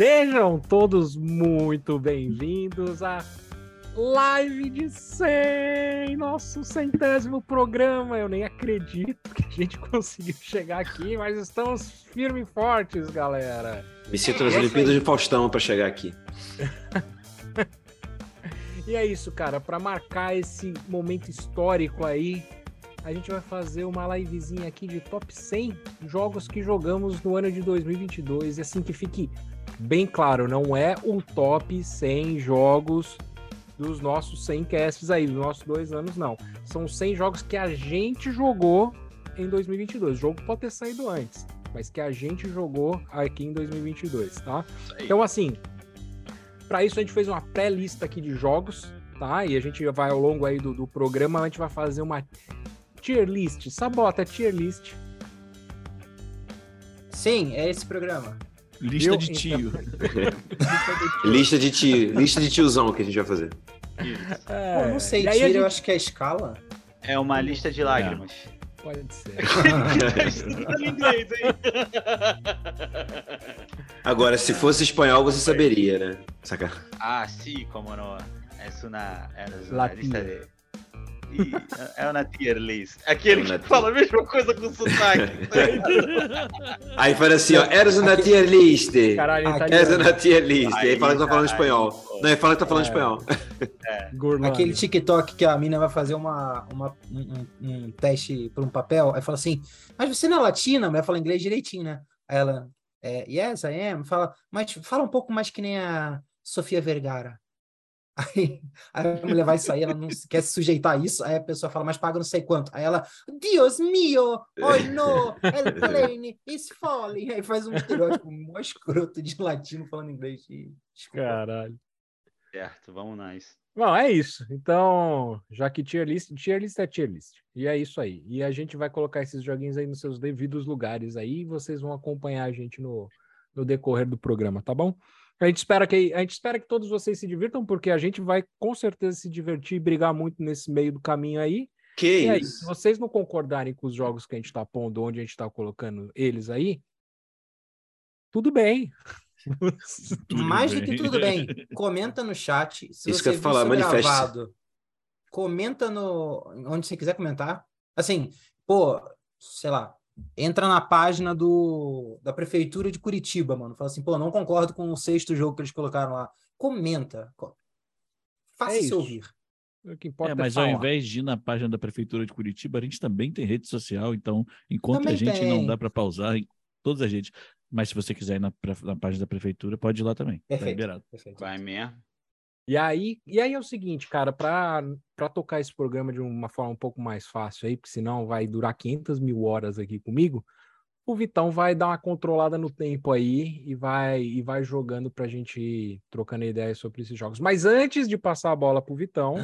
Sejam todos muito bem-vindos à live de 100, nosso centésimo programa. Eu nem acredito que a gente conseguiu chegar aqui, mas estamos firmes e fortes, galera. Me sinto nas Olimpíadas de Faustão para chegar aqui. e é isso, cara. Para marcar esse momento histórico aí, a gente vai fazer uma livezinha aqui de top 100 jogos que jogamos no ano de 2022. E assim que fique bem claro, não é o top 100 jogos dos nossos 100 casts aí, dos nossos dois anos, não. São 100 jogos que a gente jogou em 2022. O jogo pode ter saído antes, mas que a gente jogou aqui em 2022, tá? Então, assim, para isso a gente fez uma pré-lista aqui de jogos, tá? E a gente vai ao longo aí do, do programa, a gente vai fazer uma tier list. Sabota, tier list. Sim, é esse programa. Lista de tio. lista de tio. Lista de tiozão que a gente vai fazer. É, Pô, não sei, tira, gente... eu acho que é a escala. É uma lista de lágrimas. É. Pode ser. Agora, se fosse espanhol, você saberia, né? Saca? Ah, sim, como não. É uma, é uma lista de é uma tier list. Aquele que fala a mesma coisa com sotaque. aí fala assim, ó, eras uma tier list. Caralho, eras uma tier list. Aí, fala que tá falando espanhol. Não, ele fala que tá falando é. espanhol. É. Aquele TikTok que a mina vai fazer uma, uma um, um, teste por um papel, aí fala assim, mas você não é latina? Mas fala inglês direitinho, né? Aí ela, é, yes, I am. Fala, mas fala um pouco mais que nem a Sofia Vergara. Aí, aí, a mulher vai sair, ela não quer se sujeitar a isso, aí a pessoa fala, mas paga não sei quanto. Aí ela, Deus mio, oh no, el plane is falling. Aí faz um estereótipo mó escroto de latino falando inglês. Desculpa. Caralho. Certo, vamos nós. Bom, é isso. Então, já que tier list, tier list é tier list. E é isso aí. E a gente vai colocar esses joguinhos aí nos seus devidos lugares aí e vocês vão acompanhar a gente no, no decorrer do programa, tá bom? A gente espera que a gente espera que todos vocês se divirtam, porque a gente vai com certeza se divertir e brigar muito nesse meio do caminho aí. Que e aí, isso? se vocês não concordarem com os jogos que a gente está pondo, onde a gente está colocando eles aí, tudo bem. tudo Mais bem. do que tudo bem. Comenta no chat. Se isso você que eu falar, gravado, comenta no onde você quiser comentar. Assim, pô, sei lá, entra na página do, da prefeitura de Curitiba, mano. Fala assim, pô, não concordo com o sexto jogo que eles colocaram lá. Comenta. Faça é se ouvir. O que importa é, mas é ao invés de ir na página da prefeitura de Curitiba, a gente também tem rede social, então encontra também a gente, tem. não dá para pausar em todas as redes. Mas se você quiser ir na, na página da prefeitura, pode ir lá também. Tá Perfeito. Tá liberado. Perfeito. Vai mesmo. E aí, e aí é o seguinte, cara, para tocar esse programa de uma forma um pouco mais fácil aí, porque senão vai durar 500 mil horas aqui comigo, o Vitão vai dar uma controlada no tempo aí e vai e vai jogando pra gente ir trocando ideias sobre esses jogos. Mas antes de passar a bola pro Vitão,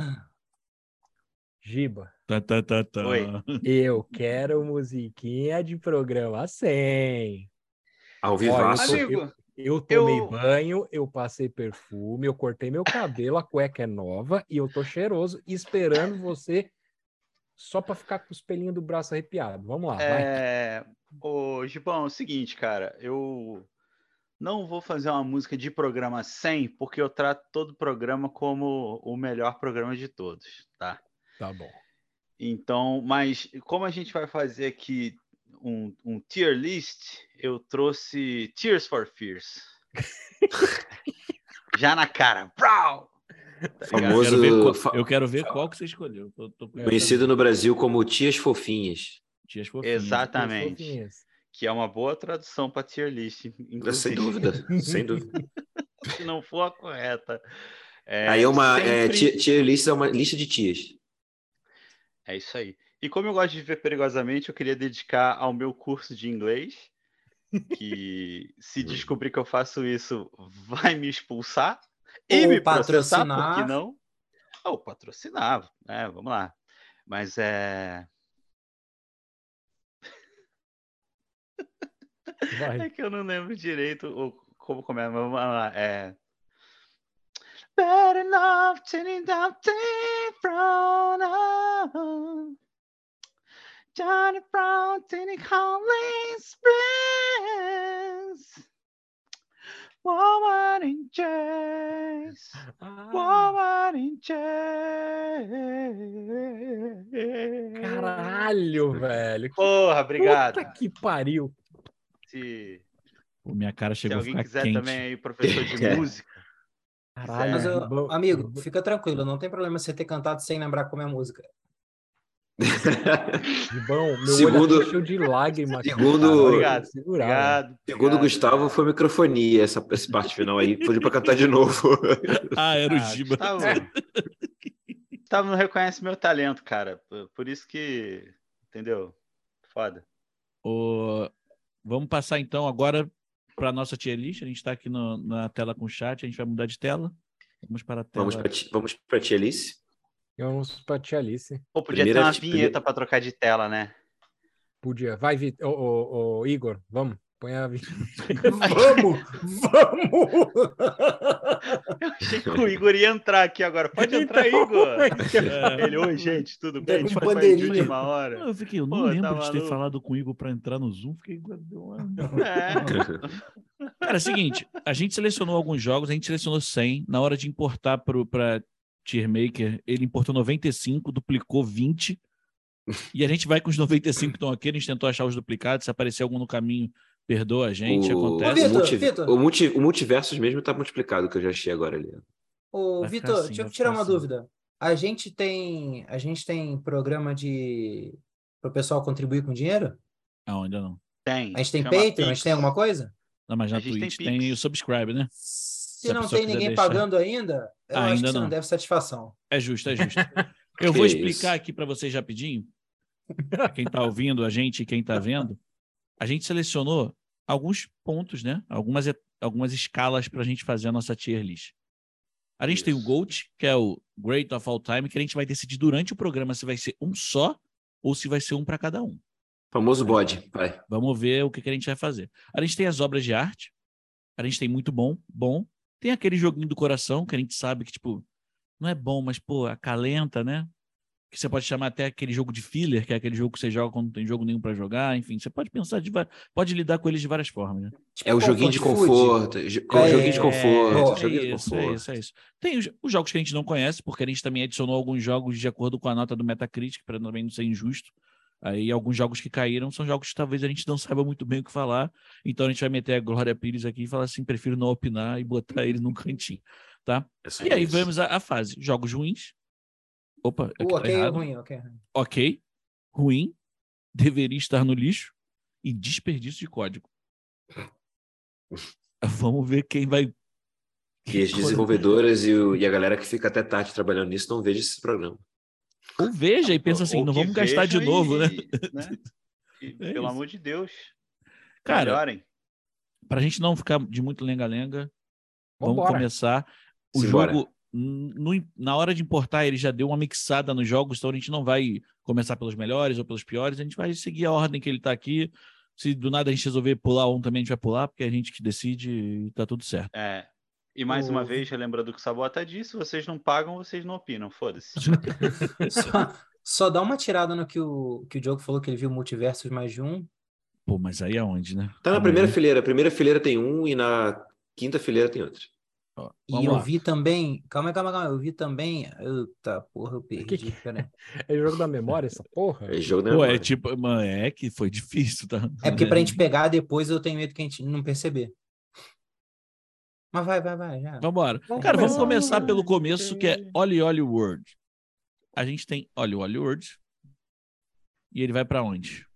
Giba. Tá, tá, tá, tá. Oi. Eu quero musiquinha de programa 100. Ao vivo. Eu, eu tomei eu... banho, eu passei perfume, eu cortei meu cabelo, a cueca é nova e eu tô cheiroso esperando você só para ficar com os pelinhos do braço arrepiado. Vamos lá. É... Ô, Gibão, é o seguinte, cara, eu não vou fazer uma música de programa 100, porque eu trato todo programa como o melhor programa de todos, tá? Tá bom. Então, mas como a gente vai fazer aqui um, um tier list, eu trouxe Tears for Fears. Já na cara. Brau! Tá Famoso... Eu quero, ver, eu quero ver qual que você escolheu. Tô, tô... Conhecido no Brasil como Tias Fofinhas. Tias Fofinhas. Exatamente. Tias fofinhas. Que é uma boa tradução para tier list. Inclusive. Sem dúvida, sem dúvida. Se não for a correta. É, aí é uma é, sempre... é, tier list é uma lista de tias. É isso aí. E como eu gosto de viver perigosamente, eu queria dedicar ao meu curso de inglês, que se descobrir que eu faço isso, vai me expulsar e Ou me processar, por que não? Ou patrocinar, né? Vamos lá. Mas é... Vai. É que eu não lembro direito como começa. Vamos lá. É... Better enough to from Johnny Brown, Danny Collins, Springs. What chains. Ah. Woman in chains. Caralho, velho. Porra, obrigado. Puta que pariu. Se, Pô, minha cara chegou Se alguém a quiser quente. também aí, professor de música. Caralho, Mas, eu, amigo, fica tranquilo, não tem problema você ter cantado sem lembrar como é a música. Gibão, meu segundo, olho de lágrimas. Segundo, obrigado, obrigado. Segundo Gustavo, foi microfonia essa, essa parte final aí. Pediu para cantar de novo. ah, era o ah, Giba. Gustavo, Gustavo não reconhece meu talento, cara. Por isso que. Entendeu? Foda. O... Vamos passar então agora para nossa tier list. A gente está aqui no, na tela com o chat. A gente vai mudar de tela. Vamos para a tela. Vamos para a tier list. Vamos pra tia Alice. Pô, podia Primeira, ter uma vinheta primeira... para trocar de tela, né? Podia. Vai, Vit... ô, ô, ô, Igor, vamos. Põe a vinheta. vamos! Vamos! Eu achei que o Igor ia entrar aqui agora. Pode entrar, então, Igor. É. Ele, oi, gente, tudo bem? De bandeirinha. De última hora. Eu fiquei, eu não Pô, lembro de ter falado com o Igor para entrar no Zoom. Fiquei... É. Cara, é o seguinte, a gente selecionou alguns jogos, a gente selecionou 100. Na hora de importar para Tiermaker, ele importou 95, duplicou 20. e a gente vai com os 95 que estão aqui. A gente tentou achar os duplicados. Se aparecer algum no caminho, perdoa a gente. O... Acontece. O, multi... o, multi... o multiversos mesmo está multiplicado, que eu já achei agora ali. Ô, Vitor, assim, deixa eu tirar uma assim. dúvida. A gente tem a gente tem programa de para o pessoal contribuir com dinheiro? Não, ainda não. Tem. A gente tem Patreon? A gente tem alguma coisa? Não, mas na Twitch tem, tem, o subscribe, né? Se, Se não tem ninguém deixar... pagando ainda, eu ainda acho que você não. não deve satisfação. É justo, é justo. eu vou explicar aqui para vocês rapidinho. Quem está ouvindo a gente e quem está vendo, a gente selecionou alguns pontos, né? Algumas, algumas escalas para a gente fazer a nossa tier list. A gente Isso. tem o GOAT, que é o Great of All Time, que a gente vai decidir durante o programa se vai ser um só ou se vai ser um para cada um. Famoso bode, vai. Vamos ver o que, que a gente vai fazer. A gente tem as obras de arte. A gente tem muito bom, bom. Tem aquele joguinho do coração que a gente sabe que, tipo, não é bom, mas, pô, acalenta, né? Que você pode chamar até aquele jogo de filler, que é aquele jogo que você joga quando não tem jogo nenhum para jogar, enfim, você pode pensar de pode lidar com eles de várias formas. Né? é o joguinho de conforto, é, joguinho de conforto, é, é, isso, é isso, é isso. Tem os, os, jogos que a gente não conhece, porque a gente também adicionou alguns jogos de acordo com a nota do Metacritic, para também não ser injusto. Aí alguns jogos que caíram são jogos que talvez a gente não saiba muito bem o que falar. Então a gente vai meter a Glória Pires aqui e falar assim: prefiro não opinar e botar ele num cantinho. Tá? É e aí vamos à, fase: jogos ruins. Opa, aqui uh, ok, tá ruim, ok. Ok, ruim, deveria estar no lixo e desperdício de código. Vamos ver quem vai. Que as desenvolvedoras e, o, e a galera que fica até tarde trabalhando nisso não veja esse programa. Ou veja e pensa assim, não vamos gastar de novo, né? e, né? né? E, é pelo isso. amor de Deus. Cara, melhorem. pra gente não ficar de muito lenga-lenga, vamos começar. O Simbora. jogo, no, na hora de importar, ele já deu uma mixada nos jogos, então a gente não vai começar pelos melhores ou pelos piores, a gente vai seguir a ordem que ele tá aqui. Se do nada a gente resolver pular um também, a gente vai pular, porque é a gente que decide e tá tudo certo. É, e mais o... uma vez, lembrando que o Sabota disse, vocês não pagam, vocês não opinam, foda-se. só, só, dá uma tirada no que o, que o Diogo falou, que ele viu multiversos mais de um. Pô, mas aí aonde, né? Tá na primeira fileira. A primeira fileira tem um e na quinta fileira tem outro. Ó, e eu lá. vi também. Calma aí, calma, calma. Eu vi também. Eita, porra, eu perdi. Que... É jogo da memória, essa porra? É jogo da Pô, memória. é tipo, mano, é que foi difícil, tá? É porque pra gente pegar depois eu tenho medo que a gente não perceber. Mas vai, vai, vai. Já. Vambora. Vamos Cara, vamos começar pelo começo, que é Oli Oli World. A gente tem Oli Oli World. E ele vai para onde?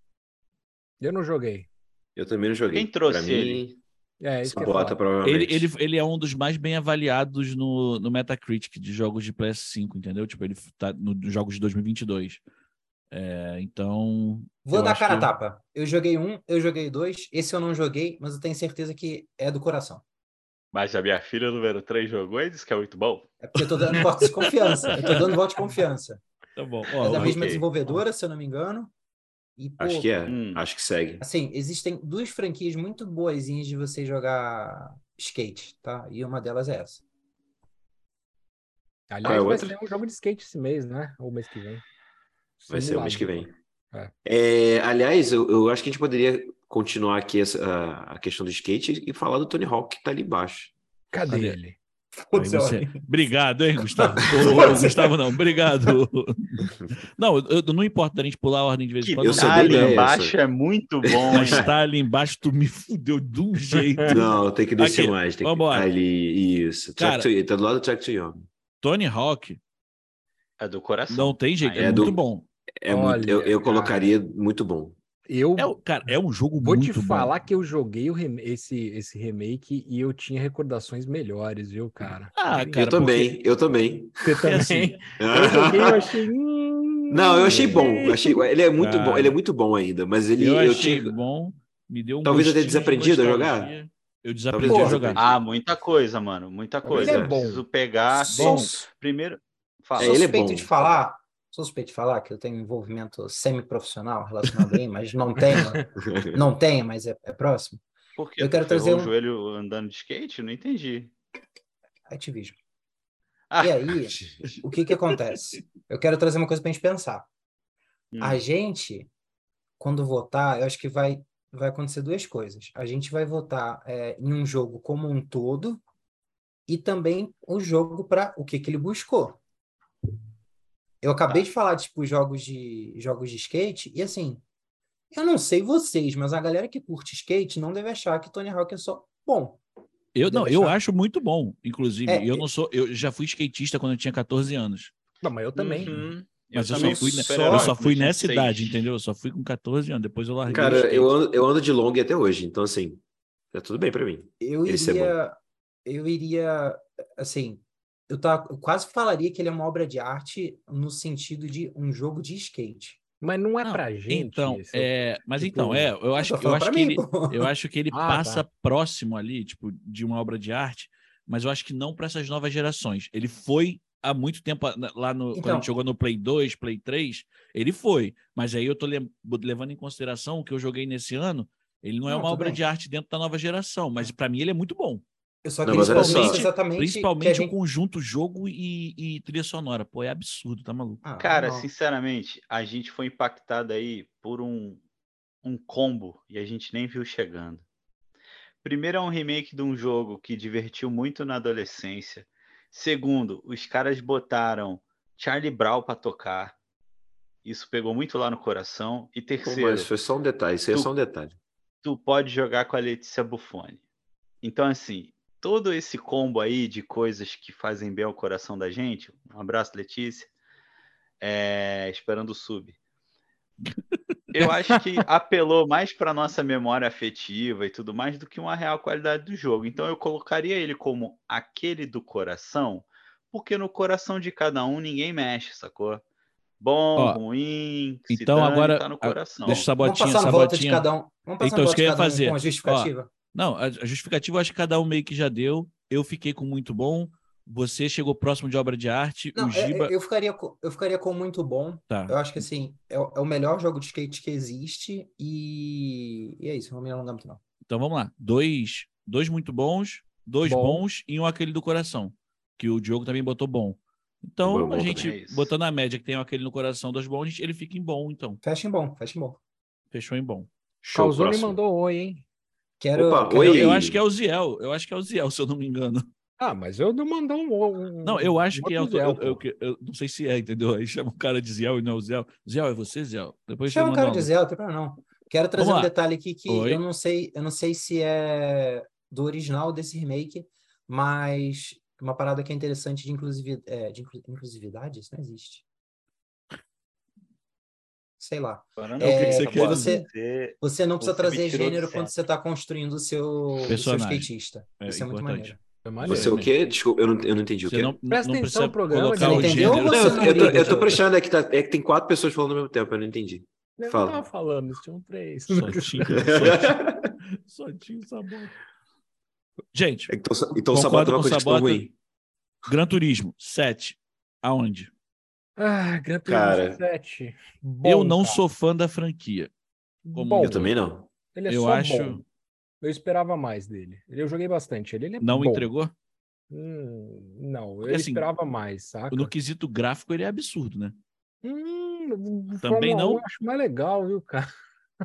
Eu não joguei. Eu também não joguei. Quem trouxe pra ele? Mim, é, isso que bota, provavelmente. Ele, ele, ele é um dos mais bem avaliados no, no Metacritic de jogos de PS5, entendeu? Tipo, ele tá nos no jogos de 2022. É, então. Vou dar cara a tapa. Eu joguei um, eu joguei dois. Esse eu não joguei, mas eu tenho certeza que é do coração. Mas a minha filha número 3 jogou e disse que é muito bom. É porque eu tô dando voto de confiança. Eu tô dando voto de confiança. Tá bom. Ó, é da mesma okay. desenvolvedora, se eu não me engano. E, pô, acho que é. Hum. Acho que segue. Assim, existem duas franquias muito boazinhas de você jogar skate, tá? E uma delas é essa. Aliás, é vai ser um jogo de skate esse mês, né? Ou mês que vem. Vai ser o mês que vem. É. É, aliás, eu, eu, acho que a gente poderia continuar aqui essa, a, a questão do skate e falar do Tony Hawk que tá ali embaixo. Cadê, Cadê? ele? Você... Obrigado, hein, Gustavo? Ô, Gustavo, não, obrigado. Não, eu, não importa a gente pular a ordem de vez em quando. Eu tá ali embaixo é muito bom. Mas tá ali embaixo, tu me fudeu de um jeito. Não, tem que descer Aqui, mais. Tem vamos que... Ali, isso. Cara, to, tá do lado do Track to Young. Tony Hawk. É do coração. Não tem jeito, é, é muito do... bom. É Olha, muito, eu, eu colocaria muito bom. Eu, é, cara, é um jogo vou muito te falar que eu joguei esse, esse remake e eu tinha recordações melhores, viu, cara? Ah, cara, eu também, eu também. Você também? Assim. eu joguei, eu achei. Hum, não, eu achei bom. Eu achei, ele é muito cara, bom, ele é muito bom ainda, mas ele eu, eu achei tinha... bom. Me deu um Talvez eu tenha desaprendido a jogar. Eu desaprendi a jogar. Ah, muita coisa, mano, muita coisa. Ele é bom. Preciso pegar. Bom. Primeiro, fala. É, ele é bom. de falar suspeito de falar que eu tenho envolvimento semi-profissional relacionado aí, mas não tenho, não tenho, mas é, é próximo. Por que? Eu quero trazer um... o joelho andando de skate? Não entendi. Ativismo. Ah. E aí, o que que acontece? Eu quero trazer uma coisa para a gente pensar. Hum. A gente, quando votar, eu acho que vai vai acontecer duas coisas. A gente vai votar é, em um jogo como um todo e também o jogo para o que que ele buscou. Eu acabei tá. de falar, tipo, jogos de jogos de skate, e assim, eu não sei vocês, mas a galera que curte skate não deve achar que Tony Hawk é só bom. Eu não, eu acho muito bom, inclusive. É, eu não sou, eu já fui skatista quando eu tinha 14 anos. Não, mas eu também. Uhum. Mas eu, eu, só fui, só, eu só fui nessa idade, entendeu? Eu só fui com 14 anos, depois eu larguei. Cara, eu ando, eu ando de long até hoje, então assim, tá tudo bem para mim. Eu iria, eu iria, assim, eu, tá, eu quase falaria que ele é uma obra de arte no sentido de um jogo de skate. Mas não é não, pra gente. Então, é, mas tipo, então, é, eu acho, eu acho que ele, eu acho que ele ah, passa tá. próximo ali, tipo, de uma obra de arte, mas eu acho que não para essas novas gerações. Ele foi há muito tempo lá no então, quando a gente jogou no Play 2, Play 3, ele foi, mas aí eu tô levando em consideração o que eu joguei nesse ano, ele não, é não é uma obra bem. de arte dentro da nova geração, mas para mim ele é muito bom. Eu só principalmente, exatamente principalmente gente... o conjunto jogo e, e, trilha sonora. Pô, é absurdo, tá maluco? Ah, Cara, não. sinceramente, a gente foi impactado aí por um, um combo e a gente nem viu chegando. Primeiro é um remake de um jogo que divertiu muito na adolescência. Segundo, os caras botaram Charlie Brown para tocar. Isso pegou muito lá no coração. E terceiro. Pô, mas foi só um detalhe, isso aí é só um detalhe. Tu pode jogar com a Letícia Buffoni. Então, assim, todo esse combo aí de coisas que fazem bem ao coração da gente. Um abraço, Letícia. É, esperando o sub. Eu acho que apelou mais para nossa memória afetiva e tudo mais do que uma real qualidade do jogo. Então eu colocaria ele como aquele do coração, porque no coração de cada um ninguém mexe, sacou? Bom, Ó, ruim, então agora tá no coração. Deixa sabotinha, Vamos passar sabotinha. de cada um. Vamos passar então, isso que eu ia fazer. Um com a justificativa. Ó, não, a, justificativa eu acho que cada um meio que já deu. Eu fiquei com muito bom. Você chegou próximo de obra de arte. Não, o é, Giba... eu, eu, ficaria com, eu ficaria com muito bom. Tá. Eu acho que assim, é, é, o melhor jogo de skate que existe. E, e é isso, não me alongar muito, não. Então vamos lá. Dois, dois muito bons, dois bom. bons e um aquele do coração. Que o Diogo também botou bom. Então, bom, a gente, é botando a média que tem aquele no coração dos bons, ele fica em bom, então. Fecha em bom, fecha em bom. Fechou em bom. Show, Calzone mandou oi, hein? Quero, Opa, quero... Eu, eu, acho que é o Ziel. Eu acho que é o Ziel, se eu não me engano. Ah, mas eu não mandou um, um. não, eu acho um que é o. Ziel, eu, eu, eu, não sei se é, entendeu? Aí chama o cara de Ziel e não é o Ziel. Ziel, é você, Ziel? Depois chama o cara de Ziel, tem problema não. Quero trazer um detalhe aqui que Oi? eu não sei, eu não sei se é do original desse remake, mas uma parada que é interessante de, inclusividade, é, de inclusividade, isso não existe sei lá. É, você, você, você, não precisa trazer gênero quando você está construindo o seu, seu skatista. É, Isso é muito maneiro. É você o quê? Desculpa, eu não, eu não entendi o quê. Não, Presta não atenção no programa. Colocar o entendeu? Não, eu, eu, tô, eu tô prestando, é que, tá, é que tem quatro pessoas falando ao mesmo tempo, eu não entendi. Eu Fala. não tava falando, tinham três. Só tinha, só, tinha sabor. Gente, então, então o sabor é uma coisa ruim. Gran Turismo, 7. Aonde? Ah, Gran Turismo Cara, 7. Bom, eu não cara. sou fã da franquia. Bom, eu também não. Ele é eu só acho... bom. Eu esperava mais dele. Eu joguei bastante. Ele, ele é não bom. entregou? Hum, não, eu assim, esperava mais, saca? No quesito gráfico, ele é absurdo, né? Hum, Também não? Eu acho mais legal, viu, cara?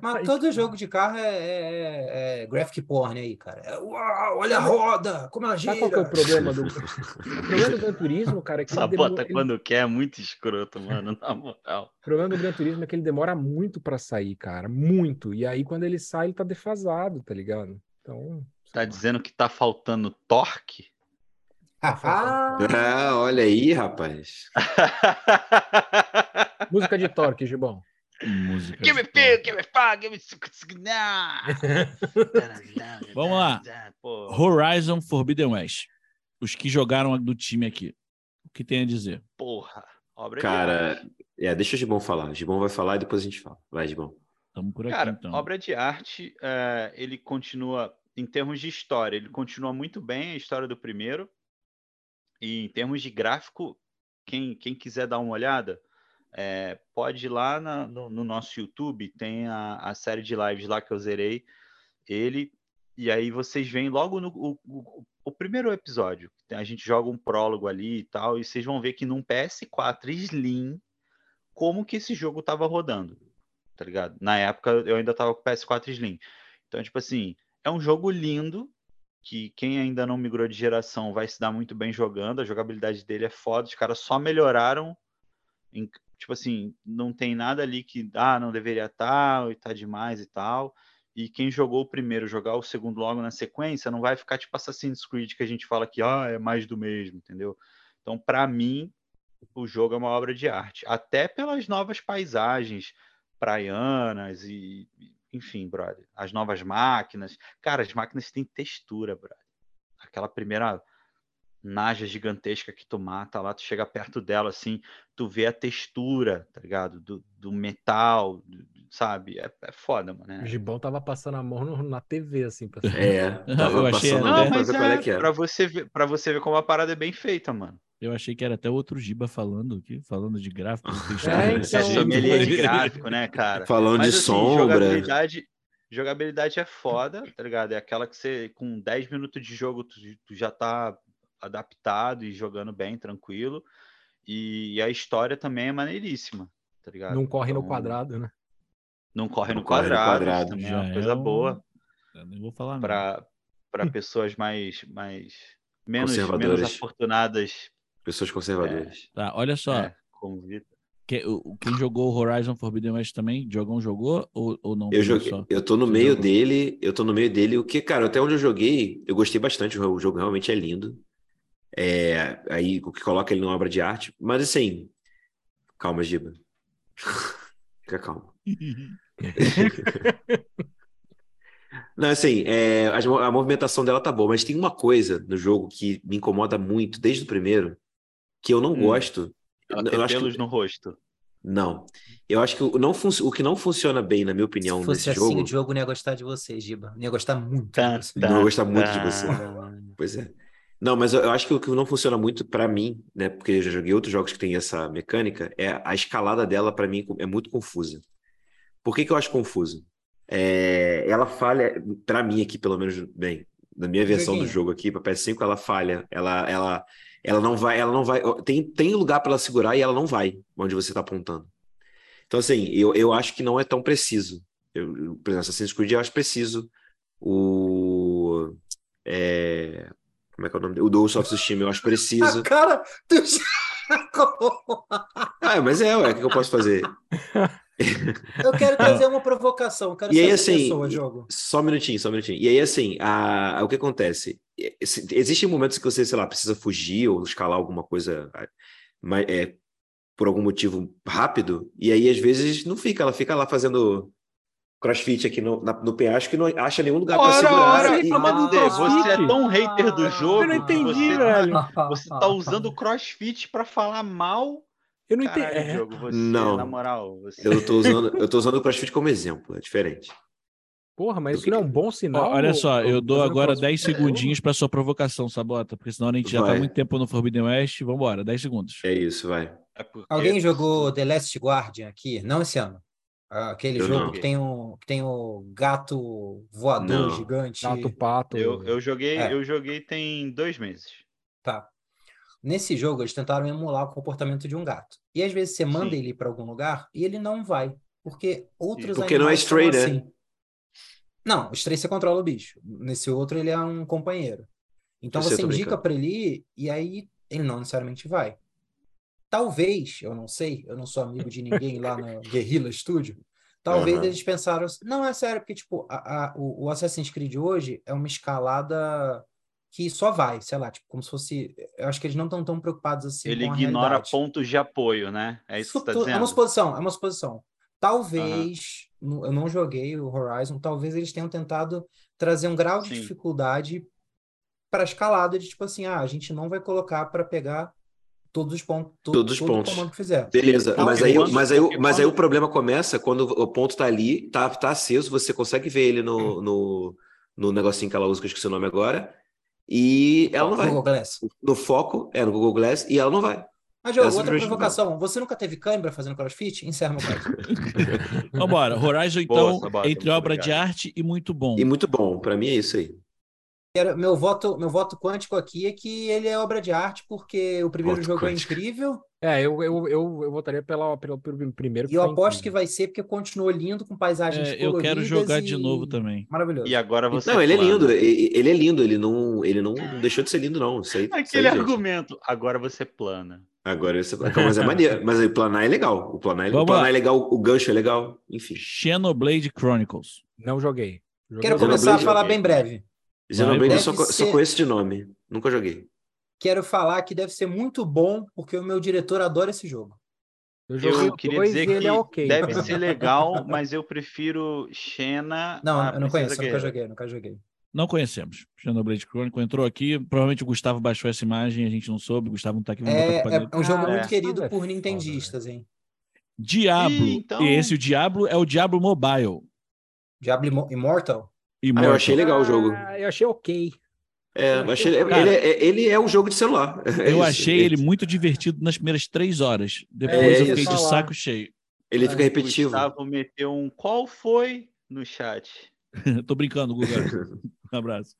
Mas todo jogo de carro é, é, é graphic porn aí, cara. É, uau, olha a roda, como ela gira. Sabe qual que é o problema do, o problema do Gran Turismo, cara? É que Sabota demora, quando ele... quer é muito escroto, mano, na moral. O problema do Gran Turismo é que ele demora muito para sair, cara. Muito. E aí, quando ele sai, ele tá defasado, tá ligado? Então. Tá dizendo que tá faltando torque? Ah, ah, olha aí, rapaz. Música de torque, Gibão. Música give me feel, give me fire, give me Vamos lá. Horizon Forbidden West. Os que jogaram do time aqui. O que tem a dizer? Porra. Obra Cara, de é, deixa o Gibão falar. O Gibão vai falar e depois a gente fala. Vai, Gibão. Estamos por aqui, Cara, então. obra de arte, uh, ele continua, em termos de história, ele continua muito bem a história do primeiro. E em termos de gráfico, quem, quem quiser dar uma olhada, é, pode ir lá na, no, no, nosso YouTube, tem a, a, série de lives lá que eu zerei ele, e aí vocês veem logo no o, o, o, primeiro episódio. A gente joga um prólogo ali e tal, e vocês vão ver que num PS4 Slim, como que esse jogo tava rodando, tá ligado? Na época eu ainda tava com PS4 Slim. Então, tipo assim, é um jogo lindo, que quem ainda não migrou de geração vai se dar muito bem jogando, a jogabilidade dele é foda, os caras só melhoraram tipo assim, não tem nada ali que, ah, não deveria estar, e tá demais e tal. E quem jogou o primeiro, jogar o segundo logo na sequência, não vai ficar tipo Assassin's Creed que a gente fala que, ah, é mais do mesmo, entendeu? Então, para mim, o jogo é uma obra de arte, até pelas novas paisagens praianas e, enfim, brother, as novas máquinas. Cara, as máquinas têm textura, brother. Aquela primeira naja gigantesca que tu mata lá, tu chega perto dela assim, tu vê a textura, tá ligado? Do, do metal, do, sabe? É, é foda, mano. É. O Gibão tava passando a mão no, na TV, assim. Pra... É, tava eu achei passando não, mas é, é que é. Pra, você ver, pra você ver como a parada é bem feita, mano. Eu achei que era até outro Giba falando aqui, falando de gráfico. é, então, é de gráfico, né, cara? Falando mas, de assim, sombra. Jogabilidade, jogabilidade é foda, tá ligado? É aquela que você, com 10 minutos de jogo, tu, tu já tá adaptado e jogando bem, tranquilo. E, e, a história também é maneiríssima, tá ligado? Não corre então, no quadrado, né? Não corre no corre quadrado, no quadrado. também Já é uma coisa é um... boa. Eu não vou falar para para pessoas mais mais menos menos afortunadas. Pessoas conservadoras. É, tá, olha só. É, que, o, quem jogou Horizon Forbidden West também, jogou jogou ou, ou não? Eu joguei, só? eu tô no Você meio jogou? dele, eu tô no meio dele, o que, cara, até onde eu joguei, eu gostei bastante, o jogo realmente é lindo. É, aí o que coloca ele numa obra de arte. Mas assim, calma, Giba. Fica calmo. Não, assim, é, a, a, movimentação dela tá boa, mas tem uma coisa no jogo que me incomoda muito desde o primeiro, que eu não hum. gosto. Ela eu tem pelos que... no rosto. Não. Eu acho que o, não fun... o que não funciona bem, na minha opinião, Se fosse nesse assim, jogo... o jogo não ia gostar de você, Giba. Não ia gostar muito tá. Tá, não ia gostar muito de você. pois é. Não, mas eu acho que o que não funciona muito para mim, né? Porque eu já joguei outros jogos que tem essa mecânica, é a escalada dela para mim é muito confusa. Por que, que eu acho confuso? É, ela falha, para mim aqui, pelo menos, bem, na minha versão do jogo aqui, para PS5, ela falha. Ela, ela, ela não vai, ela não vai. Tem, tem lugar para ela segurar e ela não vai onde você está apontando. Então, assim, eu, eu acho que não é tão preciso. Eu, por exemplo, Assassin's Creed eu acho preciso. O. É, como é que é o nome? O do Soft Steam, eu acho preciso. Cara do... ah, mas é, ué, o que eu posso fazer? Eu quero trazer uma provocação. Quero e aí, assim, pessoa, jogo. só um minutinho, só um minutinho. E aí, assim, a, a, o que acontece? Existem momentos que você, sei lá, precisa fugir ou escalar alguma coisa mas, é, por algum motivo rápido, e aí às vezes não fica, ela fica lá fazendo crossfit aqui no, na, no penhasco que não acha nenhum lugar para segurar. Ora, e... Amandê, você é tão hater do jogo. Eu não entendi, você, tá velho. Você tá usando crossfit para falar mal. Eu não entendi. É. Jogo, você, não. Na moral, você... eu, tô usando, eu tô usando o crossfit como exemplo, é diferente. Porra, mas isso não é um bom sinal. Olha só, eu dou agora 10 segundinhos para sua provocação, Sabota, porque senão a gente já tá vai. tá muito tempo no Forbidden West. Vambora, 10 segundos. É isso, vai. É porque... Alguém jogou The Last Guardian aqui? Não esse ano. Aquele eu jogo que tem, o, que tem o gato voador não. gigante. Gato pato. Eu, eu joguei, é. eu joguei tem dois meses. Tá. Nesse jogo, eles tentaram emular o comportamento de um gato. E às vezes você manda Sim. ele para algum lugar e ele não vai. Porque outros Porque não é Stray, né? Assim. Não, o Stray você controla o bicho. Nesse outro ele é um companheiro. Então você indica para ele ir e aí ele não necessariamente vai. Talvez, eu não sei, eu não sou amigo de ninguém lá no Guerrilla Studio. Talvez uhum. eles pensaram, não é sério, porque tipo, a, a, o, Assassin's Creed hoje é uma escalada que só vai, sei lá, tipo, como se fosse. Eu acho que eles não estão tão preocupados assim. Ele ignora realidade. pontos de apoio, né? É isso que você tá dizendo. É uma suposição, é uma suposição. Talvez, uhum. eu não joguei o Horizon, talvez eles tenham tentado trazer um grau de Sim. dificuldade para a escalada de tipo assim, ah, a gente não vai colocar para pegar todos os pontos, todo, todos os pontos. comando que fizer. Beleza, mas aí, mas aí, mas aí o problema começa quando o ponto está ali, tá, tá aceso, você consegue ver ele no, no, no negocinho que ela usa, que eu esqueci o nome agora, e ela não vai. Google Glass. No foco, é, no Google Glass, e ela não vai. Mas, Diogo, outra provocação. Você nunca teve câimbra fazendo crossfit? Encerra meu caso. Vambora. Horizon, então, Boa, entre obra obrigado. de arte e muito bom. E muito bom. Para mim é isso aí. Meu voto, meu voto quântico aqui é que ele é obra de arte, porque o primeiro voto jogo é quântico. é incrível. É, eu, eu, eu, eu votaria pela, pelo, pelo primeiro. E eu aposto incrível. que vai ser porque continuou lindo, com paisagens é, Eu quero jogar e... de novo também. Maravilhoso. E agora você. Não, ele é lindo. Ele é lindo. Ele não, ele não deixou de ser lindo, não. Isso aí, Aquele isso aí, argumento. Gente. Agora você plana. Agora você. Mas é maneiro. Mas aí planar é legal. O planar, é, o planar é legal, o gancho é legal. Enfim. Xenoblade Chronicles. Não joguei. joguei. Quero começar a falar bem breve. Xenoblade eu só, ser... só conheço de nome. Nunca joguei. Quero falar que deve ser muito bom, porque o meu diretor adora esse jogo. Eu, eu queria dizer que é okay, deve ser legal, mas eu prefiro Xena. Não, eu não conheço, nunca joguei, nunca joguei. Não conhecemos. Xenoblade Chronicle entrou aqui, provavelmente o Gustavo baixou essa imagem, a gente não soube, o Gustavo não tá aqui. É, é, é, um jogo ah, muito é. querido ah, por nintendistas, hein? Diablo. Ih, então... Esse, o Diablo, é o Diablo Mobile. Diablo Immortal? Ah, eu achei legal o jogo. Ah, eu achei ok. É, eu achei, Cara, ele, é, ele é um jogo de celular. É eu isso, achei ele muito divertido nas primeiras três horas. Depois é, eu fiquei de saco cheio. Ele fica repetitivo. O Gustavo meteu um qual foi no chat. Tô brincando, Guga. um abraço.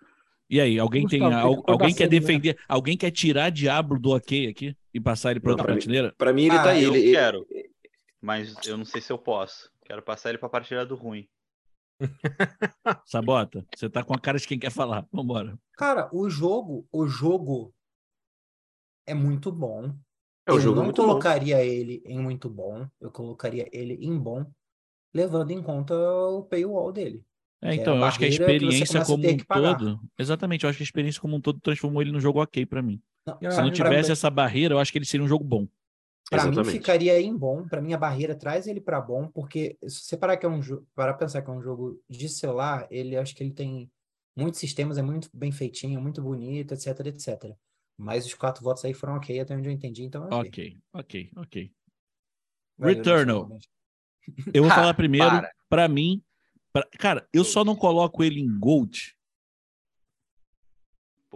E aí, alguém Gustavo, tem, tem alguém quer defender, né? alguém quer tirar Diablo do ok aqui e passar ele para outra prateleira? Para mim ele ah, tá aí. Eu ele, quero, mas eu não sei se eu posso. Quero passar ele para prateleira do ruim. Sabota, você tá com a cara de quem quer falar. Vambora. Cara, o jogo, o jogo é muito bom. É, eu jogo é não colocaria bom. ele em muito bom, eu colocaria ele em bom, levando em conta o paywall dele. É, então, é eu acho que a experiência que como um todo. Exatamente, eu acho que a experiência como um todo transformou ele num jogo ok para mim. Não, Se não tivesse essa barreira, eu acho que ele seria um jogo bom. Para mim ficaria em bom, para mim a barreira traz ele para bom, porque se você parar que é um para pensar que é um jogo de celular, ele acho que ele tem muitos sistemas, é muito bem feitinho, muito bonito, etc, etc. Mas os quatro votos aí foram ok, até onde eu entendi, então é ok. Ok, ok, Returnal. Eu vou falar primeiro, para mim, pra... cara, eu só não coloco ele em Gold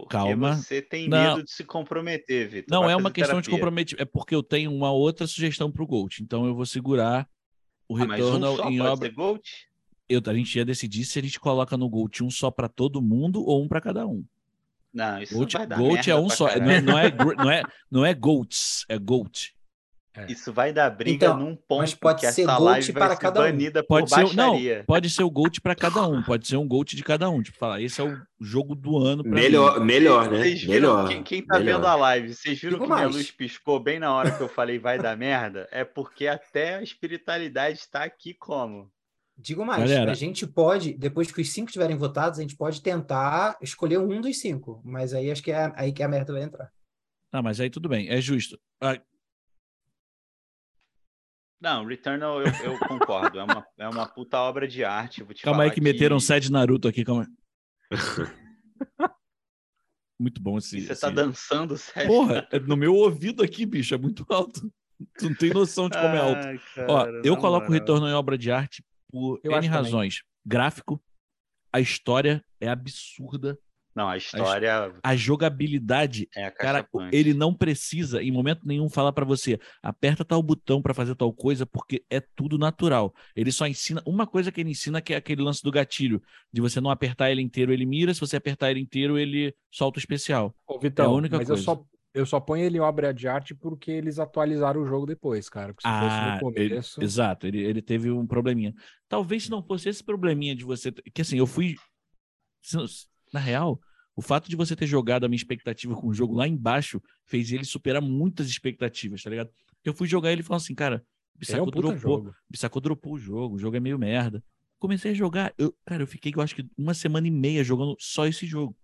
porque Calma. você tem não. medo de se comprometer, Vitor. Não é uma questão terapia. de comprometimento, é porque eu tenho uma outra sugestão para o Gold. Então eu vou segurar o ah, retorno um em obra. Gold? Eu, a gente ia decidir se a gente coloca no Gold um só para todo mundo ou um para cada um. Não, isso Gold, não vai dar Gold é um só, não é, não é, não é, não é Golds, é Gold. É. Isso vai dar briga então, num ponto mas pode que ser essa live para cada banida um. Pode ser, não, pode ser o GOAT para cada um, pode ser um GOAT de cada um, tipo falar, esse é o jogo do ano Melhor, mim. melhor, né? Vocês melhor. Quem, quem tá melhor. vendo a live, vocês viram Digo que mais. minha luz piscou bem na hora que eu falei vai dar merda? É porque até a espiritualidade está aqui como? Digo mais, Galera. a gente pode, depois que os cinco estiverem votados, a gente pode tentar escolher um dos cinco, mas aí acho que é aí que a merda vai entrar. Ah, mas aí tudo bem, é justo. Não, Returnal eu, eu concordo. É uma, é uma puta obra de arte. calma aí que, que meteram um set Naruto aqui, calma Muito bom esse. E você esse... tá dançando, sério? Porra, é no meu ouvido aqui, bicho, é muito alto. Tu não tem noção de como é alto. Ai, cara, Ó, eu coloco o Retorno em obra de arte por eu N razões. Também. Gráfico, a história é absurda. Não, a história. A, a jogabilidade, é a cara, ele não precisa, em momento nenhum, falar para você, aperta tal botão para fazer tal coisa, porque é tudo natural. Ele só ensina. Uma coisa que ele ensina que é aquele lance do gatilho, de você não apertar ele inteiro, ele mira, se você apertar ele inteiro, ele solta o especial. Ô, Vitão, é a única mas coisa. Eu só, Eu só ponho ele em obra de arte porque eles atualizaram o jogo depois, cara. Se ah, fosse no ah, começo. Ele, exato, ele, ele teve um probleminha. Talvez se não fosse esse probleminha de você. Que assim, eu fui. Na real, o fato de você ter jogado a minha expectativa com o jogo lá embaixo fez ele superar muitas expectativas, tá ligado? Eu fui jogar ele e falou assim, cara, Bissaco é um dropou, dropou o jogo, o jogo é meio merda. Comecei a jogar, eu, cara, eu fiquei, eu acho que uma semana e meia jogando só esse jogo.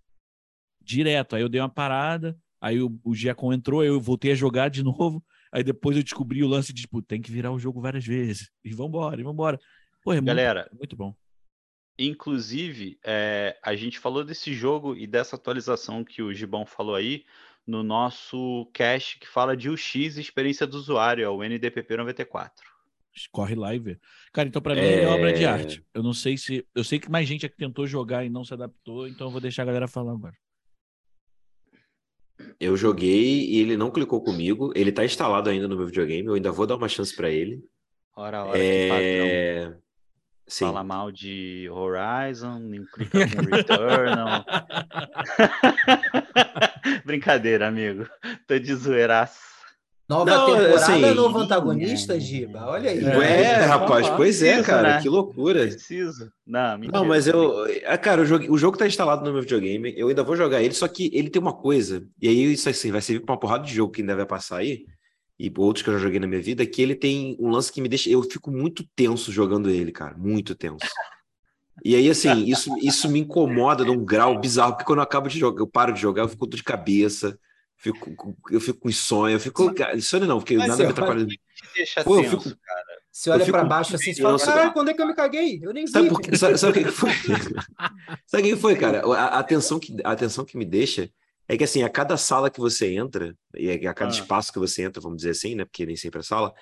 Direto. Aí eu dei uma parada, aí o, o Giacom entrou, eu voltei a jogar de novo. Aí depois eu descobri o lance de, tipo, tem que virar o jogo várias vezes. E vambora, e vambora. Pô, é Galera, muito, muito bom. Inclusive, é, a gente falou desse jogo e dessa atualização que o Gibão falou aí no nosso cast que fala de UX experiência do usuário, é o NDPP 94. Corre lá e vê. Cara, então para mim é... é obra de arte. Eu não sei se. Eu sei que mais gente aqui tentou jogar e não se adaptou, então eu vou deixar a galera falar agora. Eu joguei e ele não clicou comigo. Ele tá instalado ainda no meu videogame. Eu ainda vou dar uma chance para ele. Ora, ora, é... Sim. Fala mal de Horizon, nem clica com Returnal. Brincadeira, amigo. Tô de zoeiraço. Nova não, temporada, assim, novo antagonista, Giba. Olha aí. É, é rapaz, pois é, cara. Né? Que loucura. Preciso. Não, não mas eu. Ah, cara, o jogo, o jogo tá instalado no meu videogame. Eu ainda vou jogar ele, só que ele tem uma coisa. E aí, isso assim, vai servir pra uma porrada de jogo que ainda vai passar aí e outros que eu já joguei na minha vida, que ele tem um lance que me deixa. Eu fico muito tenso jogando ele, cara. Muito tenso. E aí, assim, isso, isso me incomoda num grau bizarro, porque quando eu acabo de jogar, eu paro de jogar, eu fico de cabeça, fico, eu fico com insônia, eu fico. Insônia não, porque Mas nada me atrapalha. Deixa Pô, tenso, eu fico, cara. Você olha para baixo assim e fala, caralho, quando é que eu me caguei? Eu nem vi. Sabe, sabe, sabe o que foi? sabe o que foi, cara? A, a, atenção que, a atenção que me deixa é que assim, a cada sala que você entra, e a cada ah. espaço que você entra, vamos dizer assim, né? Porque nem sempre é sala,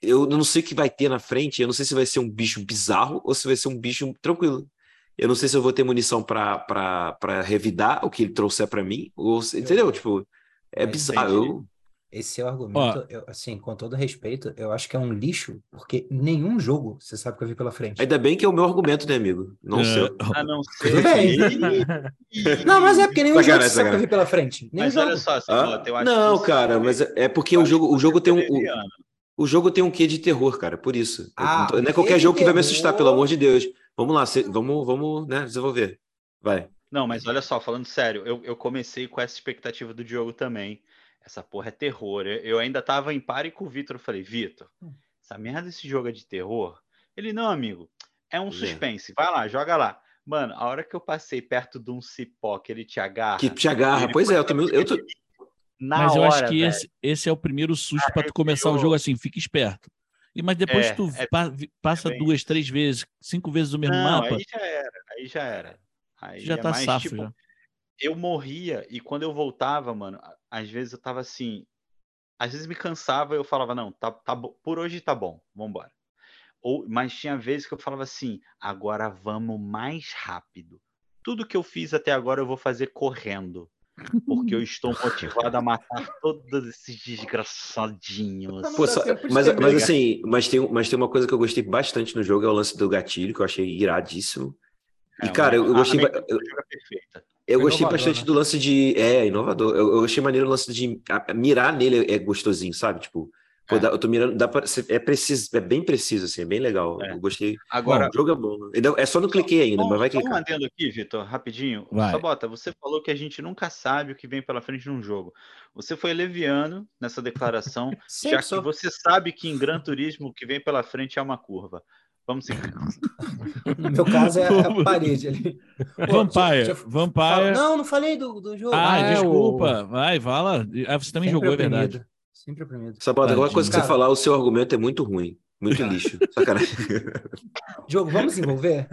eu não sei o que vai ter na frente, eu não sei se vai ser um bicho bizarro ou se vai ser um bicho tranquilo. Eu não sei se eu vou ter munição para revidar o que ele trouxer para mim, ou entendeu? Tipo, é bizarro. Eu, esse é o argumento, eu, assim, com todo respeito, eu acho que é um lixo, porque nenhum jogo você sabe que eu vi pela frente. Ainda bem que é o meu argumento, né, amigo? Não é. sei. Ah, não sei. não, mas é porque nenhum jogo você sabe que eu vi pela frente. Nenhum mas jogo. olha só, ah? eu acho Não, cara, mas é, é porque o jogo, o jogo tem um. O, o jogo tem um quê de terror, cara, por isso. Ah, não é qualquer jogo que vai me assustar, pelo amor de Deus. Vamos lá, cê, vamos, vamos né, desenvolver. Vai. Não, mas olha só, falando sério, eu, eu comecei com essa expectativa do jogo também essa porra é terror. Eu ainda tava em pare com o Vitor. Eu falei, Vitor, hum. essa merda desse jogo é de terror? Ele, não, amigo, é um suspense. Vai lá, joga lá. Mano, a hora que eu passei perto de um cipó que ele te agarra. Que te agarra, pois é, eu também. Eu tô... Na mas eu hora, acho que esse, esse, é o primeiro susto ah, para tu começar o jogo assim, fica esperto. E, mas depois é, tu é, passa é duas, três vezes, cinco vezes o mesmo não, mapa. Aí já era, aí já era. Aí já tá mais, safo tipo, já. Eu morria e quando eu voltava, mano, às vezes eu tava assim, às vezes me cansava e eu falava, não, tá, tá por hoje tá bom, vambora. Ou, mas tinha vezes que eu falava assim, agora vamos mais rápido. Tudo que eu fiz até agora eu vou fazer correndo. Porque eu estou motivado a matar todos esses desgraçadinhos. Pô, só, mas, mas assim, mas tem, mas tem uma coisa que eu gostei bastante no jogo, é o lance do gatilho, que eu achei iradíssimo. E, é, cara, eu, eu gostei. Eu, eu gostei bastante né? do lance de. É, inovador. Eu, eu achei maneiro o lance de a, mirar nele é gostosinho, sabe? Tipo, pô, é. dá, eu tô mirando, dá pra, é preciso, é bem preciso, assim, é bem legal. É. Eu gostei. Agora, bom, o jogo é bom. É só não cliquei ainda, mas vai clicar. Só um adendo aqui, Vitor, rapidinho. Vai. Sabota, você falou que a gente nunca sabe o que vem pela frente num jogo. Você foi leviano nessa declaração, já que você sabe que em Gran Turismo o que vem pela frente é uma curva. Vamos seguir. No meu caso é a parede ali. Vampire. Vampire. Não, não falei do, do jogo. Ah, ah desculpa. O... Vai, fala. Ah, você também Sempre jogou, é verdade. Sempre oprimido. Sabota, alguma coisa que você falar, o seu argumento é muito ruim. Muito lixo. Sacanagem. Jogo, vamos desenvolver?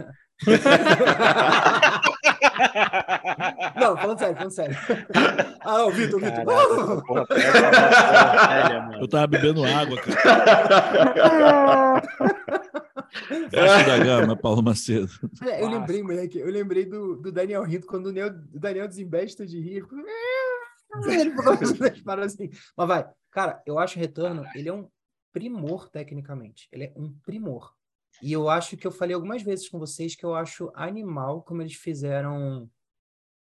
Não, falando sério, falando sério. Ah, o Vitor, o Vitor. Eu tava bebendo água, cara. Baixo da gama, Paulo Macedo. É, eu lembrei, moleque, eu lembrei do, do Daniel Rito, quando o Daniel, o Daniel desembesta de rir. Ele ficou assim. Mas vai, cara, eu acho o Retorno, ele é um primor tecnicamente. Ele é um primor. E eu acho que eu falei algumas vezes com vocês que eu acho animal como eles fizeram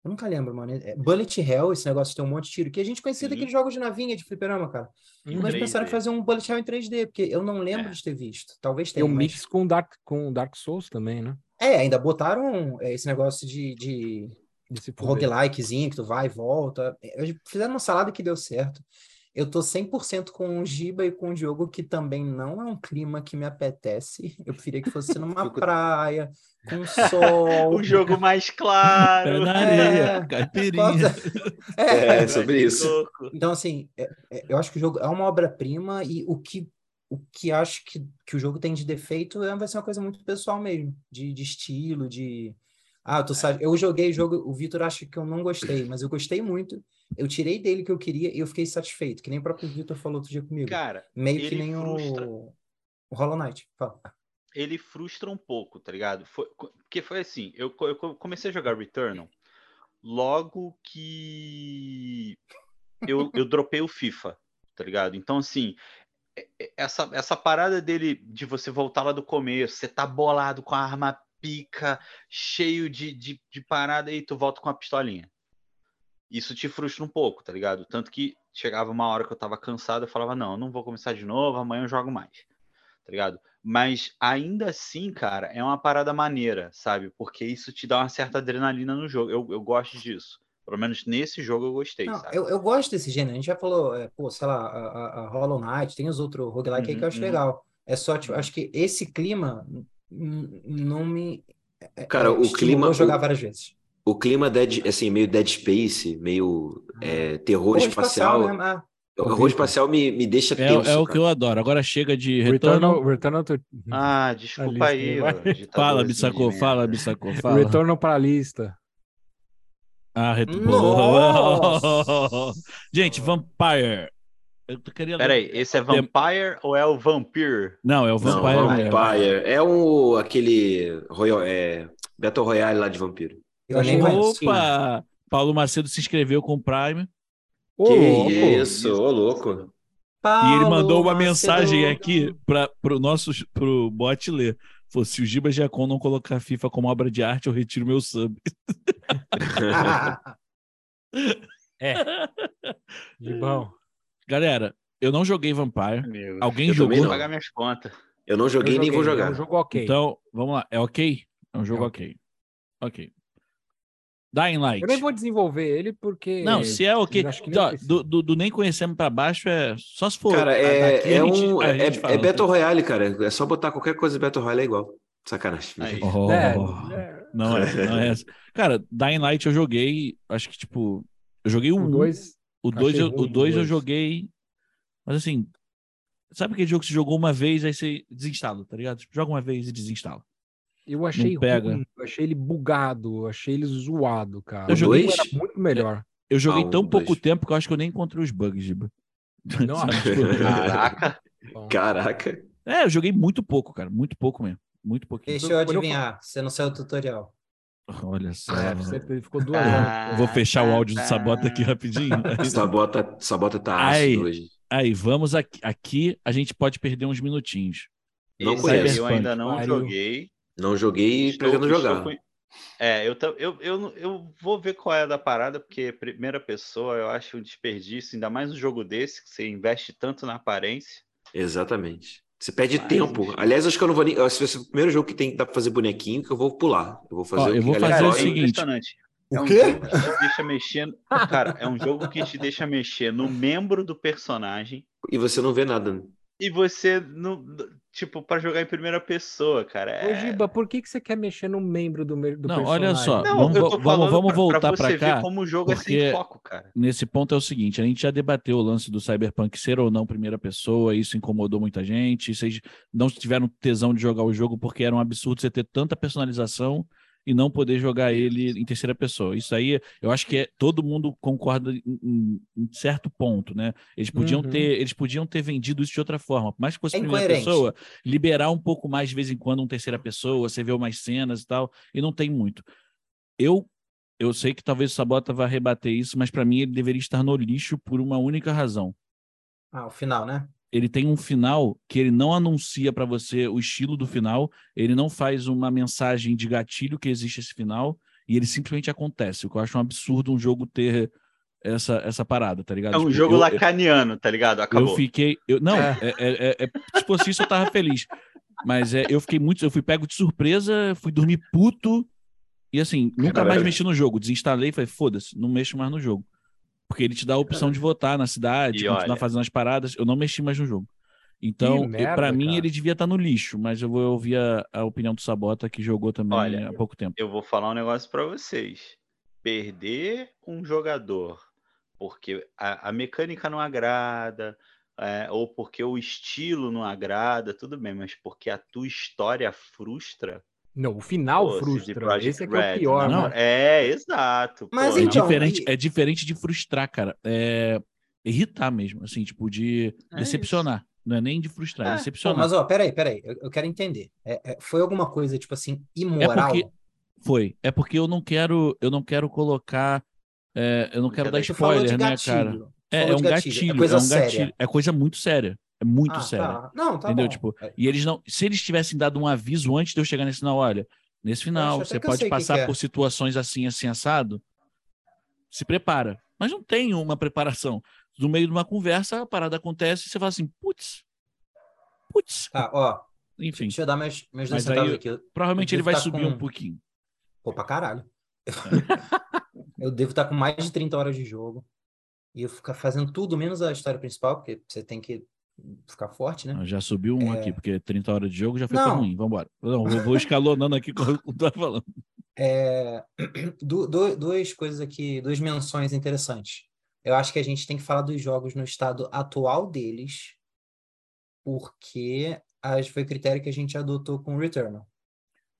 Eu nunca lembro, mano. É Bullet Hell, esse negócio de ter um monte de tiro, que a gente conhecia Sim. daqueles jogos de navinha de fliperama, cara. Em mas 3D. pensaram em fazer um Bullet Hell em 3D, porque eu não lembro é. de ter visto. Talvez tenha. Tem um mas... mix com Dark, com Dark Souls também, né? É, ainda botaram é, esse negócio de, de roguelikezinho, que tu vai e volta. Fizeram uma salada que deu certo. Eu tô 100% com o Giba e com o Diogo, que também não é um clima que me apetece. Eu preferia que fosse numa praia, com sol. o jogo mais claro. Na areia, é, caipirinha. É, é, sobre isso. Então, assim, é, é, eu acho que o jogo é uma obra-prima e o que, o que acho que, que o jogo tem de defeito é, vai ser uma coisa muito pessoal mesmo, de, de estilo, de ah, tu sabe, eu joguei o jogo, o Vitor acha que eu não gostei, mas eu gostei muito. Eu tirei dele o que eu queria e eu fiquei satisfeito, que nem o próprio Vitor falou outro dia comigo. Cara, meio que nem frustra. o, o Hollow Knight. Fala. Ele frustra um pouco, tá ligado? Foi, porque foi assim, eu, eu comecei a jogar Returnal logo que eu, eu dropei o FIFA, tá ligado? Então, assim, essa, essa parada dele de você voltar lá do começo, você tá bolado com a arma pica, cheio de, de, de parada e tu volta com a pistolinha. Isso te frustra um pouco, tá ligado? Tanto que chegava uma hora que eu tava cansado, eu falava, não, eu não vou começar de novo, amanhã eu jogo mais, tá ligado? Mas ainda assim, cara, é uma parada maneira, sabe? Porque isso te dá uma certa adrenalina no jogo. Eu, eu gosto disso. Pelo menos nesse jogo eu gostei, não, eu, eu, gosto desse gênero. A gente já falou, é, pô, sei lá, a, a, Hollow Knight, tem os outros roguelike uhum, aí que eu acho uhum. legal. É só, tipo, acho que esse clima não me. É, Cara, é, o clima. jogar várias vezes. O clima dead, assim, meio Dead Space, meio é, terror espacial. espacial né? O terror espacial me, me deixa é, tenso. É, o que eu adoro. Agora chega de retorno. Retorno, retorno Ah, desculpa aí. fala, Bissacô, fala, Bissacô, fala. Retorno para a lista. Ah, retorno. Gente, Vampire. Eu queria Peraí, esse é Vampire ou é o Vampire? Não, é o Vampire. Não, Vampire. É um, aquele Royal, é, Battle Royale lá de vampiro. Eu achei Opa! Paulo Macedo se inscreveu com o Prime. Que isso, ô louco. Paulo e ele mandou uma Macedo. mensagem aqui para o nosso pro bot ler. Falou, se o Giba Giacom não colocar FIFA como obra de arte, eu retiro meu sub. é. Gibão. Galera, eu não joguei Vampire. Meu, Alguém jogou? Não. pagar minhas contas. Eu não joguei, eu nem vou jogar. É um jogo ok. Então, vamos lá. É ok? É um jogo é ok. Ok. Dying Light. Eu nem vou desenvolver ele porque. Não, se é ok. Do, do, do, nem conhecemos para baixo é só se for. Cara, é, é, um, é, é, é Battle Royale, cara. É só botar qualquer coisa Battle Royale é igual. Sacanagem. Oh, é, não, é, não é essa. Cara, Dying Light eu joguei, acho que tipo. Eu joguei um. Dois, o 2 eu, o dois eu joguei. Mas assim, sabe aquele jogo que você jogou uma vez, aí você desinstala, tá ligado? Tipo, joga uma vez e desinstala. Eu achei pega. ruim, eu achei ele bugado, eu achei ele zoado, cara. Eu joguei era muito melhor. Eu joguei ah, um, tão pouco dois. tempo que eu acho que eu nem encontrei os bugs, Giba. Tipo, Caraca. Caraca. É, eu joguei muito pouco, cara. Muito pouco mesmo. Muito pouquinho. Deixa eu adivinhar, você não saiu do tutorial. Olha só. É, você ficou duas ah, Vou fechar o áudio do Sabota aqui rapidinho. Sabota, Sabota tá aí, hoje. Aí, vamos aqui. Aqui a gente pode perder uns minutinhos. Não conheço. Eu ainda não Pariu. joguei. Não joguei e pretendo jogar. É, eu, eu, eu, eu vou ver qual é da parada, porque primeira pessoa eu acho um desperdício, ainda mais um jogo desse, que você investe tanto na aparência. Exatamente. Você perde Mas, tempo. Aliás, acho que eu não vou nem. Se esse é o primeiro jogo que tem dá pra fazer bonequinho, que eu vou pular. Eu vou fazer Ó, o eu vou fazer o seguinte. É um jogo que te deixa mexendo. Cara, é um jogo que te deixa mexer no membro do personagem. E você não vê nada. E você não tipo, para jogar em primeira pessoa, cara. É... Ô, Giba, por que, que você quer mexer no membro do, do Não, olha só, não, vamos, vamos, vamos voltar para cá. como o jogo é sem foco, cara. Nesse ponto é o seguinte, a gente já debateu o lance do Cyberpunk ser ou não primeira pessoa, isso incomodou muita gente, vocês não tiveram tesão de jogar o jogo porque era um absurdo você ter tanta personalização e não poder jogar ele em terceira pessoa. Isso aí, eu acho que é, todo mundo concorda em, em certo ponto, né? Eles podiam uhum. ter, eles podiam ter vendido isso de outra forma, mais que fosse é primeira pessoa, liberar um pouco mais de vez em quando um terceira pessoa, você vê umas cenas e tal, e não tem muito. Eu eu sei que talvez o Sabota vá rebater isso, mas para mim ele deveria estar no lixo por uma única razão. Ah, o final, né? Ele tem um final que ele não anuncia para você o estilo do final, ele não faz uma mensagem de gatilho que existe esse final, e ele simplesmente acontece. O que eu acho um absurdo um jogo ter essa, essa parada, tá ligado? É um tipo, jogo eu, lacaniano, tá ligado? Acabou. Eu fiquei. Eu, não, é. É, é, é, é tipo assim, eu tava feliz. Mas é, eu fiquei muito. Eu fui pego de surpresa, fui dormir puto. E assim, nunca Caralho. mais mexi no jogo. Desinstalei e falei, foda-se, não mexo mais no jogo. Porque ele te dá a opção de votar na cidade, e continuar olha... fazendo as paradas. Eu não mexi mais no jogo. Então, para mim, ele devia estar tá no lixo, mas eu vou ouvir a, a opinião do Sabota, que jogou também olha, há pouco tempo. Eu vou falar um negócio para vocês. Perder um jogador porque a, a mecânica não agrada, é, ou porque o estilo não agrada, tudo bem, mas porque a tua história frustra. Não, o final pô, frustra. Esse é, que é o pior. Não, é, exato. Mas pô, é então, diferente, e... é diferente de frustrar, cara. É irritar mesmo, assim, tipo, de é decepcionar. Isso. Não é nem de frustrar, é, é decepcionar. Pô, mas, ó, peraí, peraí. Eu, eu quero entender. É, é, foi alguma coisa, tipo assim, imoral? É porque, foi. É porque eu não quero, eu não quero colocar é, eu não quero dar spoiler, né, cara? É, é um gatilho, gatilho, é, coisa é um gatilho, é coisa muito séria. É muito ah, séria. Tá. Não, tá Entendeu? Bom. Tipo, é. e eles não. Se eles tivessem dado um aviso antes de eu chegar nesse final, olha, nesse final, você pode passar que que por situações assim, assim, assado. Se prepara. Mas não tem uma preparação. No meio de uma conversa, a parada acontece e você fala assim, putz. Putz. Tá, ó. Enfim. Deixa eu dar meus, meus dois centavos aqui. Provavelmente ele vai subir com... um pouquinho. Pô, pra caralho. Eu devo estar com mais de 30 horas de jogo. E eu ficar fazendo tudo menos a história principal, porque você tem que ficar forte, né? Já subiu um é... aqui, porque 30 horas de jogo já foi ruim. Vambora. Não, eu vou escalonando aqui como eu tô falando. É... Du du duas coisas aqui, duas menções interessantes. Eu acho que a gente tem que falar dos jogos no estado atual deles, porque foi o critério que a gente adotou com o Returnal.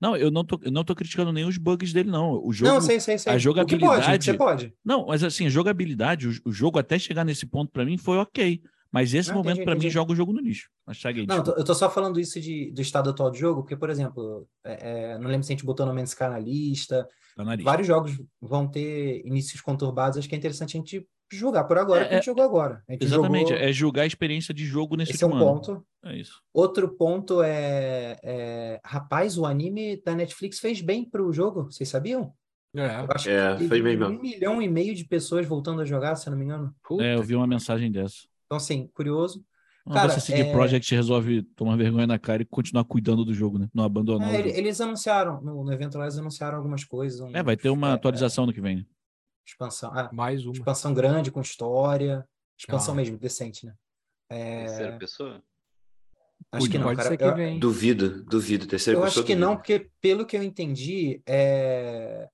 Não, eu não tô, eu não tô criticando nem os bugs dele, não. O jogo, não, sei, sei, sei. A jogabilidade. Você pode, Não, mas assim, a jogabilidade, o, o jogo até chegar nesse ponto para mim foi ok. Mas esse não, momento, para mim, joga o jogo no lixo. Mas segue Não, eu tô só falando isso de, do estado atual do jogo, porque, por exemplo, é, é, não lembro se a gente botou no Man's Sky na lista. Tá na lista. Vários jogos vão ter inícios conturbados. Acho que é interessante a gente julgar por agora, é, que a gente é, jogou agora. exatamente, jogou... é julgar a experiência de jogo nesse Esse é um ano. ponto. É isso. Outro ponto é, é, Rapaz, o anime da Netflix fez bem pro jogo, vocês sabiam? É, eu acho é, que fez bem mesmo. Um milhão e meio de pessoas voltando a jogar, se eu não me engano. Puta. É, eu vi uma mensagem dessa. Então, assim, curioso. Cara, a CD é... Projekt resolve tomar vergonha na cara e continuar cuidando do jogo, né? Não abandonar. É, eles anunciaram, no, no, evento lá, eles anunciaram algumas coisas. Um... É, vai ter uma é, atualização no que vem. Expansão. Ah, Mais uma. Expansão grande, com história. Expansão ah. mesmo, decente, né? É... Terceira pessoa? Acho que não, cara. Eu... Duvido, duvido. Terceira eu pessoa. Eu acho que duvido. não, porque pelo que eu entendi, é...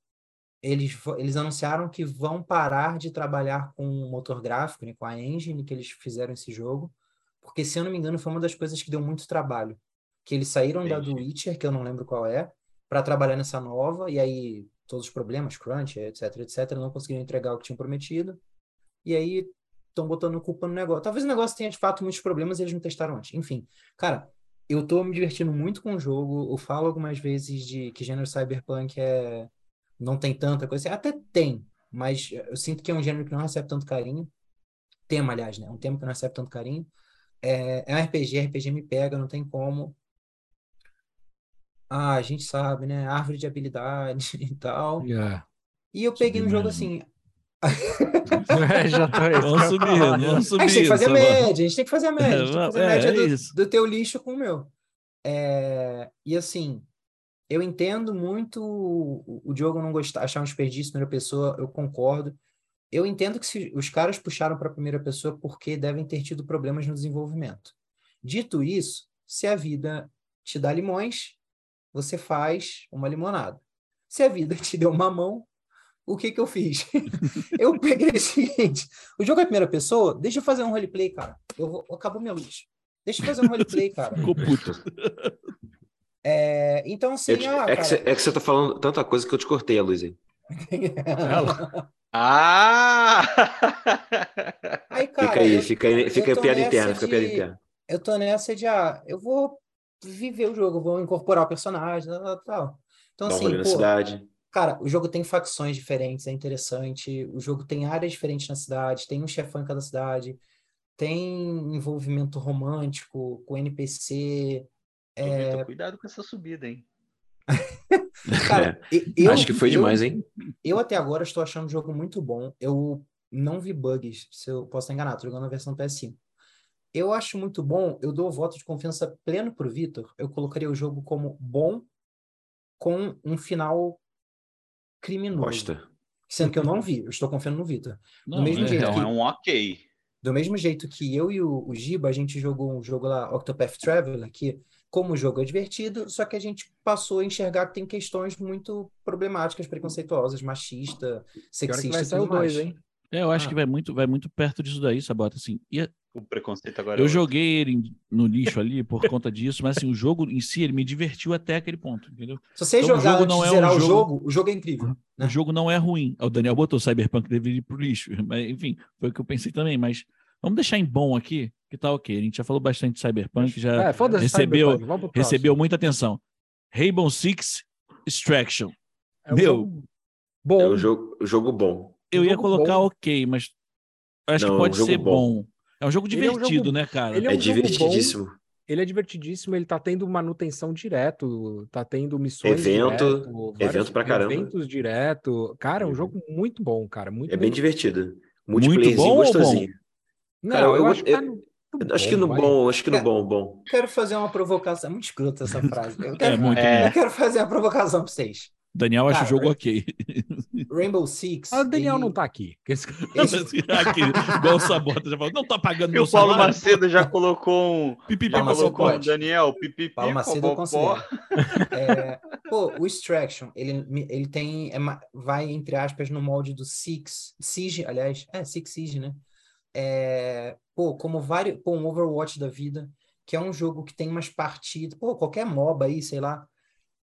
eles, eles anunciaram que vão parar de trabalhar com o motor gráfico, né, com a engine que eles fizeram esse jogo, porque, se eu não me engano, foi uma das coisas que deu muito trabalho. Que eles saíram Entendi. da do Witcher, que eu não lembro qual é, para trabalhar nessa nova, e aí todos os problemas, crunch, etc, etc, não conseguiram entregar o que tinham prometido. E aí estão botando culpa no negócio. Talvez o negócio tenha de fato muitos problemas e eles não testaram antes. Enfim, cara, eu tô me divertindo muito com o jogo. Eu falo algumas vezes de que gênero cyberpunk é não tem tanta coisa. Até tem, mas eu sinto que é um gênero que não recebe tanto carinho. Tema, aliás, né? Um tema que não recebe tanto carinho. É, é um RPG, RPG me pega, não tem como. Ah, a gente sabe, né? Árvore de habilidade e tal. Yeah. E eu peguei um jogo assim. é, já tô, vamos subir, vamos subir. A gente tem que fazer a média, a gente tem que fazer a média, fazer a média é, do, do, teu lixo com o meu. É, e assim, eu entendo muito o, o Diogo não gostar, achar um desperdício primeira pessoa, eu concordo. Eu entendo que se, os caras puxaram para a primeira pessoa porque devem ter tido problemas no desenvolvimento. Dito isso, se a vida te dá limões, você faz uma limonada. Se a vida te deu uma mão, o que que eu fiz? eu peguei o seguinte, o jogo é a primeira pessoa, deixa eu fazer um roleplay, cara. Eu vou, acabou minha luz. Deixa eu fazer um roleplay, cara. Ficou puto. É, então, assim. Te, ah, é, que você, é, que você, tá falando tanta coisa que eu te cortei a luz aí. ah! Aí, cara, fica aí, eu, fica aí, fica piada interna, de, fica piada interna. Eu tô nessa de, ah, eu vou viver o jogo, vou incorporar o personagem, tal, tal. Então, Dá assim, pô, cidade. cara, o jogo tem facções diferentes, é interessante. O jogo tem áreas diferentes na cidade, tem um chefão em cada cidade, tem envolvimento romântico com NPC. É... Cuidado com essa subida, hein? Cara, é. eu, acho que foi eu, demais, hein? Eu até agora estou achando o jogo muito bom. Eu não vi bugs, se eu posso estar enganado, estou jogando a versão PS5. Eu acho muito bom, eu dou voto de confiança pleno para o Vitor. Eu colocaria o jogo como bom com um final criminoso. Sendo que eu não vi, eu estou confiando no Vitor. Do mesmo é, jeito então que, é um ok. Do mesmo jeito que eu e o, o Giba, a gente jogou um jogo lá, Octopath Traveler, que como o jogo é divertido, só que a gente passou a enxergar que tem questões muito problemáticas, preconceituosas, machista, sexista e tudo mais. Dois, hein? É, eu acho ah. que vai muito, vai muito perto disso daí, Sabota. Assim, e o preconceito agora. Eu é joguei ele no lixo ali por conta disso, mas assim, o jogo em si ele me divertiu até aquele ponto, entendeu? Se você então, jogar o jogo não é um jogo... o jogo, o jogo é incrível. Né? O jogo não é ruim. O Daniel botou Cyberpunk deveria ir pro lixo, mas enfim, foi o que eu pensei também. Mas vamos deixar em bom aqui, que tá ok. A gente já falou bastante de Cyberpunk, já é, recebeu, Cyberpunk. recebeu muita atenção. Rainbow Six Extraction. É um Meu, jogo bom. É um jogo, jogo bom. Eu ia colocar bom. ok, mas acho não, que pode é um ser bom. bom. É um jogo divertido, é um jogo, né, cara? É, um é divertidíssimo. Bom, ele é divertidíssimo, ele tá tendo manutenção direto, tá tendo missões evento, direto, evento pra caramba. Eventos direto. Cara, é um jogo muito bom, cara, muito É bem divertido. Multiplayerzinho muito bom gostosinho. Bom? Não, cara, eu, eu, acho, que tá no, acho que no bom, acho que no bom, bom. Quero fazer uma provocação, é muito escrota essa frase. Eu quero, é muito é. eu quero fazer uma provocação pra vocês. Daniel acha o jogo ok. Rainbow Six. Ah, o Daniel não tá aqui. Esse... aqui igual o Sabota já falou, não tá pagando e meu o Paulo salário. Macedo já colocou um. Pipipi, já colocou um Daniel, pipipi, Paulo Macedo considero. é, pô, o Extraction, ele, ele tem. É, vai, entre aspas, no molde do Six. Siege, aliás. É, Six Siege, né? É, pô, como vários. Pô, um Overwatch da vida, que é um jogo que tem umas partidas. Pô, qualquer MOBA aí, sei lá.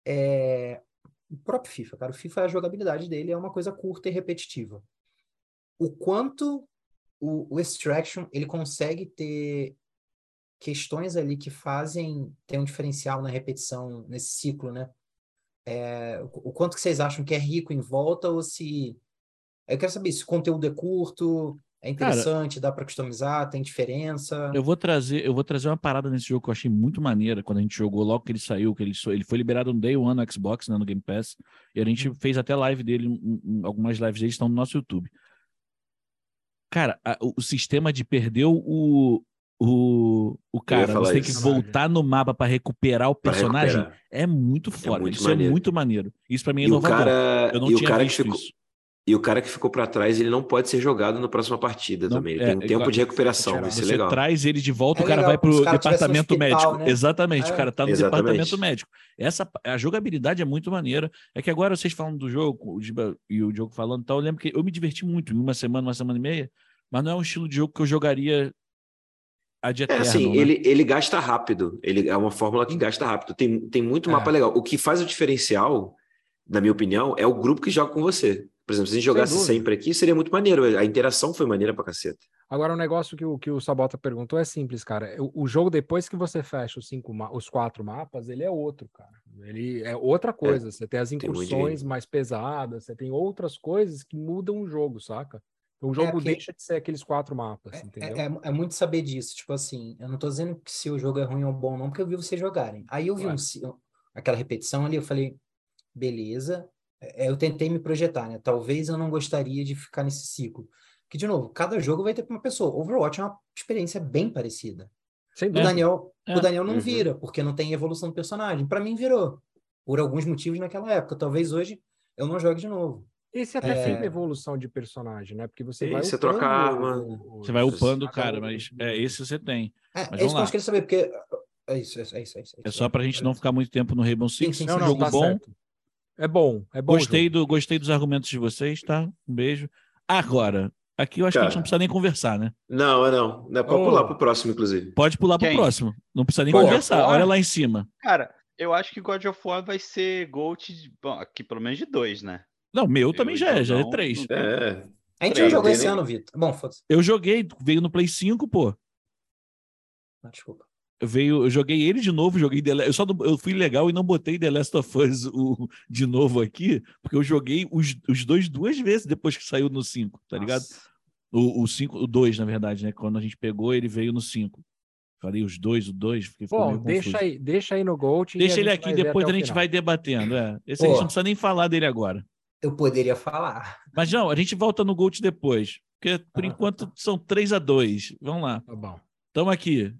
É, o próprio FIFA, cara. O FIFA, a jogabilidade dele é uma coisa curta e repetitiva. O quanto o, o Extraction ele consegue ter questões ali que fazem ter um diferencial na repetição, nesse ciclo, né? É, o, o quanto que vocês acham que é rico em volta ou se... Eu quero saber se o conteúdo é curto, é interessante, Cara, dá para customizar, tem diferença. Eu vou trazer, eu vou trazer uma parada nesse jogo que eu achei muito maneira quando a gente jogou logo que ele saiu, que ele, ele foi liberado no Day One no Xbox, né, no Game Pass, e a gente hum. fez até live dele, um, um, algumas lives dele estão no nosso YouTube. Cara, a, o, o, sistema de perder o, o, o cara, você tem que voltar no mapa para recuperar o personagem, recuperar. é muito foda. É muito isso é maneiro. é muito maneiro. Isso para mim é inovador. Cara, eu não tinha visto ficou... isso. E o cara que ficou para trás, ele não pode ser jogado na próxima partida não, também. Ele é, tem um tempo de recuperação, vai ser Você legal. traz ele de volta, é o cara legal, vai para o departamento hospital, médico. Né? Exatamente, é. o cara tá no Exatamente. departamento médico. Essa, a jogabilidade é muito maneira. É que agora vocês falando do jogo, o Giba e o Diogo falando, então, eu lembro que eu me diverti muito em uma semana, uma semana e meia, mas não é um estilo de jogo que eu jogaria a de eterno, É assim, né? ele, ele gasta rápido. Ele é uma fórmula que gasta rápido. Tem, tem muito mapa é. legal. O que faz o diferencial, na minha opinião, é o grupo que joga com você. Por exemplo, se a gente jogasse sempre aqui, seria muito maneiro. A interação foi maneira pra caceta. Agora, o um negócio que o, que o Sabota perguntou é simples, cara. O, o, jogo, depois que você fecha os, cinco, os quatro mapas, ele é outro, cara. Ele é outra coisa. É, você tem as incursões tem mais pesadas, você tem outras coisas que mudam o jogo, saca? Então, o é, jogo é, deixa de ser aqueles quatro mapas, é, entendeu? É, é, é, muito saber disso. Tipo assim, eu não tô dizendo que se o jogo é ruim ou bom, não, porque eu vi vocês jogarem. Aí eu vi um, aquela repetição ali, eu falei, beleza, é, eu tentei me projetar, né? Talvez eu não gostaria de ficar nesse ciclo. Que, de novo, cada jogo vai ter para uma pessoa. Overwatch é uma experiência bem parecida. Sem o Daniel, é. o Daniel não uhum. vira, porque não tem evolução do personagem. Para mim, virou. Por alguns motivos naquela época. Talvez hoje eu não jogue de novo. Esse até é... tem evolução de personagem, né? Porque você vai. Você troca arma. Você vai upando o cara, mas é esse você tem. É, mas é isso que eu queria saber, porque. É isso, é isso, é isso. É, isso, é só pra gente não ficar muito tempo no Rainbow Six. Sim, sim, é um jogo tá bom. Certo. É bom, é bom. Gostei, do, gostei dos argumentos de vocês, tá? Um beijo. Agora, aqui eu acho Cara, que a gente não precisa nem conversar, né? Não, é não. não é pode oh. pular pro próximo, inclusive. Pode pular Quem? pro próximo. Não precisa nem Pô, conversar. Olha lá em cima. Cara, eu acho que God of War vai ser Gold, de, bom, aqui pelo menos de dois, né? Não, meu eu também já é, já é três. É. A gente já jogou esse ano, Vitor. Bom, foda-se. Eu joguei, veio no Play 5, pô. Ah, desculpa veio, eu joguei ele de novo, joguei The, eu só eu fui legal e não botei The Last of Us o, de novo aqui, porque eu joguei os, os dois duas vezes depois que saiu no 5, tá Nossa. ligado? O 5, o 2, na verdade, né? Quando a gente pegou, ele veio no 5. Falei os dois, o dois. Bom, deixa aí, deixa aí no Gold. Deixa ele aqui, depois a gente vai debatendo. É. Esse Pô, a gente não precisa nem falar dele agora. Eu poderia falar. Mas não, a gente volta no Gold depois. Porque por ah, enquanto tá. são 3 a 2 Vamos lá. Tá bom. Estamos aqui.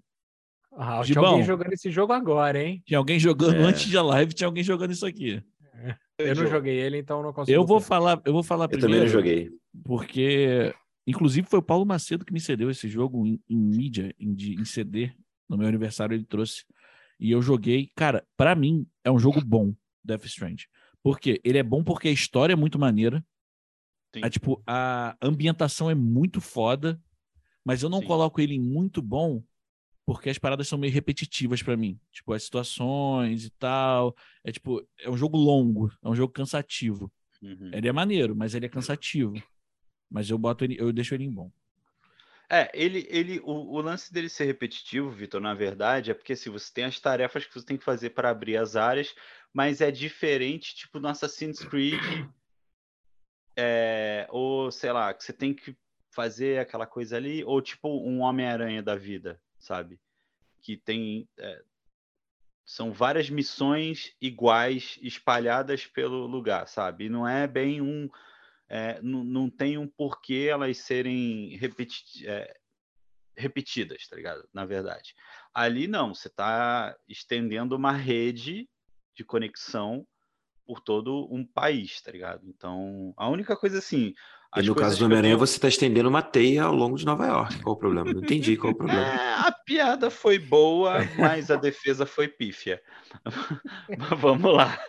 Ah, tinha alguém jogando esse jogo agora, hein? Tinha alguém jogando é. antes da live, tinha alguém jogando isso aqui. É. Eu não joguei ele, então não consigo. Eu vou falar, eu vou falar eu primeiro. Eu também não joguei. Porque, inclusive, foi o Paulo Macedo que me cedeu esse jogo em, em mídia, em, em CD. No meu aniversário ele trouxe. E eu joguei. Cara, para mim, é um jogo bom, Death Strange. Porque ele é bom porque a história é muito maneira. A, tipo, a ambientação é muito foda. Mas eu não Sim. coloco ele em muito bom porque as paradas são meio repetitivas para mim. Tipo, as situações e tal. É tipo, é um jogo longo, é um jogo cansativo. Uhum. Ele é maneiro, mas ele é cansativo. Mas eu boto ele, eu deixo ele em bom. É, ele, ele, o, o lance dele ser repetitivo, Vitor, na verdade, é porque se assim, você tem as tarefas que você tem que fazer para abrir as áreas, mas é diferente, tipo, no Assassin's Creed, é, ou sei lá, que você tem que fazer aquela coisa ali, ou tipo um Homem-Aranha da vida, sabe? Que tem. É, são várias missões iguais espalhadas pelo lugar, sabe? E não é bem um. É, não, não tem um porquê elas serem repeti é, repetidas, tá ligado? Na verdade. Ali não, você está estendendo uma rede de conexão por todo um país, tá ligado? Então, a única coisa assim, e no caso do Homem-Aranha, você está estendendo uma teia ao longo de Nova York. Qual o problema? Não entendi qual o problema. É, a piada foi boa, mas a defesa foi pífia. mas vamos lá.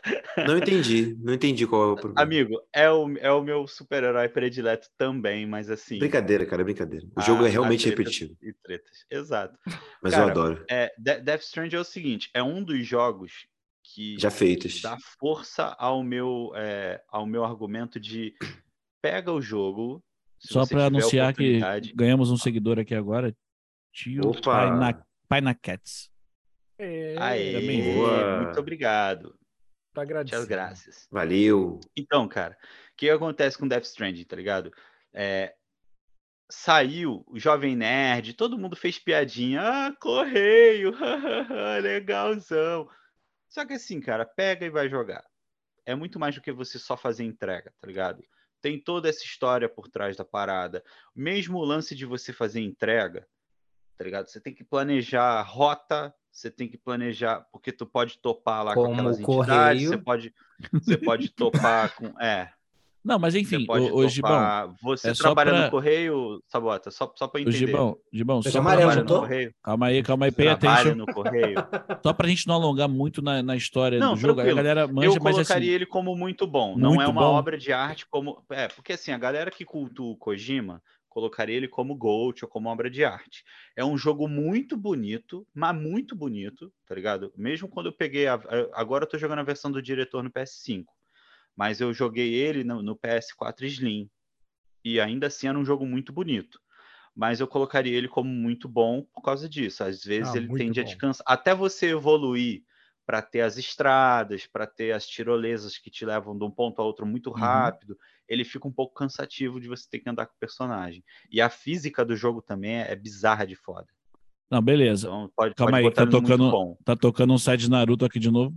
Não entendi, não entendi qual é o problema. Amigo, é o, é o meu super-herói predileto também, mas assim. Brincadeira, cara, brincadeira. O jogo é realmente repetitivo. E tretas, exato. Mas cara, eu adoro. É, Death Stranding é o seguinte: é um dos jogos que já feitos dá força ao meu, é, ao meu argumento de pega o jogo. Só para anunciar que ganhamos um seguidor aqui agora. Tio Paina Cats. É, Aê, boa. muito obrigado. Tá agradecido. Muitas graças. Valeu. Então, cara, o que acontece com Death Stranding, tá ligado? É, saiu o Jovem Nerd, todo mundo fez piadinha. Ah, correio, legalzão. Só que assim, cara, pega e vai jogar. É muito mais do que você só fazer entrega, tá ligado? Tem toda essa história por trás da parada. Mesmo o lance de você fazer entrega, tá ligado? Você tem que planejar rota, você tem que planejar, porque tu pode topar lá Como com aquelas correio. entidades, você pode, você pode topar com. É, não, mas enfim, o, o Gibão. Você é trabalha pra... no correio, Sabota, só, só para entender. O Gibão, Gibão só amarelo, no correio. Calma aí, calma aí, pay attention. no correio. Só para a gente não alongar muito na, na história não, do jogo, tranquilo. a galera manja, Eu colocaria assim, ele como muito bom, muito não é uma bom. obra de arte como... É, porque assim, a galera que cultua o Kojima colocaria ele como GOAT ou como obra de arte. É um jogo muito bonito, mas muito bonito, tá ligado? Mesmo quando eu peguei... A... Agora eu tô jogando a versão do diretor no PS5 mas eu joguei ele no, no, PS4 Slim e ainda assim era um jogo muito bonito. Mas eu colocaria ele como muito bom por causa disso. Às vezes ah, ele tende bom. a descansar. Até você evoluir para ter as estradas, para ter as tirolesas que te levam de um ponto a outro muito uhum. rápido, uhum. ele fica um pouco cansativo de você ter que andar com o personagem. E a física do jogo também é, é bizarra de foda. Não, beleza. Então, pode, Calma pode aí, tá tocando, tá tocando um site de Naruto aqui de novo?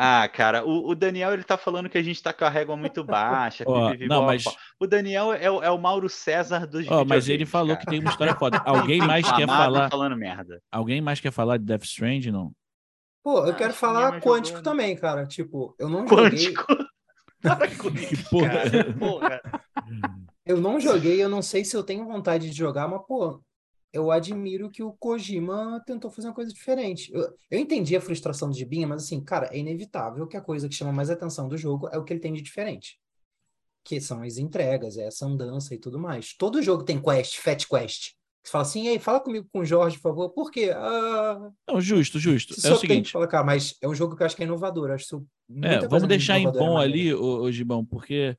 Ah, cara, o, o, Daniel ele tá falando que a gente tá com a régua muito baixa. oh, não, mas... O Daniel é o, é o Mauro César dos oh, Mas ele falou cara. que tem uma história foda. Alguém mais quer falar? falando merda. Alguém mais quer falar de Death Stranding, não? Pô, eu quero falar Quântico jogou, também, cara. Tipo, eu não Quântico. joguei... que porra. Cara, porra. Eu não joguei, eu não sei se eu tenho vontade de jogar, mas, pô, eu admiro que o Kojima tentou fazer uma coisa diferente. Eu, eu entendi a frustração do Jibinha, mas assim, cara, é inevitável que a coisa que chama mais atenção do jogo é o que ele tem de diferente. Que são as entregas, é essa andança e tudo mais. Todo jogo tem quest, fat quest. Você fala assim, ei, fala comigo com o Jorge, por favor. Por quê? Ah... Não, justo, justo. é o seguinte. Colocar, mas é um jogo que eu acho que é inovador. Acho é, vamos deixar em bom ali, o Gibão, porque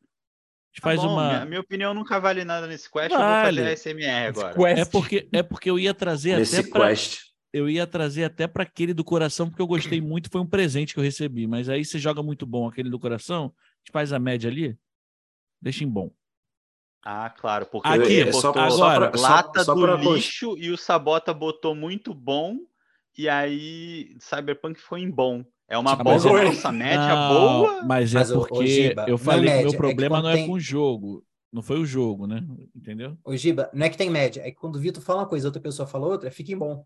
Tá faz bom, uma. Minha, minha, opinião nunca vale nada nesse quest. Vale. Eu vou fazer SMR agora. Quest. É porque, é porque eu ia trazer nesse até para. Eu ia trazer até para aquele do coração, porque eu gostei muito, foi um presente que eu recebi. Mas aí você joga muito bom aquele do coração, a gente faz a média ali, deixa em bom. Ah, claro, porque aqui, é, só, agora, lata só, só do lixo e o Sabota botou muito bom e aí Cyberpunk foi em bom. É uma boa nossa média não, boa. Mas é mas, porque Giba, eu falei que meu problema é que não é tem... com o jogo. Não foi o jogo, né? Entendeu? Ô, Giba, não é que tem média. É que quando o Vitor fala uma coisa outra pessoa fala outra, fica em bom.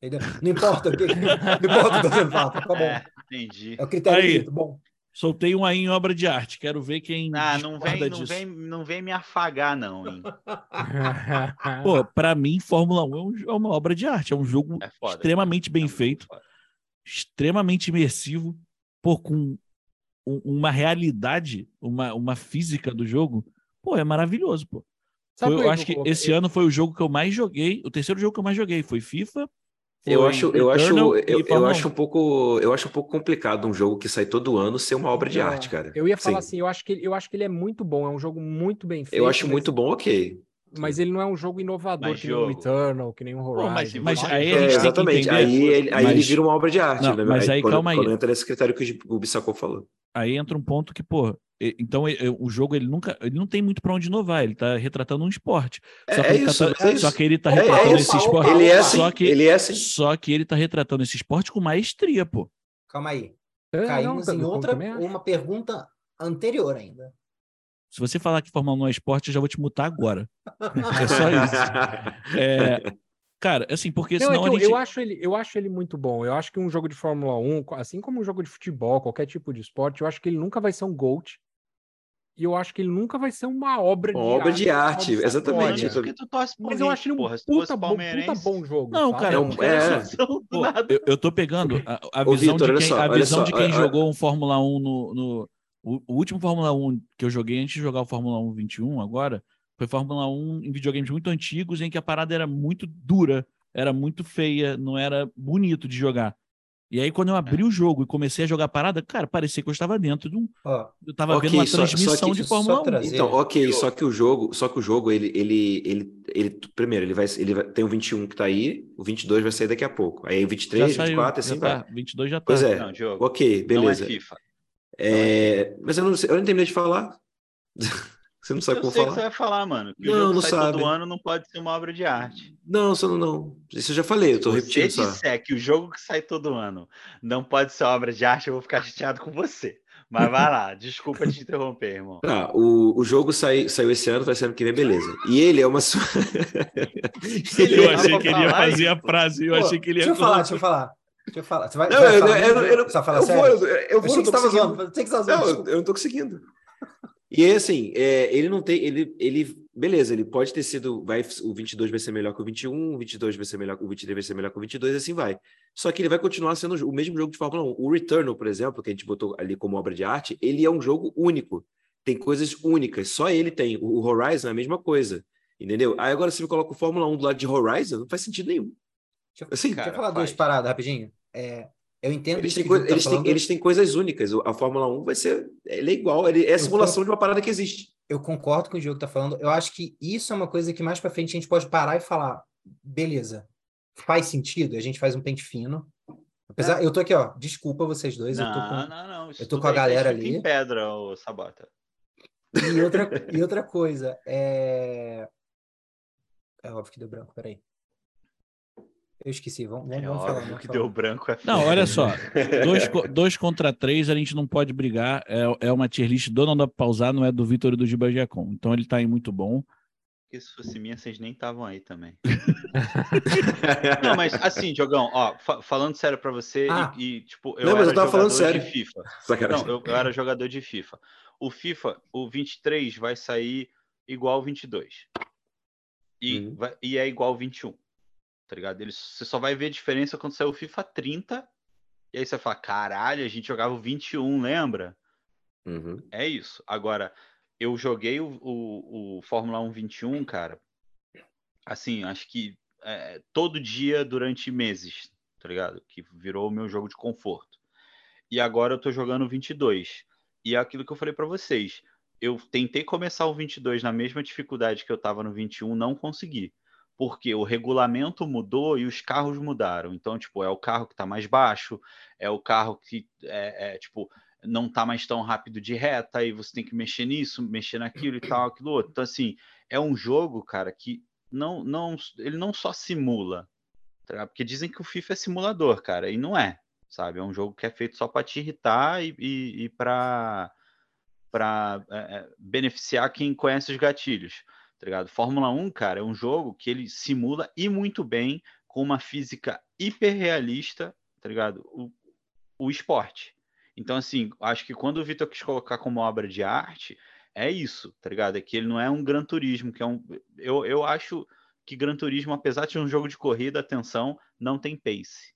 Entendeu? Não importa o que. não importa o que você fala, fica bom. É, entendi. É o critério Aí, Vitor, bom. Soltei um aí em obra de arte. Quero ver quem. Ah, não vem, não vem, não vem me afagar, não, hein? Pô, pra mim, Fórmula 1 é, é uma obra de arte. É um jogo é foda, extremamente é bem feito, extremamente imersivo, pô, com uma realidade, uma, uma física do jogo Pô, é maravilhoso, pô. Foi, eu acho que esse ano foi o jogo que eu mais joguei. O terceiro jogo que eu mais joguei foi FIFA. Foi eu acho, eu acho, eu, eu acho um pouco, eu acho um pouco complicado um jogo que sai todo ano ser uma obra de arte, cara. Eu ia falar Sim. assim, eu acho que eu acho que ele é muito bom, é um jogo muito bem feito. Eu acho mas... muito bom, ok. Mas ele não é um jogo inovador mas que jogo. nem o Returnal, que nem o Horizon. Pô, mas, mas aí é, exatamente. aí ele, aí mas... ele vira uma obra de arte. Não, né? Mas aí, aí quando, calma aí. Quando entra nesse critério que o Bissacô falou. Aí entra um ponto que, pô, então o jogo ele nunca ele não tem muito para onde inovar, ele está retratando um esporte. Só, é, que, isso, tá, é só que ele está é, retratando é esse esporte. Ele é assim, só que, ele é assim. Só que ele está retratando esse esporte com maestria, pô. Calma aí. Caímos não, em outra uma pergunta anterior ainda. Se você falar que Fórmula 1 é esporte, eu já vou te mutar agora. é só isso. É, Cara, assim, porque não, senão é eu, gente... eu, acho ele, eu acho ele muito bom. Eu acho que um jogo de Fórmula 1, assim como um jogo de futebol, qualquer tipo de esporte, eu acho que ele nunca vai ser um GOAT. E eu acho que ele nunca vai ser uma obra uma de obra arte. de arte, exatamente. Isso que tu torce por Mas eu acho ele um porra, puta, bom, puta bom jogo. Não, sabe? cara, é, um, é... Pô, eu, eu tô pegando a, a visão, Victor, de, quem, só, a visão de quem jogou um Fórmula 1 no, no o, o, último Fórmula 1 que eu joguei antes de jogar o Fórmula 1 21 agora, foi Fórmula 1 em videogames muito antigos em que a parada era muito dura era muito feia, não era bonito de jogar. E aí, quando eu abri é. o jogo e comecei a jogar a parada, cara, parecia que eu estava dentro de um. Oh, eu estava okay, vendo uma transmissão só, só que, de Fórmula 1. Então, ok, só que o jogo, só que o jogo, ele, ele, ele, ele primeiro, ele vai, ele vai, tem o 21 que está aí, o 22 vai sair daqui a pouco. Aí o 23, já 24, saiu, assim vai. 22 já tá. Pois é. Não, ok, beleza. Não é FIFA. É, mas eu não, eu não terminei de falar. Você não sabe eu como sei falar? que você vai falar, mano. Que não, não sabe. todo ano não pode ser uma obra de arte. Não, só não, não. Isso eu já falei, eu tô Se repetindo só. Se disser que o jogo que sai todo ano não pode ser obra de arte, eu vou ficar chateado com você. Mas vai lá, desculpa te interromper, irmão. Tá, o, o jogo sai, saiu esse ano, vai ser ano que vem, beleza. E ele é uma. eu achei que ele ia fazer a frase, eu Pô, achei que ele ia. Deixa eu falar, deixa eu falar. Deixa eu falar. Você vai, não, vai eu, falar eu, eu, eu, eu, eu, vou, eu, eu vou, eu não tô conseguindo. Não, eu não tô conseguindo. E assim, é, ele não tem, ele, ele, beleza, ele pode ter sido, vai, o 22 vai ser melhor que o 21, o 22 vai ser melhor, o 23 vai ser melhor que o 22, assim vai. Só que ele vai continuar sendo o mesmo jogo de Fórmula 1. O Returnal, por exemplo, que a gente botou ali como obra de arte, ele é um jogo único. Tem coisas únicas, só ele tem. O Horizon é a mesma coisa, entendeu? Aí agora você me coloca o Fórmula 1 do lado de Horizon, não faz sentido nenhum. Deixa, assim, deixa eu falar faz. duas paradas rapidinho. É, eu entendo eles têm, coisa, tá eles, têm, eles têm coisas únicas. A Fórmula 1 vai ser. Ele é igual, ele é a simulação de uma parada que existe. Eu concordo com o Diogo está falando. Eu acho que isso é uma coisa que mais para frente a gente pode parar e falar: beleza, faz sentido, a gente faz um pente fino. Apesar, é. eu tô aqui, ó. Desculpa vocês dois. Não, eu tô com, não, não. eu tô com a galera ali. Em pedra, o Sabota. E outra, e outra coisa, é. É óbvio que deu branco, peraí. Eu esqueci, vamos, vamos, é vamos falar. Vamos que falar. deu branco. É não, olha só. dois, dois contra três, a gente não pode brigar. É, é uma tier list do Nando Pausar, não é do Vitor e do Giba Giacom. Então ele tá aí muito bom. Porque se fosse minha, vocês nem estavam aí também. não, mas assim, Diogão, ó, fa falando sério pra você, ah. e, e, tipo, eu não, mas eu tava falando sério. de FIFA. Não, eu, eu, era jogador de FIFA. O FIFA, o 23 vai sair igual ao 22. E, uhum. vai, e é igual ao 21 tá ligado? Ele, você só vai ver a diferença quando sair o FIFA 30, e aí você fala, caralho, a gente jogava o 21, lembra? Uhum. É isso. Agora, eu joguei o, o, o, Fórmula 1 21, cara, assim, acho que é, todo dia durante meses, tá ligado? Que virou o meu jogo de conforto. E agora eu tô jogando o 22. E é aquilo que eu falei para vocês. Eu tentei começar o 22 na mesma dificuldade que eu tava no 21, não consegui porque o regulamento mudou e os carros mudaram. Então, tipo, é o carro que está mais baixo, é o carro que é, é tipo não tá mais tão rápido de reta, aí você tem que mexer nisso, mexer naquilo e tal, aquilo outro. Então, assim, é um jogo, cara, que não, não, ele não só simula, tá porque dizem que o FIFA é simulador, cara, e não é, sabe? É um jogo que é feito só para te irritar e, e, e para para é, é, beneficiar quem conhece os gatilhos, tá ligado? Fórmula 1, cara, é um jogo que ele simula e muito bem com uma física hiperrealista, tá ligado? O, o esporte. Então, assim, acho que quando o Vitor quis colocar como obra de arte, é isso, tá ligado? É que ele não é um Gran Turismo, que é um. Eu, eu acho que Gran Turismo, apesar de ser um jogo de corrida, atenção, não tem pace.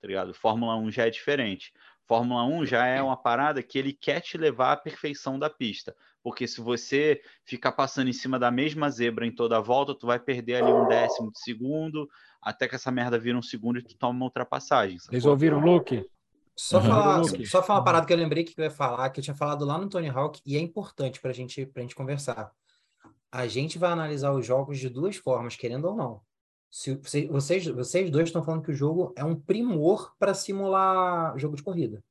Tá ligado? Fórmula 1 já é diferente. Fórmula 1 já é uma parada que ele quer te levar à perfeição da pista. Porque se você ficar passando em cima da mesma zebra em toda a volta, tu vai perder ali um décimo de segundo, até que essa merda vira um segundo e tu toma uma ultrapassagem. Eles ouviram o Luke? Só, uhum. falar, só falar uma parada que eu lembrei que eu ia falar, que eu tinha falado lá no Tony Hawk, e é importante para gente, a gente conversar. A gente vai analisar os jogos de duas formas, querendo ou não. Se, vocês, vocês dois estão falando que o jogo é um primor para simular jogo de corrida.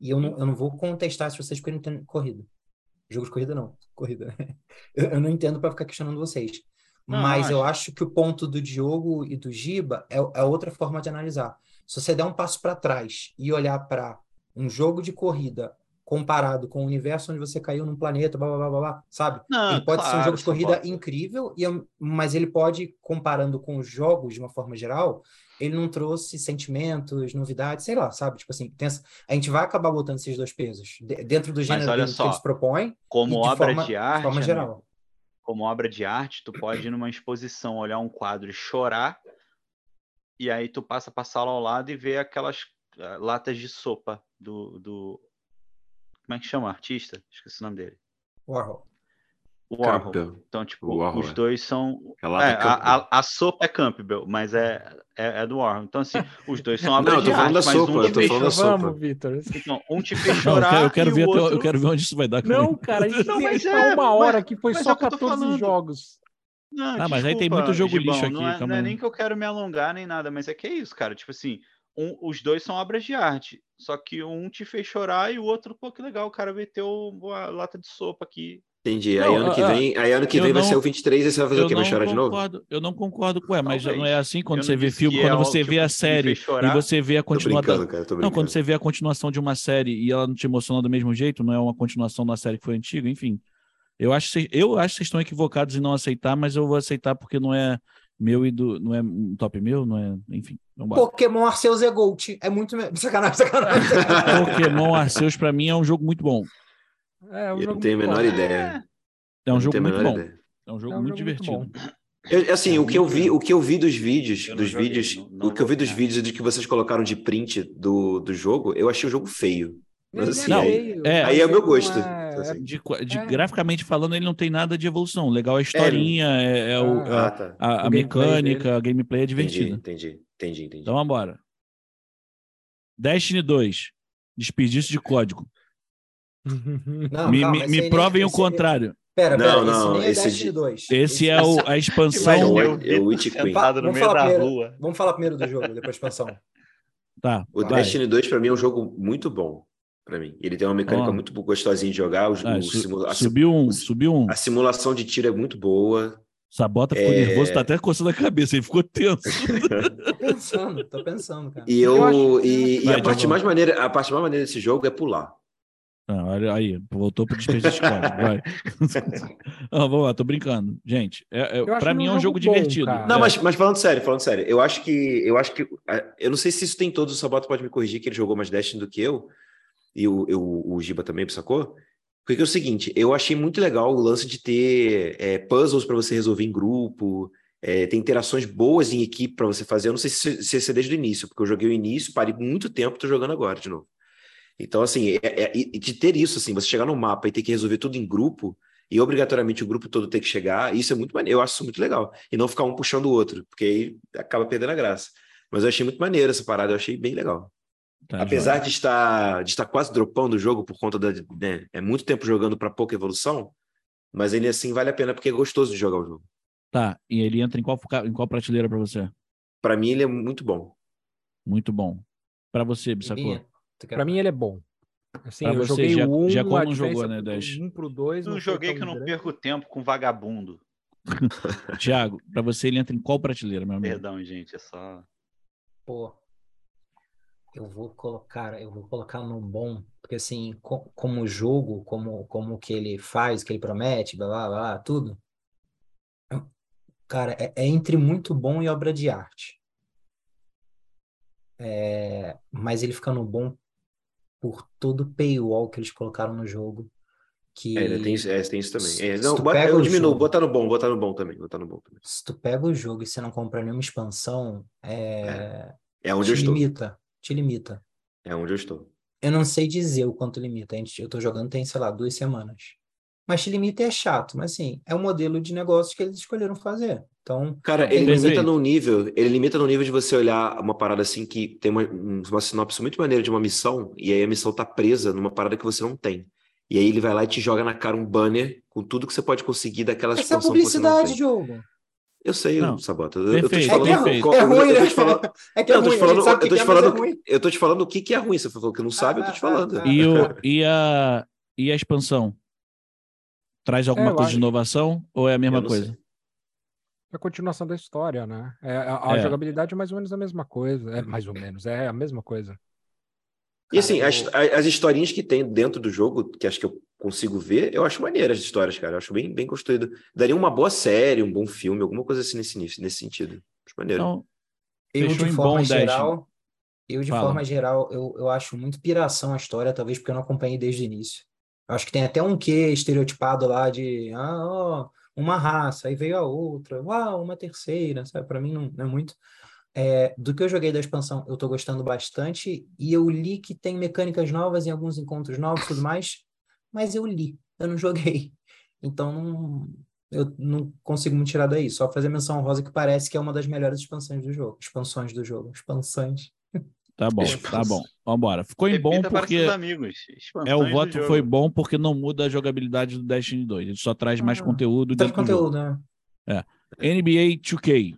E eu não, eu não vou contestar se vocês querem corrida. Jogo de corrida, não. Corrida. eu, eu não entendo para ficar questionando vocês. Não, Mas eu acho que o ponto do Diogo e do Giba é, é outra forma de analisar. Se você der um passo para trás e olhar para um jogo de corrida comparado com o universo onde você caiu num planeta, blá, blá, blá, blá sabe? Não, ele pode claro, ser um jogo de corrida pode. incrível, e, mas ele pode, comparando com os jogos de uma forma geral, ele não trouxe sentimentos, novidades, sei lá, sabe? Tipo assim, essa, a gente vai acabar botando esses dois pesos dentro do gênero que só, eles propõem. Como de obra forma, de arte, de forma geral. como obra de arte, tu pode ir numa exposição, olhar um quadro e chorar e aí tu passa para a sala ao lado e vê aquelas uh, latas de sopa do, do. Como é que chama? Artista? Esqueci o nome dele. Warhol. Warhol. Campbell. Então, tipo, Warhol, os é. dois são. É, a, a, a, sopa é Campbell, mas é, é, é, do Warhol. Então, assim, os dois são obras Não, eu tô falando da sopa, um eu tô falando da sopa. Vamos, Vitor. Então, um te fez chorar. Não, eu, quero, ver outro... eu quero ver onde isso vai dar. Não, cara, a gente não, mas é, uma hora mas, que foi só 14 jogos. Não, ah, desculpa, mas aí tem muito jogo Gibão, lixo aqui. Não é, não é, nem que eu quero me alongar nem nada, mas é que é isso, cara. Tipo assim, um, os dois são obras de arte. Só que um te fez chorar e o outro, pô, que legal, o cara meteu a lata de sopa aqui. Entendi. Não, aí ano que vem, aí ano que vem não, vai ser o 23 e você vai fazer o quê? Vai chorar concordo, de novo? Eu não concordo com ela, mas Talvez. não é assim quando você vê filme, quando é você vê a série e você vê a continuação. Não, quando você vê a continuação de uma série e ela não te emociona do mesmo jeito, não é uma continuação da série que foi antiga, enfim. Eu acho, que, eu acho que vocês estão equivocados em não aceitar, mas eu vou aceitar porque não é meu e do. Não é um top meu, não é. Enfim. Pokémon Arceus é Gold. É muito. Sacanagem, sacanagem. Pokémon Arceus, para mim, é um jogo muito bom. É, um eu não tenho a menor bom. ideia. É um jogo muito bom. Ideia. É um jogo é um muito jogo divertido. Muito eu, assim, é o que eu vi, o que eu vi dos vídeos, dos joguei, vídeos, não, não o que eu vi dos vídeos de que vocês colocaram de print do, do jogo, eu achei o jogo feio. Mas, assim, não, aí, é, aí é o meu gosto. É, assim. de, de é. graficamente falando, ele não tem nada de evolução. Legal a historinha, é, é o, ah, a, tá. a, a mecânica, a gameplay é divertida. Entendi, entendi, entendi. Então vambora. Destiny 2. Desperdício de código. Não, me calma, me, me provem o contrário. Pera, pera, não, não, esse, é 2. esse é o, a expansão. é o Witch Queen. Vamos falar, primeiro, vamos falar primeiro do jogo, depois a expansão. Tá. O vai. Destiny 2 para mim é um jogo muito bom para mim. Ele tem uma mecânica oh. muito gostosinha de jogar. O, ah, o simula... subiu um, subiu um. A simulação de tiro é muito boa. Sabota ficou é... nervoso, tá até coçando a cabeça, ele ficou tenso. tô pensando, tô pensando, cara. E eu, eu e, e a parte mais maneira, a parte mais maneira desse jogo é pular. Ah, olha aí, voltou pro desperdício de código, vai. ah, vamos lá, tô brincando. Gente, é, é, para mim é um jogo, divertido. Cara. Não, mas, mas falando sério, falando sério, eu acho que eu acho que eu não sei se isso tem todos, o Sabota pode me corrigir que ele jogou mais Destiny do que eu, e o, o, o Giba também, sacou? Porque é o seguinte, eu achei muito legal o lance de ter é, puzzles para você resolver em grupo, é, tem interações boas em equipe para você fazer. Eu não sei se, se, se é desde o início, porque eu joguei o início, parei muito tempo, tô jogando agora de novo. Então, assim, é, é, de ter isso, assim, você chegar no mapa e ter que resolver tudo em grupo, e obrigatoriamente o grupo todo ter que chegar, isso é muito maneiro, eu acho isso muito legal. E não ficar um puxando o outro, porque aí acaba perdendo a graça. Mas eu achei muito maneiro essa parada, eu achei bem legal. Tá, Apesar de estar, de estar quase dropando o jogo por conta da. Né, é muito tempo jogando para pouca evolução, mas ainda assim vale a pena porque é gostoso de jogar o jogo. Tá, e ele entra em qual, em qual prateleira para você? Para mim, ele é muito bom. Muito bom. Para você, Bissacô? Para mim, ele é bom. Assim, eu joguei já, um, já como não jogou, né, Dash? Um pro dois. Não, não joguei que eu não grande. perco tempo com vagabundo. Tiago, para você ele entra em qual prateleira, meu amigo? Perdão, gente, é só. Pô, eu vou colocar, eu vou colocar no bom, porque assim, co como jogo, como como que ele faz, que ele promete, blá blá blá, tudo. Cara, é, é entre muito bom e obra de arte. É, mas ele ficando bom por todo o paywall que eles colocaram no jogo. Que é, tem, é, tem isso também. É, não, bota, eu diminuo, jogo, botar no bom, botar no bom também, botar no bom também. Se tu pega o jogo e você não compra nenhuma expansão, é, é, é onde eu estou. Te limita. É onde eu estou. Eu não sei dizer o quanto limita. Eu tô jogando tem, sei lá, duas semanas. Mas te limita é chato, mas assim, é o modelo de negócio que eles escolheram fazer. Então, cara, ele limita no nível, ele limita no nível de você olhar uma parada assim que tem uma, uma sinopse muito maneira de uma missão, e aí a missão tá presa numa parada que você não tem. E aí ele vai lá e te joga na cara um banner com tudo que você pode conseguir daquela Essa é publicidade, jogo. Eu sei, não, Sabota. Eu, eu tô te falando. É, é ruim, né? É que é ruim, eu tô te falando, eu tô te falando, é eu tô te falando o que, que é ruim. Você falou que não sabe, ah, eu tô te falando. Ah, ah, e, o, e, a, e a expansão? Traz alguma é, coisa de inovação ou é a mesma coisa? Sei a continuação da história, né? É, a, a é. jogabilidade é mais ou menos a mesma coisa. É mais ou menos, é a mesma coisa. E assim, as, as historinhas que tem dentro do jogo, que acho que eu consigo ver, eu acho maneiras as histórias, cara. Eu acho bem, bem construído. Daria uma boa série, um bom filme, alguma coisa assim nesse, nesse sentido. Acho maneiro. Então, eu, de forma geral, eu, de Fala. forma geral, eu, eu acho muito piração a história, talvez porque eu não acompanhei desde o início. Eu acho que tem até um quê estereotipado lá de ah, ó, uma raça, aí veio a outra, uau, uma terceira, sabe? Para mim não, não, é muito. É, do que eu joguei da expansão, eu estou gostando bastante, e eu li que tem mecânicas novas em alguns encontros novos e tudo mais, mas eu li, eu não joguei. Então não, eu não consigo me tirar daí. Só fazer menção rosa que parece que é uma das melhores expansões do jogo. Expansões do jogo. Expansões. Tá bom, tá bom. Vambora. Ficou em bom porque. Amigos. É, o voto foi bom porque não muda a jogabilidade do Destiny 2. Ele só traz mais ah, conteúdo. Traz conteúdo, né? É. NBA 2K.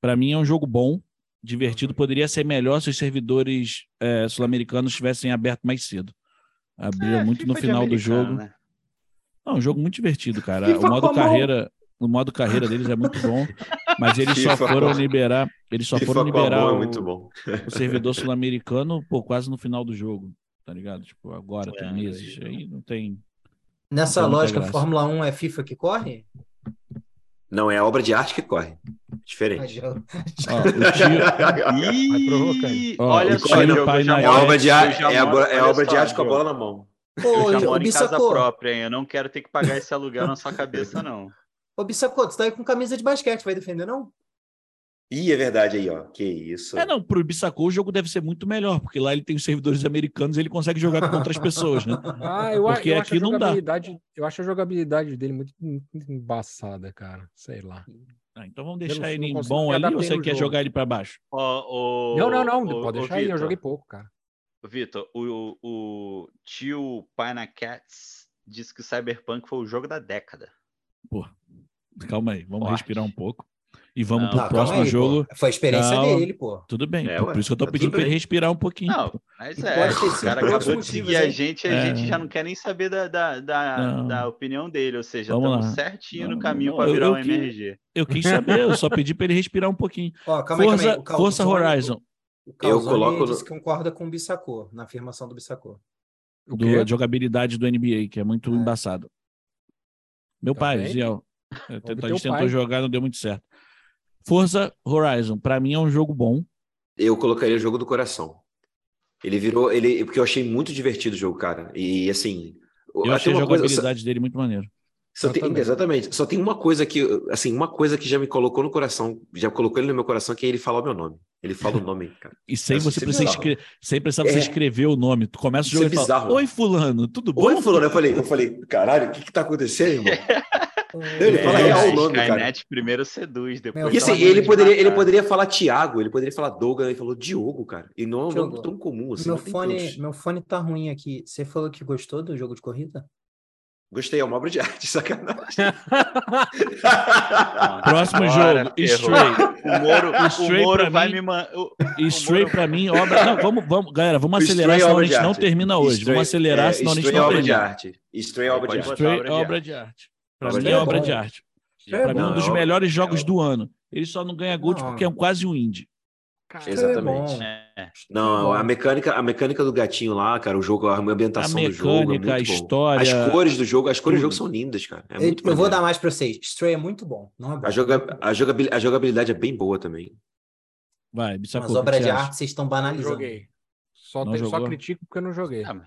Para mim é um jogo bom, divertido. Poderia ser melhor se os servidores é, sul-americanos tivessem aberto mais cedo. Abriu é, muito no final do jogo. Né? Não, um jogo muito divertido, cara. FIFA o modo carreira, o modo carreira deles é muito bom. Mas eles só foram liberar, eles só foram liberar é o, o servidor sul-americano, pô, quase no final do jogo, tá ligado? Tipo, agora tem é, meses, aí não tem. Nessa não tem lógica, Fórmula 1 é FIFA que corre? Não, é a obra de arte que corre. Diferente. Ó, Ih, olha só, é a obra de arte, é a, é a obra de arte com a bola na mão. Pô, eu já moro em casa própria, hein? Eu não quero ter que pagar esse aluguel na sua cabeça, não. Ô, Bissacoto, você tá aí com camisa de basquete, vai defender, não? Ih, é verdade aí, ó. Que isso. É, não, pro Bissacô o jogo deve ser muito melhor, porque lá ele tem os servidores americanos e ele consegue jogar com outras pessoas, né? Ah, eu, porque eu aqui não dá. Eu acho a jogabilidade dele muito, muito embaçada, cara. Sei lá. Ah, então vamos deixar ele em bom ali ou você quer jogo. jogar ele para baixo? Oh, oh, não, não, não. Oh, pode deixar aí, eu joguei pouco, cara. Vitor, o, o tio Pana Cats disse que o Cyberpunk foi o jogo da década. Pô, calma aí, vamos Forte. respirar um pouco. E vamos não, pro próximo aí, jogo. Pô. Foi a experiência calma. dele, pô. Tudo bem, é, por isso que eu tô tá pedindo para ele respirar um pouquinho. Não, mas é, o cara acabou de seguir a gente, a é... gente já não quer nem saber da, da, da, da opinião dele, ou seja, vamos estamos lá. certinho não, no caminho para virar eu, um MRG. Eu quis saber, eu só pedi para ele respirar um pouquinho. Ó, calma Forza, aí, calma aí. Força Horizon. O eu coloco disse que concorda com o Bissacor, na afirmação do Bissacor. Do, jogabilidade do NBA, que é muito é. embaçado. Meu pai, Ziel, a gente tentou jogar, não deu muito certo. Forza Horizon, para mim é um jogo bom. Eu colocaria o jogo do coração. Ele virou, ele, porque eu achei muito divertido o jogo, cara. E assim, eu achei a jogabilidade coisa, dele muito maneiro. Só tem, exatamente. Só tem uma coisa que, assim, uma coisa que já me colocou no coração, já colocou ele no meu coração, que é ele falar o meu nome. Ele fala o nome, cara. e sem você precisar escrever, sem precisar é... você escrever o nome. Tu começa o jogo Isso é e fala, Oi, fulano, tudo bom? Oi, fulano. Eu falei, eu falei, caralho, o que que tá acontecendo, irmão? Ele fala real o nome, Skynet cara. primeiro seduz, depois. E assim, ele poderia, ele poderia falar Tiago, ele poderia falar Douglas, ele falou Diogo, cara. E não é um nome tão comum assim. Meu fone, meu fone tá ruim aqui. Você falou que gostou do jogo de corrida? Gostei, é uma obra de arte, sacanagem. Próximo Agora, jogo, Stray. O Moro, Stray o Moro vai mim, me mandar. Stray Moro... pra mim, obra. Não, vamos, vamos, galera, vamos acelerar, senão a gente não termina hoje. Stray, vamos acelerar, é, senão a gente não obra termina. De arte. Stray é obra de arte. Stray é obra de arte. Pra mim é obra de arte. Pra mim, um dos melhores jogos do ano. Ele só não ganha Gold porque é quase um indie. Cara, Exatamente. É não, a mecânica, a mecânica do gatinho lá, cara, o jogo, a ambientação a mecânica, do jogo, é a história, as cores do jogo, as cores tudo. do jogo são lindas, cara. É eu, eu vou dar mais para vocês. Stray é muito bom, não é bom. A, joga, a, jogabilidade, a jogabilidade é bem boa também. Vai, Bissacou, As obras de arte vocês estão banalizando. joguei. Só, tem, só critico porque eu não joguei. Ah,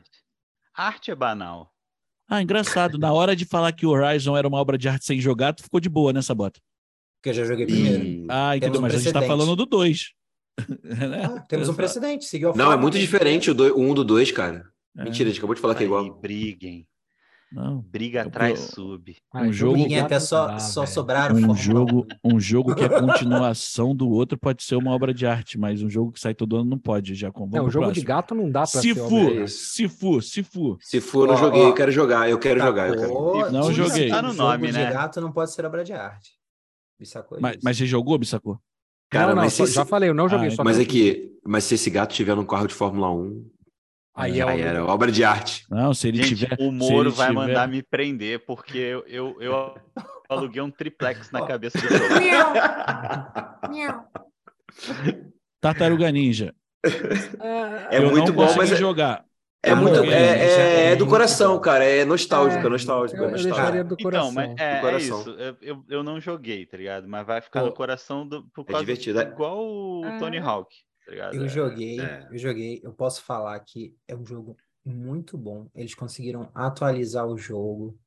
arte é banal. Ah, engraçado. Na hora de falar que o Horizon era uma obra de arte sem jogar, tu ficou de boa nessa bota. Porque eu já joguei primeiro. Ah, entendeu? Um mas a gente tá falando do 2. né? ah, temos um precedente. Seguiu Não, é muito diferente o 1 um do 2, cara. É. Mentira, a gente acabou de falar que é igual. briguem. Não. Briga atrás sub. Um ah, jogo que até só, só sobraram. Um jogo, um jogo que é continuação do outro pode ser uma obra de arte, mas um jogo que sai todo ano não pode. Já com é, o jogo próximo. de gato não dá para se ser for, se for, se for. Se for, não oh, joguei, oh, eu quero jogar, eu quero tá jogar. Eu quero. Não joguei. Tá no nome, jogo né? de gato não pode ser obra de arte. Bissacou mas, mas você jogou, Bissacou? Cara, não, não, mas já esse... falei, eu não joguei. Ah, só mas é que, mas se esse gato tiver num carro de Fórmula 1, aí, é aí era obra de arte. Não, se ele Gente, tiver. O Moro vai tiver... mandar me prender porque eu, eu, eu aluguei um triplex na cabeça do jogo. Tartaruga Ninja. É eu muito bom, mas é jogar. É, muito, é, é, é, do coração, cara. É nostálgico, é nostálgico. Eu, eu deixaria do coração. Então, mas é, coração. é isso. Eu, eu não joguei, tá ligado? Mas vai ficar Pô, no coração do, por causa, é divertido. igual o Tony Hawk, tá ligado? Eu joguei, eu joguei. Eu posso falar que é um jogo muito bom. Eles conseguiram atualizar o jogo.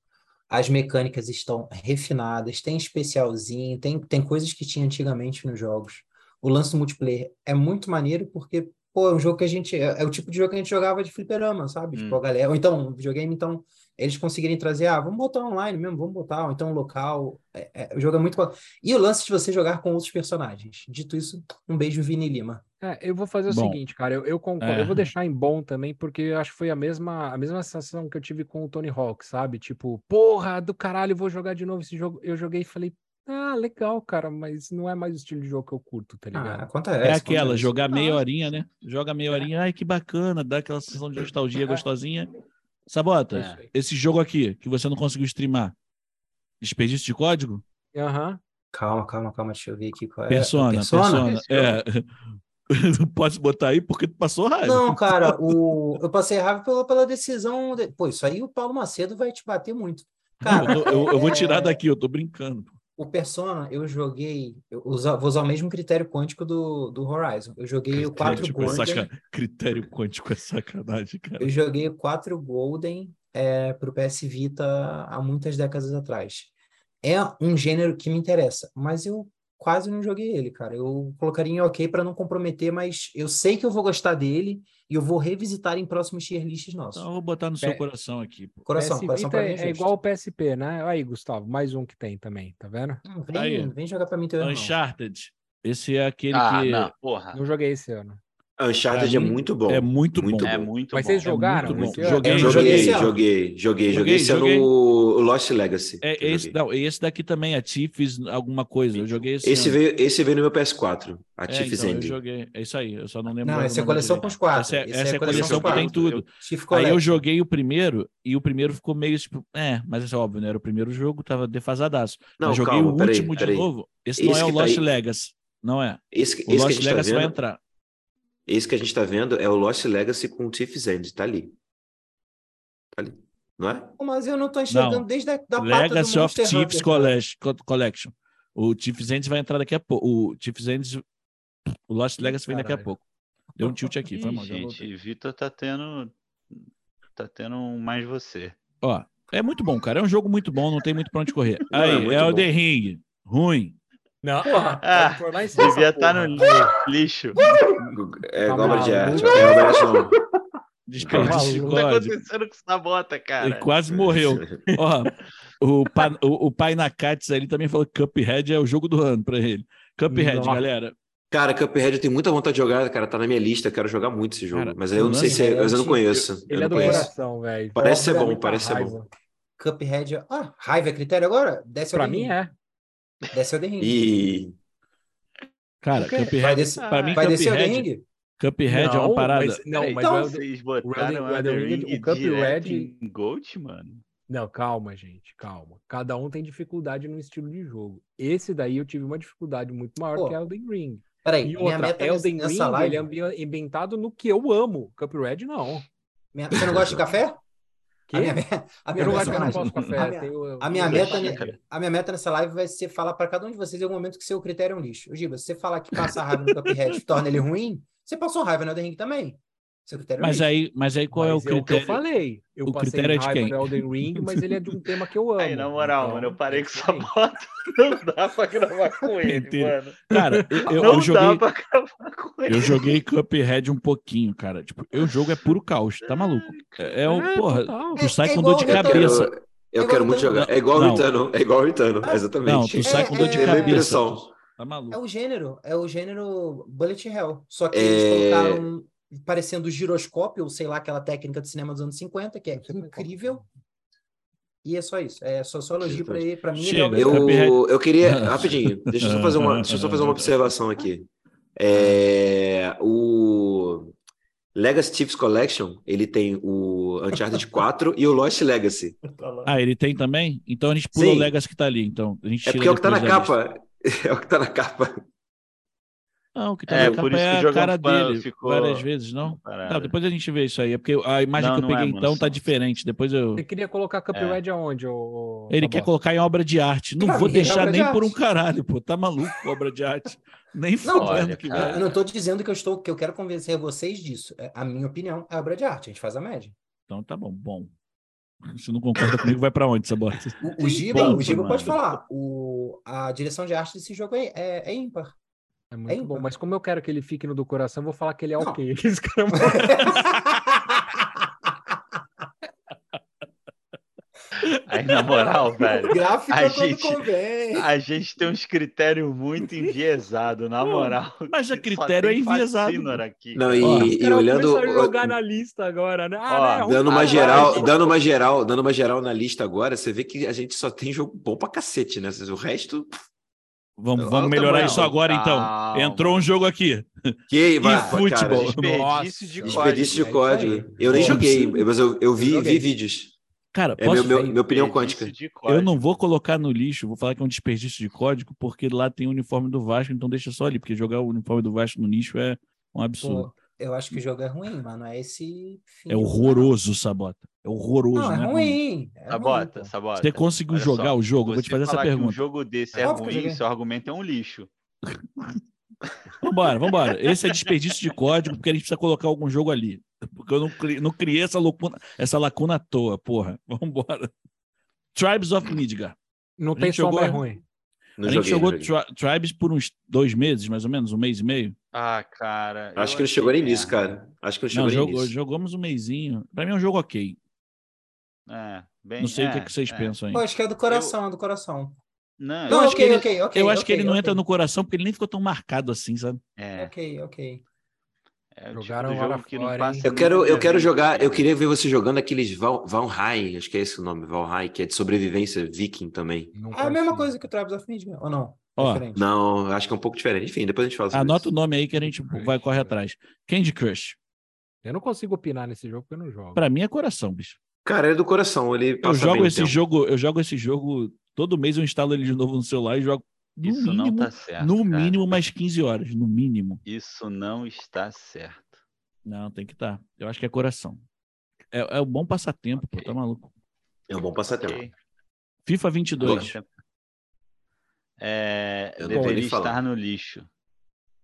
As mecânicas estão refinadas, tem especialzinho, tem, tem coisas que tinha antigamente nos jogos. O lance do multiplayer é muito maneiro porque pô, é um jogo que a gente. É, é, o tipo de jogo que a gente jogava de fliperama, sabe? Tipo, hum. Tipo, a galera. Ou então, videogame, então, eles conseguirem trazer, ah, vamos botar online mesmo, vamos botar, ou então local. É, é, o jogo é muito. E o lance de você jogar com outros personagens. Dito isso, um beijo, Vini Lima. É, eu vou fazer o bom, seguinte, cara, eu, eu concordo, eu vou é. deixar em bom também, porque eu acho que foi a mesma, a mesma sensação que eu tive com o Tony Hawk, sabe? Tipo, porra, do caralho, vou jogar de novo esse jogo. Eu joguei e falei, ah, legal, cara, mas não é mais o estilo de jogo que eu curto, tá ligado? Ah, acontece. É aquela, acontece. jogar meia horinha, né? Joga meia é. horinha, ai que bacana, dá aquela sensação de nostalgia gostosinha. Sabota, é. esse jogo aqui, que você não conseguiu streamar, desperdício de código? Aham. Uhum. Calma, calma, calma, deixa eu ver aqui qual é. Persona, persona. persona. É. não pode botar aí porque tu passou raiva. Não, cara, o... eu passei raiva pela, pela decisão. De... Pô, isso aí o Paulo Macedo vai te bater muito. Cara, eu, eu, eu vou tirar é daqui, eu tô brincando o Persona, eu joguei. Eu vou usar o mesmo critério quântico do, do Horizon. Eu joguei critério o 4 Golden. Saca... Critério quântico é sacanagem, cara. Eu joguei o 4 Golden é, para o PS Vita há muitas décadas atrás. É um gênero que me interessa, mas eu quase não joguei ele, cara. Eu colocaria em ok para não comprometer, mas eu sei que eu vou gostar dele e eu vou revisitar em próximos tier lists nossos. Então eu vou botar no seu coração aqui. Pô. Coração, PS coração é, é, igual o PSP, né? Aí, Gustavo, mais um que tem também, tá vendo? Hum, vem, vem jogar para mim teu Uncharted. Esse é aquele ah, que. Não, porra. Não joguei esse ano. Uncharted é muito bom. É muito, muito bom. É muito Mas bom. vocês jogaram? É muito joguei, joguei, joguei, joguei, joguei, joguei. Esse joguei. no Lost Legacy. É, esse, não, esse daqui também, a Tiffs, alguma coisa. Eu joguei esse. Esse veio, esse veio no meu PS4, a é, Tiffs então, Eu joguei. É isso aí, eu só não lembro. Não, essa é a coleção com os quatro. Essa é, essa é a coleção que tem tudo. aí eu joguei o primeiro e o primeiro ficou meio tipo, é, mas isso é óbvio, né? Era o primeiro jogo, tava defasadaço. Não, eu joguei calma, o último de novo. Esse, não é o tá Lost Legacy. Não é. Esse, o Lost tá Legacy vai entrar. Esse que a gente está vendo é o Lost Legacy com o Thief's End, tá ali. Tá ali. Não é? Mas eu não estou enxergando não. desde a da Legacy of Thieves Collection. O Thief's End vai entrar daqui a pouco. O Thief's End, o Lost Legacy vem daqui a pouco. Deu um tilt aqui, foi mal. Gente, Vitor tá tendo tá tendo mais você. Ó, é muito bom, cara. É um jogo muito bom, não tem muito pra onde correr. Aí, é, é o The Ring. Ruim. Não, porra, ah, devia estar tá no lixo. É tá obra de arte. É obra de arte, não. Desperdício de O que tá acontecendo com essa bota, cara? Ele quase morreu. Ó, o, pa, o, o pai Nakatsu ali também falou que Cuphead é o jogo do ano pra ele. Cuphead, Nossa. galera. Cara, Cuphead eu tenho muita vontade de jogar, cara. Tá na minha lista, eu quero jogar muito esse jogo. Cara, mas eu não sei se é, mas eu não conheço. Ele eu é do conheço. coração, velho. Parece ser bom, parece ser bom. Cuphead. Ah, raiva é critério agora? Desce Pra mim é. Desce o The Ring. E. Cara, Cuphead. Vai, desse, pra mim, vai descer o The Cuphead, Ring? Cuphead é uma parada. Mas, não, mas Então, Vocês botaram o Elden Ring, o Cuphead- em Gold, mano. Não, calma, gente, calma. Cada um tem dificuldade no estilo de jogo. Esse daí eu tive uma dificuldade muito maior Pô, que Elden Ring. Peraí, E minha outra, meta Elden nessa Ring, live... ele é ambi- ambientado no que eu amo. Cuphead, não. minha- Você não gosta de café? Que? A minha, me- a minha Eu meta- não posso café. A minha- tenho- A minha, eu meta, a minha meta nessa live vai ser falar para cada um de vocês em algum momento que seu critério é um lixo. Giba, se você falar que passar raiva no Cuphead torna ele ruim, você passou raiva no Elden Ring também. Seu critério é Mas aí, mas aí qual é o Mas que eu critério? falei. Eu o passei critério é de raiva quem? Elden Ring, mas ele é de um tema que eu amo. Aí, na moral, então mano, eu parei é com essa bota. Não dá pra gravar com ele, Mentira. mano. Cara, eu, eu- não eu joguei, dá pra gravar com ele. eu joguei Cuphead um pouquinho, cara. Tipo, o jogo é puro caos, tá maluco? É, é um, É, porra, total. tu sai É com dor de cabeça. Eu, eu É quero muito o jogar. É igual o Ritano. É igual o Ritano, exatamente. Não, tu sai com dor de É, é, cabeça. impressão. Tá maluco. É o gênero, é o gênero Bullet Hell. Só que É. eles colocaram parecendo giroscópio, ou sei lá, aquela técnica de cinema dos anos 50, que é incrível. E é só isso. É só, só elogio pra ele. Pra mim, é Chega. melhor. Eu, eu queria, rapidinho, deixa eu só fazer uma, deixa eu só fazer uma observação aqui. É, o Legacy Chiefs Collection, ele tem o Uncharted 4 e o Lost Legacy. Ah, ele tem também? Então a gente pula Sim. o Legacy que tá ali. Então a gente É porque é o que tá na da lista. capa. É o que tá na capa. Não, o que tá É, por isso que é o a cara dele ficou várias vezes, não? depois a gente vê isso aí. É porque a imagem Não, que eu é, peguei mano, então tá diferente. Depois eu. Você queria colocar Cuphead aonde? ô- ô, Ele Sabota? quer colocar em obra de arte. Não Pra vou é deixar obra de nem por um caralho, pô. Tá maluco obra de arte. Nem Não, olha, que cara. Eu não estou dizendo que eu estou, que eu quero convencer vocês disso. É, A minha opinião é obra de arte. A gente faz a média. Então tá bom, bom. Se não concorda comigo, vai pra onde, Sabota? O, o Giba, Bom, o Giba pode falar. O, a direção de arte desse jogo é, é, é ímpar. É muito É bom, ímpar. mas como eu quero que ele fique no do coração, eu vou falar que ele é Não. ok. Esse cara Aí, na moral, velho, Gráfico A é quando gente- convém. a gente tem uns critérios muito enviesados, na moral. mas a Só critério é enviesado, aqui. Não, e, Ó, e olhando, a jogar na lista agora, né? Ah, Ó, né? dando uma geral, dando uma geral, dando uma geral na lista agora, você vê que a gente só tem jogo bom pra cacete, né? O resto, Vamos, vamos melhorar isso agora, então. Calma. Entrou um jogo aqui. que vai, futebol. cara, de desperdício é de isso código. Eu nem joguei, mas eu, eu vi, vi vídeos. Cara, É posso... meu, meu, minha opinião quântica. eu não vou colocar no lixo, vou falar que é um desperdício de código, porque lá tem o uniforme do Vasco, então deixa só ali, porque jogar o uniforme do Vasco no lixo é um absurdo. Pô, eu acho que o jogo é ruim, mas não é esse. é horroroso, Sabota. É horroroso, Não, é né? ruim. É ruim, Sabota, pô. sabota. Você conseguiu Olha jogar só, o jogo? Vou te fazer essa pergunta. um jogo desse é eu ruim, seu argumento é um lixo. Vambora, vambora. Esse é desperdício de código, porque a gente precisa colocar algum jogo ali. Porque eu não, cri- não criei essa lacuna, essa lacuna à toa, porra. Vambora. Tribes of Midgar. Não tem sombra jogou- é ruim. Não a gente jogou não. Tri- Tribes por uns dois meses, mais ou menos, um mês e meio. Ah, cara. Acho eu que não chegou nem nisso, merda. cara. Acho que não Não, chegou nem jogou, nisso. jogamos um mêsinho. Pra mim é um jogo ok. É, bem, Não sei o que, é, que vocês é. pensam aí. Pô, acho que é do coração, é do coração. Não, Não, acho ok, que ele- ok, ok. eu acho que ele não entra no coração porque ele nem ficou tão marcado assim, sabe? é, Ok, ok. É o tipo Jogaram hora jogo que não fora, passa hein? Eu quero, eu quero jogar, eu queria ver você jogando aqueles Val, Valheim, acho que é esse o nome, Valheim, que é de sobrevivência viking também. Não É a mesma coisa que o Tribes of ou não? Ó. Não, acho que é um pouco diferente. Enfim, depois a gente fala sobre Anota o isso. nome aí que a gente vai correr atrás. Candy Crush. Eu não consigo opinar nesse jogo porque eu não jogo. Pra mim é coração, bicho. Cara, é do coração, ele Eu passa jogo o esse tempo. jogo, eu jogo esse jogo todo mês eu instalo ele de novo no celular e jogo no Isso mínimo, não tá certo. no cara. mínimo mais 15 horas, no mínimo. Isso não está certo. Não, tem que estar. Eu acho que é coração. É, é um bom passatempo, pô, tá maluco. É um bom passatempo. Ok. FIFA 22. É, Eu não vou deveria nem falar. estar no lixo.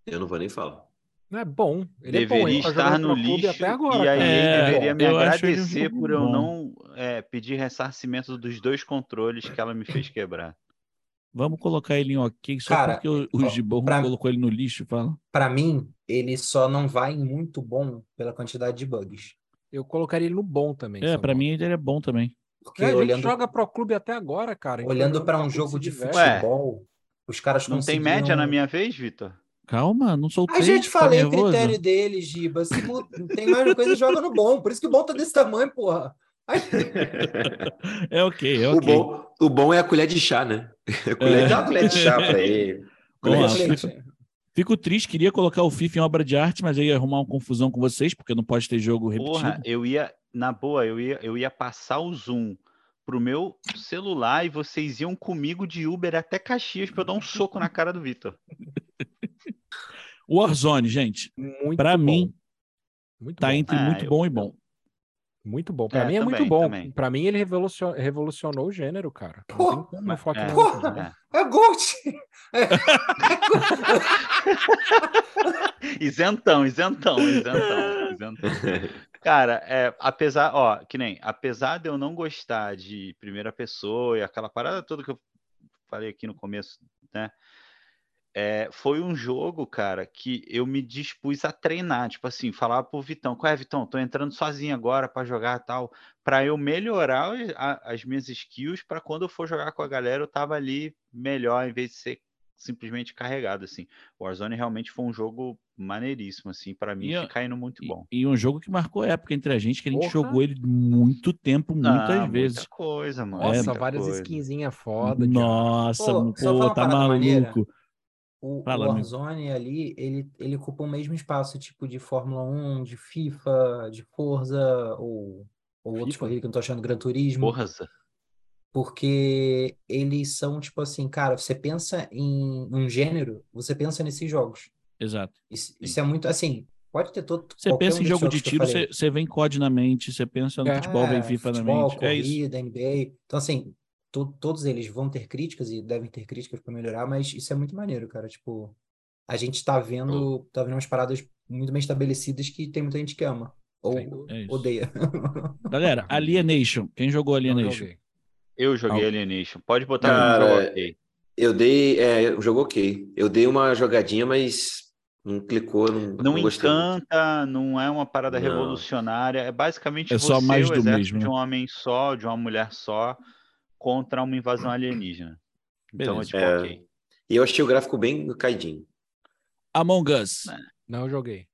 Eu não vou nem falar. Não é bom. Ele deveria é bom. Ele tá estar no lixo até agora. e a cara. É, deveria me agradecer por eu bom. não é, pedir ressarcimento dos dois controles que ela me fez quebrar. Vamos colocar ele em ok só Cara, porque o, o Gibão pra- colocou ele no lixo, fala. Pra mim, ele só não vai em muito bom pela quantidade de bugs. Eu colocaria ele no bom também. É, pra mim ele é bom também. Porque É, a gente olhando, joga pro clube até agora, cara. Olhando para um jogo de diverte. Ué, futebol, os caras Não tem conseguiram... média na minha vez, Vitor? Calma, não soltei. A gente tá falei o nervoso? critério deles, Giba. Se tem mais coisa, joga no bom. Por isso que o bom tá desse tamanho, porra. é ok, é ok. O bom, o bom é a colher de chá, né? A colher, é. Dá uma colher de chá para ele. Bom, fico, fico, triste, queria colocar o FIFA em obra de arte, mas aí ia arrumar uma confusão com vocês, porque não pode ter jogo repetido. Porra, eu ia, na boa, eu ia, eu ia passar o Zoom pro meu celular e vocês iam comigo de Uber até Caxias para eu dar um soco na cara do Vitor. Warzone, gente, para mim, muito tá bom. entre é, muito eu... bom e bom. Muito bom. Para é, mim é também, muito bom. Para mim ele revolucionou, revolucionou o gênero, cara. Tem como falar é, Pô, é. é Gold! É. isentão, isentão, isentão, isentão. Cara, é, apesar, ó, que nem, apesar de eu não gostar de primeira pessoa e aquela parada toda que eu falei aqui no começo, né? É, foi um jogo, cara, que eu me dispus a treinar, tipo assim, falar pro Vitão, qual é, Vitão? Tô entrando sozinho agora para jogar tal, para eu melhorar a, as minhas skills para quando eu for jogar com a galera eu tava ali melhor em vez de ser simplesmente carregado assim. O Warzone realmente foi um jogo maneiríssimo assim, para mim e, fica indo muito bom. E, e, um jogo que marcou época entre a gente, que a gente Porra. jogou ele muito tempo, muitas ah, vezes. Muita coisa, mano. Nossa, é, várias skinzinhas foda. Nossa, pô, pô tá maluco. Maneira. O, Fala, o Warzone ali, ele, ele ocupa o mesmo espaço, tipo de Fórmula 1, de FIFA, de Forza, ou, ou outros corridas que eu não tô achando, Gran Turismo. Forza. Porque eles são, tipo assim, cara, você pensa em um gênero, você pensa nesses jogos. Exato. Isso, isso é muito, assim, pode ter todo. Você pensa em jogo de tiro, você, você vem COD na mente, você pensa no é, futebol, vem FIFA futebol, na mente. Corrida, é isso. NBA. Então, assim, to, todos eles vão ter críticas e devem ter críticas para melhorar, mas isso é muito maneiro, cara. Tipo, a gente tá vendo, tá vendo umas paradas muito bem estabelecidas que tem muita gente que ama ou é odeia. Galera, Alienation. Quem jogou Alienation? Eu joguei. Alienation. Pode botar Cara, no ok. Eu dei, é, o jogo ok. Eu dei uma jogadinha, mas não clicou, não, não, não encanta, muito. não é uma parada não. revolucionária. É basicamente é só mais do mesmo, de um homem só, de uma mulher só contra uma invasão alienígena. Então, é tipo, é, ok. E eu achei o gráfico bem caidinho. Among Us. É. Não joguei.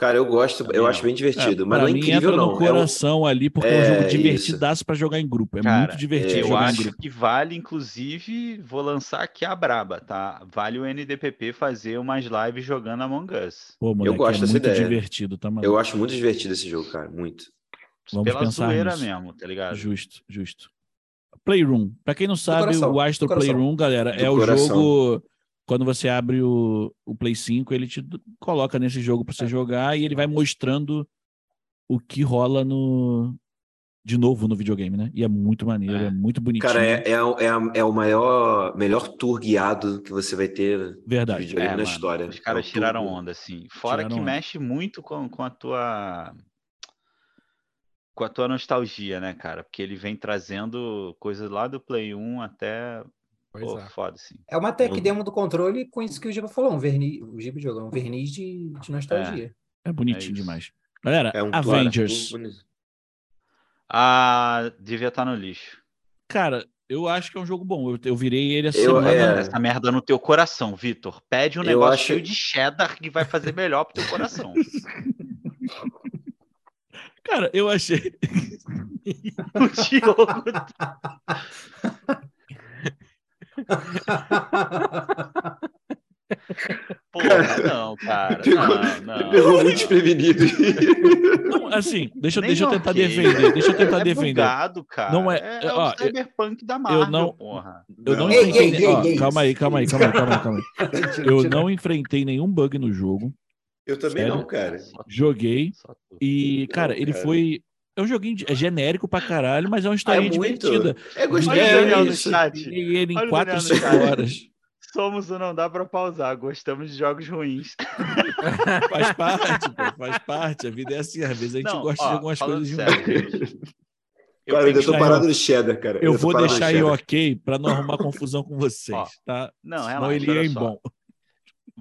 Cara, eu gosto, eu acho bem divertido, é, mas não é incrível não. no coração é um... ali, porque é, um jogo divertidaço para jogar em grupo. É Cara, muito divertido eu jogar acho em grupo. que vale, inclusive, vou lançar aqui a braba, tá? Vale o NDPP fazer umas lives jogando Among Us. Pô, moleque, eu gosto é dessa muito ideia. divertido, tá, mano? Eu acho muito divertido esse jogo, cara, muito. Vamos Pela pensar zoeira nisso. mesmo, tá ligado? Justo, justo. Playroom. Para quem não sabe, coração, o Astro Playroom, galera, do é coração. o jogo. Quando você abre o, o Play 5, ele te coloca nesse jogo para você é. jogar e ele vai mostrando o que rola no, de novo no videogame, né? E é muito maneiro, é, é muito bonitinho. Cara, é, é, é, é, o maior, melhor tour guiado que você vai ter Verdade. videogame é, na mano, história. Os caras é tiraram onda, assim. Fora tiraram que onda. mexe muito com, com a tua com a tua nostalgia, né, cara? Porque ele vem trazendo coisas lá do Play 1 até. Pois Pô, é. foda, assim. É uma tech demo do controle com isso que o Giba falou, um verniz, o Giba jogou, um verniz de, de nostalgia. É, é bonitinho é demais. Galera, é um Avengers. Ah, devia estar no lixo. Cara, eu acho que é um jogo bom. Eu, eu virei ele assim. Eu, é... Essa merda no teu coração, Vitor. Pede um negócio acho... cheio de cheddar que vai fazer melhor pro teu coração. Cara, eu achei. o Diogo. Porra, não, cara. Pegou, não, não. pegou muito desprevenido. Não, assim, deixa, deixa eu tentar okay. defender. Deixa eu tentar é defender. Bugado, cara. Não é, é, é ó, o cyberpunk da Marvel, eu não, porra. Eu não, não enfrentei. Ei, ei, ei, calma aí, calma aí, calma aí, calma aí, calma aí. Eu não enfrentei nenhum bug no jogo. Eu também Sério? não, cara. Joguei. E, cara, ele cara. foi. É um joguinho é genérico pra caralho, mas é uma história é divertida. É gostoso. Olha no chat. E ele em 4 ou 5 horas. Somos o não dá pra pausar. Gostamos de jogos ruins. faz parte, pô, faz parte. A vida é assim. Às vezes a gente não, gosta ó, de algumas coisas sério, ruins. Eu cara, eu tô parado no cheddar, cara. Eu, eu vou deixar aí ok para não arrumar confusão com vocês, ó, tá? Não, relaxa, ele ia em bom.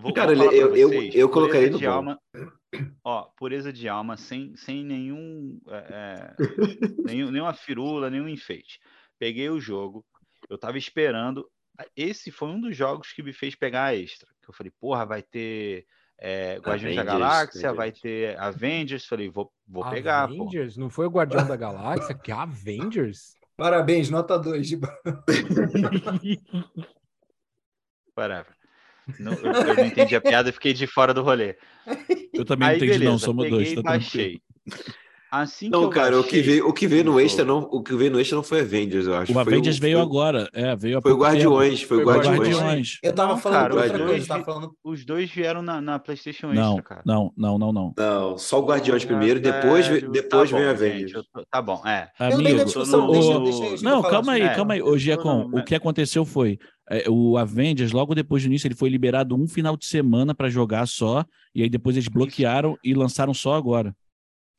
Vou, Cara, vou eu, eu, eu colocaria no de alma, Ó, pureza de alma, sem, sem nenhum, é, é nenhum, nenhuma firula, nenhum enfeite. Peguei o jogo, eu tava esperando. Esse foi um dos jogos que me fez pegar a extra. Que eu falei, porra, vai ter é, Guardiões da Galáxia, vai ter Avengers. Falei, vou, vou pegar. Avengers? Não foi o Guardião da Galáxia? Que Avengers? Parabéns, nota 2 de Whatever. Não, eu, eu, não entendi a piada e fiquei de fora do rolê. Eu também não entendi, beleza, não, somos dois. Tá baixei. Assim não, cara, baixei, o que veio, o que veio no extra não, o que veio no extra não foi Avengers, eu acho. O Avengers o, veio foi, agora, é, veio Foi o Guardiões, foi o Guardiões. Guardiões. Eu tava não, falando cara, outra coisa, tava falando... Os dois vieram na, na PlayStation não, Extra, cara. Não, não, não, não. Não, só o Guardiões primeiro, depois, depois tá vem o Avengers. Tô, tá bom, é. Amigo, discussão, o... deixa, deixa não, calma aí, calma aí. Ô, Giacom, o que aconteceu foi, é, o Avengers, logo depois do início, ele foi liberado um final de semana para jogar só, e aí depois eles bloquearam e lançaram só agora.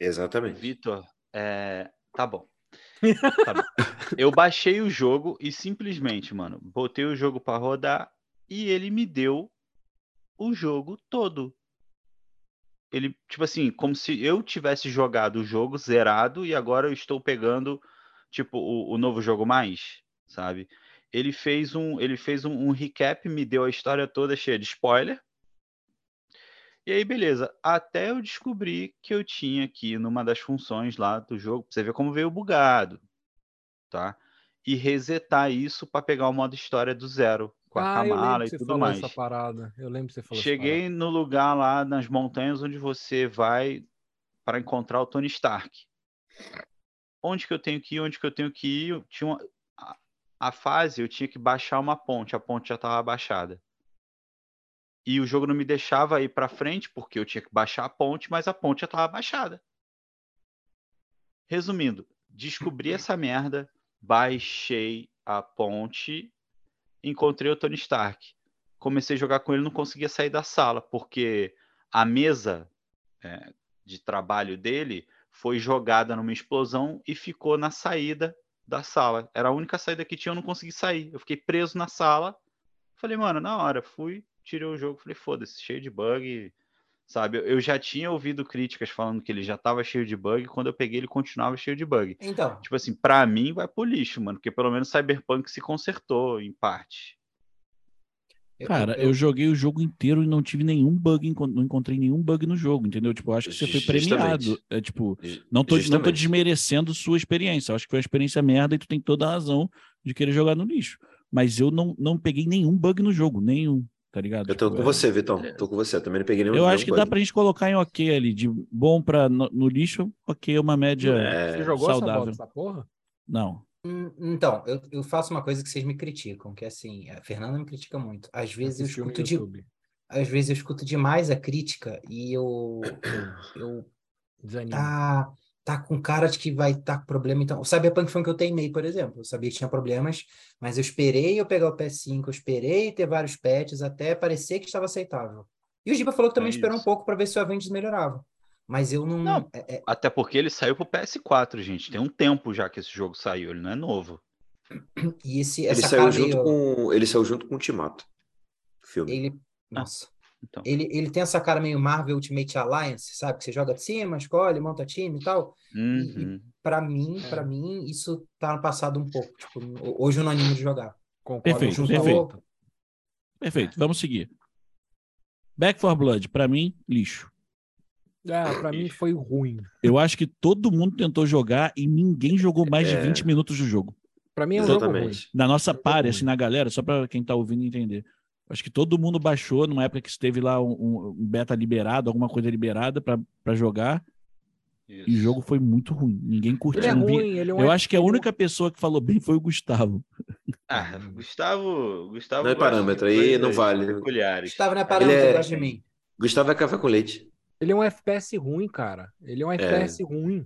Exatamente. Vitor, é... Tá bom. Tá bom. Eu baixei o jogo e simplesmente, mano, botei o jogo para rodar e ele me deu o jogo todo. Ele, tipo assim, como se eu tivesse jogado o jogo zerado e agora eu estou pegando, tipo, o, o novo jogo mais, sabe? Ele fez um, ele fez um, um recap, me deu a história toda cheia de spoiler. E aí, beleza. Até eu descobri que eu tinha aqui numa das funções lá do jogo, pra você ver como veio bugado, tá? E resetar isso para pegar o modo história do zero, com a ah, Kamala e tudo mais. Essa parada. Eu lembro que você falou Cheguei no lugar lá nas montanhas onde você vai para encontrar o Tony Stark. Onde que eu tenho que ir? Onde que eu tenho que ir? Tinha uma... a fase eu tinha que baixar uma ponte, a ponte já estava baixada e o jogo não me deixava ir para frente porque eu tinha que baixar a ponte, mas a ponte já estava baixada. Resumindo, descobri essa merda, baixei a ponte, encontrei o Tony Stark. Comecei a jogar com ele, não conseguia sair da sala, porque a mesa é, de trabalho dele foi jogada numa explosão e ficou na saída da sala. Era a única saída que tinha, eu não consegui sair. Eu fiquei preso na sala. Falei, mano, na hora, fui, tirei o jogo, falei, foda-se, cheio de bug, sabe? Eu já tinha ouvido críticas falando que ele já tava cheio de bug, quando eu peguei ele continuava cheio de bug. Então. Tipo assim, para mim vai pro lixo, mano, porque pelo menos Cyberpunk se consertou em parte. Cara, eu, eu, joguei o jogo inteiro e não tive nenhum bug, não encontrei nenhum bug no jogo, entendeu? Tipo, eu acho que você foi premiado. É tipo, não tô, não tô desmerecendo sua experiência. Eu acho que foi uma experiência merda e tu tem toda a razão de querer jogar no lixo. Mas eu não, não peguei nenhum bug no jogo, nenhum tá ligado? Eu tô tipo, com é... você, Vitão. Tô com você. Eu também não peguei nenhum. Eu acho que dá pra gente colocar em ok ali, de bom pra no, no lixo, ok, uma média é... Você jogou saudável. Essa, essa porra? Não. Hum, então, eu, eu faço uma coisa que vocês me criticam, que é assim, a Fernanda me critica muito. Às vezes eu escuto de, às vezes eu escuto demais a crítica e eu eu Desanima. Tá, tá com cara de que vai estar tá com problema. Então, o Cyberpunk foi um que eu teimei, por exemplo. Eu sabia que tinha problemas, mas eu esperei eu pegar o PS5, eu esperei ter vários patches até parecer que estava aceitável. E o Giba falou que também é esperou um pouco para ver se o Avengers melhorava. Mas eu não. não é, é... Até porque ele saiu pro PS4, gente. Tem um tempo já que esse jogo saiu, ele não é novo. E esse, ele, saiu junto com, ele saiu junto com o Ultimato. Filme. Ele. Nossa. Então. Ele, ele tem essa cara meio Marvel Ultimate Alliance, sabe? Que você joga de cima, escolhe, monta time e tal. Uhum. E, e para mim, é. para mim, isso tá no passado um pouco. Tipo, hoje eu não animo de jogar. Concordo. Perfeito, perfeito. Perfeito, vamos seguir. Back for Blood, para mim, lixo. Ah, pra mim foi ruim. Eu acho que todo mundo tentou jogar e ninguém jogou mais é... de 20 minutos do jogo. Pra mim é um Exatamente. jogo ruim. Na nossa pare, assim, na galera, só pra quem tá ouvindo entender. Acho que todo mundo baixou numa época que esteve lá um, um beta liberado, alguma coisa liberada para jogar. Isso. E o jogo foi muito ruim. Ninguém curtiu. Ele é ruim, ele é Eu acho que a única pessoa que falou bem foi o Gustavo. Ah, Gustavo. Gustavo não é parâmetro, aí não vale. Peculiares. Gustavo não é parâmetro, é... de mim. Gustavo é café com leite. Ele é um FPS ruim, cara. Ele é um é. FPS ruim.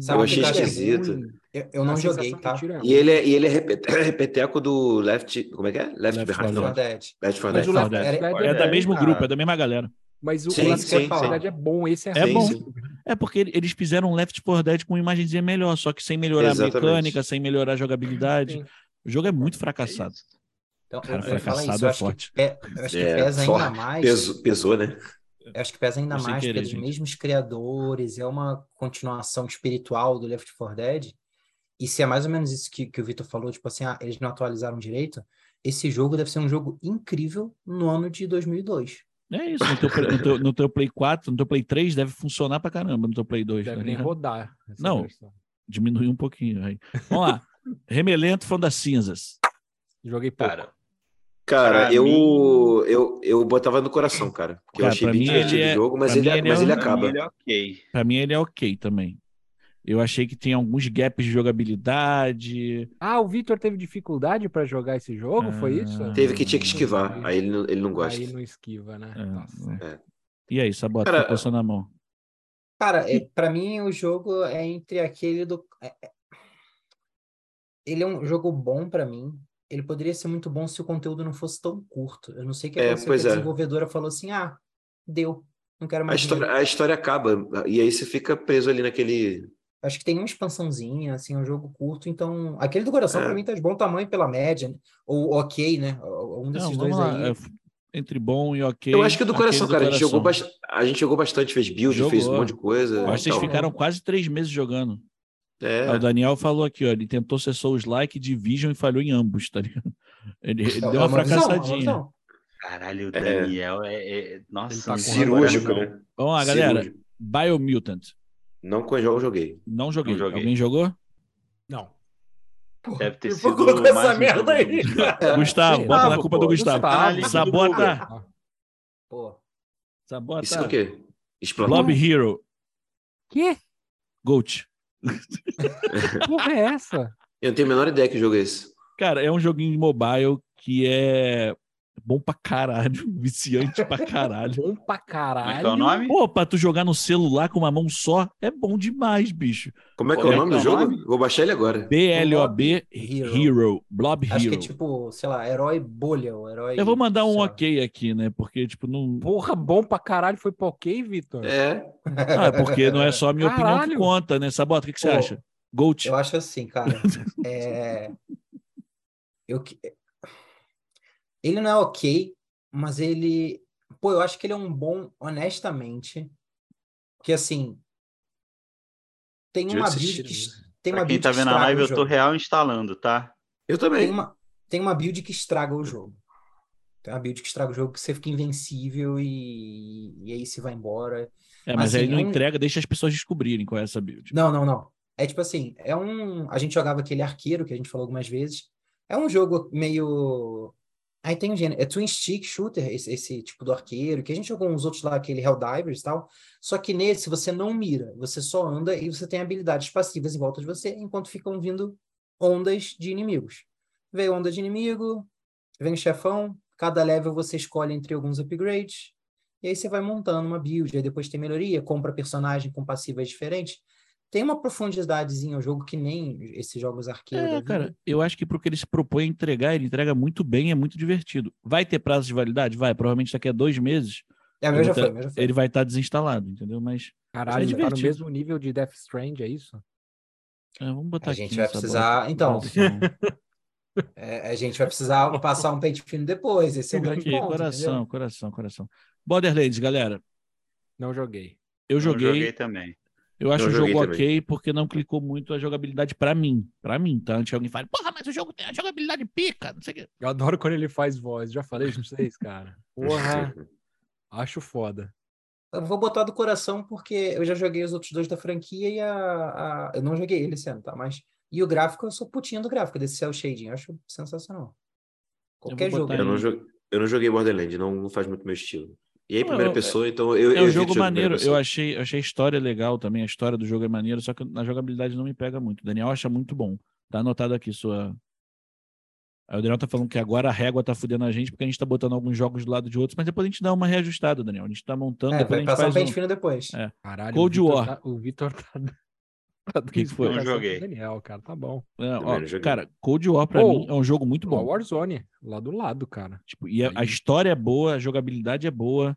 Sabe eu achei esquisito. Eu, eu não joguei, tá? E ele é, e ele é repeteco do Left. Como é que é? Left, Left Behind. Left 4 Dead. Left 4 Dead. Left Dead. É, é, da mesmo grupo, é da mesma galera. Mas o, sim, o Left 4 Dead é bom, esse é, é bom. É porque eles fizeram um Left 4 Dead com uma imagenzinha melhor, só que sem melhorar Exatamente. a mecânica, sem melhorar a jogabilidade. Sim. O jogo é muito fracassado. Então, Cara, fracassado isso, é forte. Que, eu acho que é, pesa ainda mais. Pesou, pesou, né? Eu acho que pesa ainda mais querer, pelos gente. mesmos criadores, é uma continuação espiritual do Left 4 Dead. E se é mais ou menos isso que, que o Vitor falou, tipo assim, ah, eles não atualizaram direito, esse jogo deve ser um jogo incrível no ano de 2002. É isso, no teu, no, teu, no teu, Play 4, no teu Play 3 deve funcionar pra caramba, no teu Play 2. Deve tá nem rodar. Não, versão. diminui um pouquinho. Aí. Vamos lá. Remelento Fã das Cinzas. Joguei pouco. Cara, cara eu, mim... eu, eu botava no coração, cara. Porque cara, eu achei bem divertido é... o jogo, mas, ele, é, mas é... ele acaba. Pra mim ele é ok. Pra mim ele é ok também. Eu achei que tem alguns gaps de jogabilidade. Ah, o Victor teve dificuldade para jogar esse jogo, ah, foi isso? Teve que tinha que esquivar, aí ele não, ele não gosta. Aí não esquiva, né? É, é. E aí, Sabota, cara, passou na mão? Cara, é, para mim o jogo é entre aquele do. É, é ele é um jogo bom para mim. Ele poderia ser muito bom se o conteúdo não fosse tão curto. Eu não sei o que é, aconteceu, que a é. desenvolvedora falou assim: ah, deu, não quero mais. A história, a história acaba, e aí você fica preso ali naquele Acho que tem uma expansãozinha, assim, é um jogo curto, então. Aquele do coração, é. para mim, tá de bom tamanho pela média, né? ou ok, né? Um desses Não, dois lá. aí. É, entre bom e ok. Eu acho que o do coração, do cara. Coração. A, gente jogou a gente jogou bastante, fez build, jogou. fez um monte de coisa. Vocês ficaram quase três meses jogando. É. o Daniel falou aqui, ó, ele tentou ser Souls-like, Division e falhou em ambos, tá ligado? Ele, ele é deu uma, uma fracassadinha. Visão, Caralho, o Daniel é. é, é... Nossa, tá cirúrgico, né? Vamos lá, galera. Cirúrgico. Biomutant. Não com jogo joguei. Não joguei. Não joguei. Alguém jogou? Não. Deve ter sido colocou essa merda aí. Gustavo, bota na culpa do Gustavo. Gustavo. Sabota. Pô. Sabota. Isso é o quê? Explodiu. Blob Hero. Que? Goat. Porra é essa? Eu não tenho a menor ideia que jogo é esse. Cara, é um joguinho de mobile que é bom pra caralho, viciante pra caralho. bom pra caralho. Como é, é o nome? Pô, pra tu jogar no celular com uma mão só, é bom demais, bicho. Como é que é, é o nome do jogo? Nome? Vou baixar ele agora. B-L-O-B Hero. Hero. Blob Hero. Acho que é tipo, sei lá, herói bolha, o herói... Eu vou mandar um ok aqui, né? Porque, tipo, não... Porra, bom pra caralho foi pra ok, Vitor? É. Ah, é porque não é só a minha caralho. opinião que conta, né? Sabota, o que, que você acha? Gold. Eu acho assim, cara. é... Eu... Ele não é ok, mas ele. Pô, eu acho que ele é um bom, honestamente. Que assim. Tem uma build que. Tem pra uma quem tá vendo a live, eu tô real instalando, tá? Eu também. Tem uma, tem uma build que estraga o jogo. Tem uma build que estraga o jogo que você fica invencível e, e aí você vai embora. É, mas, mas assim, aí não é um... entrega, deixa as pessoas descobrirem qual é essa build. Não, não, não. É tipo assim, é um. A gente jogava aquele arqueiro que a gente falou algumas vezes. É um jogo meio Aí tem um gênero, é Twin Stick Shooter, esse, esse, tipo do arqueiro, que a gente jogou uns outros lá, aquele Helldivers e tal. Só que nesse você não mira, você só anda e você tem habilidades passivas em volta de você, enquanto ficam vindo ondas de inimigos. Vem onda de inimigo, vem chefão, cada level você escolhe entre alguns upgrades, e aí você vai montando uma build, aí depois tem melhoria, compra personagem com passivas diferentes tem uma profundidadezinha o jogo que nem esses jogos arcade. É, cara, eu acho que pro que ele se propõe a entregar, ele entrega muito bem, é muito divertido. Vai ter prazo de validade? Vai, provavelmente daqui a dois meses. É, meu já, tá, foi, já foi. Ele vai estar tá desinstalado, entendeu? Mas. Caralho, é tá no mesmo nível de Death Strange, é isso? É, vamos botar a gente vai precisar. Então. é, a gente vai precisar passar um pente fino depois. Esse é o grande aqui, ponto. Coração, entendeu? coração, coração. Borderlands, galera. Não joguei. Eu joguei. Não joguei também. Eu acho o jogo ok também. porque não clicou muito a jogabilidade para mim. para mim, tá? Antes alguém fala, porra, mas o jogo tem a jogabilidade pica, não sei o quê. Eu adoro quando ele faz voz. Já falei isso pra vocês, cara. Porra, acho foda. Eu vou botar do coração porque eu já joguei os outros dois da franquia e a. a... Eu não joguei ele esse ano, tá? Mas. E o gráfico, eu sou putinho do gráfico desse cel shading. Eu acho sensacional. Qualquer eu jogo. Eu não, joguei, eu não joguei Borderlands, não, não faz muito meu estilo. E aí, primeira pessoa, então eu. É um jogo maneiro. Eu achei, eu achei a história legal também. A história do jogo é maneiro, só que na jogabilidade não me pega muito. O Daniel acha muito bom. Tá anotado aqui sua. Aí o Daniel tá falando que agora a régua tá fudendo a gente porque a gente tá botando alguns jogos do lado de outros, mas depois a gente dá uma reajustada, Daniel. A gente tá montando. É, vai passar um pente fino depois. É. Caralho, Cold o War. Tá, o Vitor tá. Que, foi? Não joguei. Daniel, cara, tá bom. É, ó, cara, Cold War pra oh, mim é um jogo muito bom. Warzone, lá do lado, cara. Tipo, e a, a, história é boa, a jogabilidade é boa.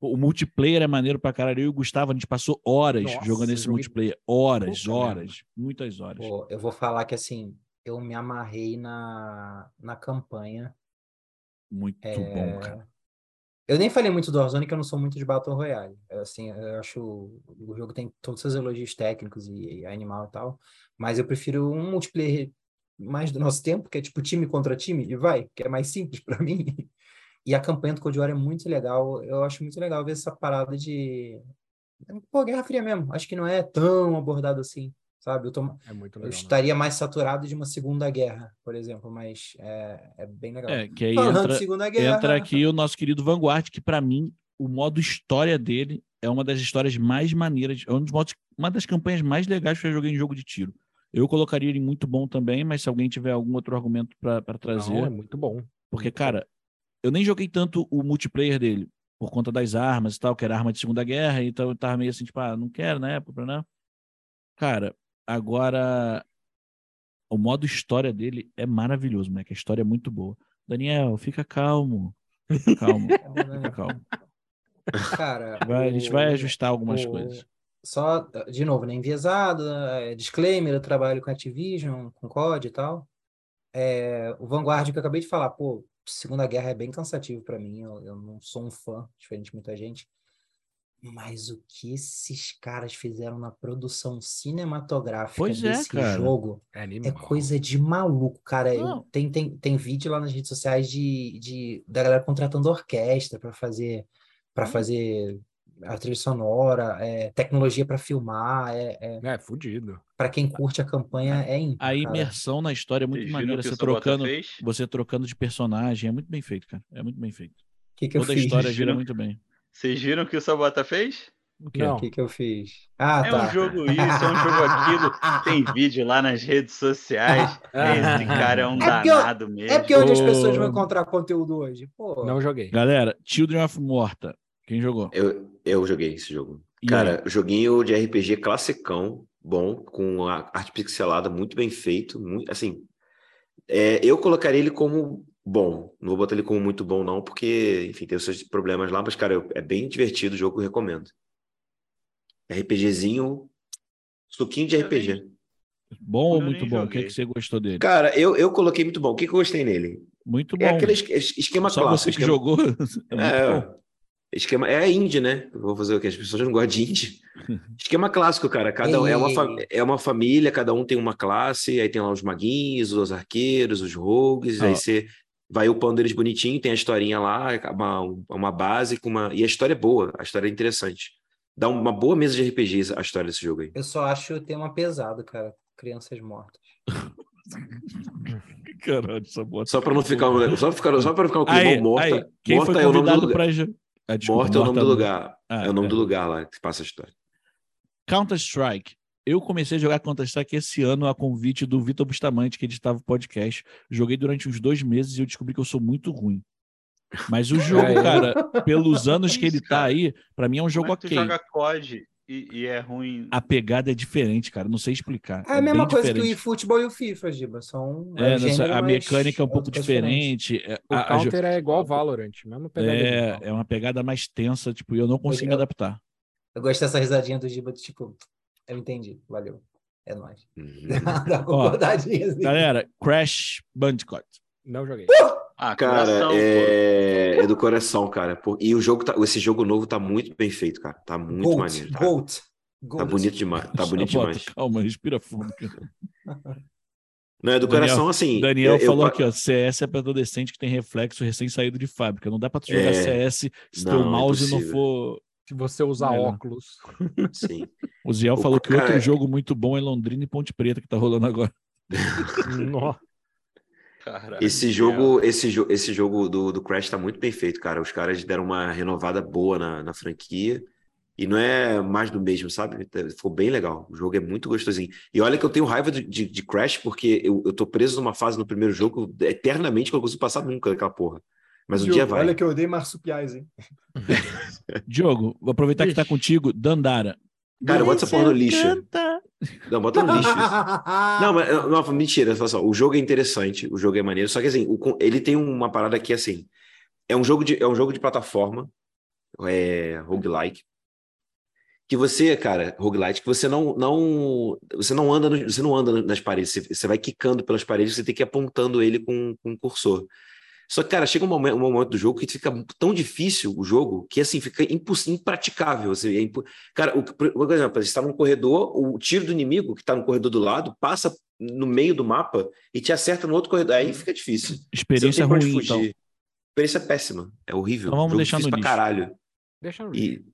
O multiplayer é maneiro pra caralho. Eu e o Gustavo, a gente passou horas Nossa, jogando esse multiplayer. Horas, horas. Muitas horas. Pô, eu vou falar que assim, eu me amarrei na, na campanha. Muito é... bom, cara. Eu nem falei muito do Warzone, que eu não sou muito de Battle Royale. Eu, assim, eu acho o jogo tem todos os seus elogios técnicos e, e, animal e tal, mas eu prefiro um multiplayer mais do nosso tempo, que é tipo time contra time, e vai, que é mais simples para mim. e a campanha do Cold War é muito legal. Eu acho muito legal ver essa parada de. Pô, Guerra Fria mesmo. Acho que não é tão abordado assim, sabe? Eu, tô... é muito legal, eu né? estaria mais saturado de uma Segunda Guerra, por exemplo, mas é, é bem legal. É, que aí Falando entra, Guerra... entra aqui o nosso querido Vanguard, que para mim, o modo história dele é uma das histórias mais maneiras, é um dos modos, uma das campanhas mais legais que eu joguei em jogo de tiro. Eu colocaria ele muito bom também, mas se alguém tiver algum outro argumento para trazer. Não, é muito bom. Porque, cara, eu nem joguei tanto o multiplayer dele, por conta das armas e tal, que era arma de Segunda Guerra, então eu tava meio assim, tipo, ah, não quero na época, né? Cara, agora o modo história dele é maravilhoso, moleque. A história é muito boa. Daniel, fica calmo. Fica calmo. fica calmo. Cara, vai, o... a gente vai ajustar algumas o... coisas. Só, de novo, né? Enviesado, é, disclaimer, eu trabalho com Activision, com COD e tal. É, o Vanguard que eu acabei de falar, pô, Segunda Guerra é bem cansativo para mim, eu, eu, não sou um fã, diferente de muita gente. Mas o que esses caras fizeram na produção cinematográfica pois é, desse é, jogo é, é, coisa de maluco, cara. Eu, tem, tem, tem vídeo lá nas redes sociais de, de da galera contratando orquestra para fazer para fazer a trilha sonora, é, tecnologia para filmar, é, é, é fudido. Para quem curte a campanha é ímpar, A imersão cara. na história é muito maneira, você trocando, você trocando de personagem, é muito bem feito, cara. É muito bem feito. Que que Toda a história gira muito bem. Vocês viram o que o Sabota fez? O que? que, que eu fiz? Ah, é tá. um jogo isso, é um jogo aquilo. Tem vídeo lá nas redes sociais. Esse cara é um é danado eu, mesmo. É porque onde as pessoas vão encontrar conteúdo hoje. Pô. Não joguei. Galera, Children of Morta. Quem jogou? Eu, eu joguei esse jogo. E Cara, aí? joguinho de RPG classicão, bom, com a arte pixelada muito bem feito, muito, assim, é, eu colocaria ele como bom. Não vou botar ele como muito bom não, porque, enfim, tem os seus problemas lá, mas cara, eu, é bem divertido o jogo, eu recomendo. RPGzinho, suquinho de RPG. Bom ou muito bom? O que, é que você gostou dele? Cara, eu, eu coloquei muito bom. O que, que eu gostei nele? Muito é bom. É aquele esquema Só clássico. você que esquema... jogou. É, é Esquema é indie, né? Vou fazer o quê? As pessoas não gostam de indie. Esquema clássico, cara. Cada um, é, uma é uma família, cada um tem uma classe, aí tem lá os maguinhos, os arqueiros, os rogues, oh. aí você vai upando eles bonitinho, tem a historinha lá, uma, uma base com uma. E a história é boa, a história é interessante. Dá uma boa mesa de RPG a história desse jogo aí. Eu só acho o tema pesado, cara. Crianças mortas. Caralho, só para não ficar, só para ficar, só para ficar o clima morta. Aí, morta é o nome do pra... Ah, desculpa, Morto é o nome do lugar. Ah, é o nome é. do lugar lá que passa a história. Counter-Strike. Eu comecei a jogar Counter-Strike esse ano a convite do Vitor Bustamante, que editava o podcast. Joguei durante uns dois meses e eu descobri que eu sou muito ruim. Mas o jogo, é, cara, pelos anos que ele tá aí, para mim é um jogo Como é ok. Tu joga COD e, e, é ruim. A pegada é diferente, cara. Não sei explicar. É, é a mesma coisa diferente. que o eFootball e o FIFA, Giba. São. É, é a mecânica é um pouco diferente. É, o a, Counter a... é igual Valorant, mesma pegada. É, é uma pegada mais tensa, tipo, e eu não consigo eu, adaptar. Eu gosto dessa risadinha do Giba, tipo, eu entendi, valeu. É nóis. Uhum. Ó, assim. Galera, Crash Bandicoot. Não joguei. Uh! Ah, cara, coração, é... é... do coração, cara. E o jogo tá... esse jogo novo tá muito bem feito, cara. Tá muito Gold, maneiro. Tá... Gold. Gold. Tá bonito demais. Tá bonito demais. Calma, respira fundo. Não, é do Daniel, coração assim. Daniel eu, falou eu... aqui, ó. CS é para adolescente que tem reflexo recém-saído de fábrica. Não dá para tu jogar é... CS se não, teu é mouse é não for. Se você usar é. óculos. Sim. O Ziel o falou que outro jogo muito bom é Londrina e Ponte Preta que tá rolando agora. Nossa. Caralho, esse jogo, esse, jo esse jogo do, do Crash tá muito bem feito, cara. Os caras deram uma renovada boa na, na franquia. E não é mais do mesmo, sabe? Ficou bem legal. O jogo é muito gostosinho. E olha que eu tenho raiva de, de, de Crash, porque eu, eu tô preso numa fase no primeiro jogo eternamente que eu não consigo passar nunca daquela porra. Mas um dia vai. Olha que eu odeio marsupiais, hein? Diogo, vou aproveitar Ixi. que tá contigo. Dandara. Cara, bota essa porra no lixo. Não, bota no lixo isso. Não, mas não, mentira. Só, o jogo é interessante, o jogo é maneiro, só que assim, o, ele tem uma parada que assim, é um jogo de, é um jogo de plataforma, é roguelike, que você, cara, roguelite, que você não não você não anda no, você não anda nas paredes, você, você vai quicando pelas paredes, você tem que ir apontando ele com, com um cursor. Só que, cara, chega um momento, um momento, do jogo que fica tão difícil o jogo que, assim, fica impraticável. Assim, é imp... Cara, o, por exemplo, você está num corredor, o tiro do inimigo que está no corredor do lado passa no meio do mapa e te acerta no outro corredor. Aí fica difícil. Experiência ruim, então. experiência péssima. É horrível. Então vamos deixar no pra caralho. Deixa no e...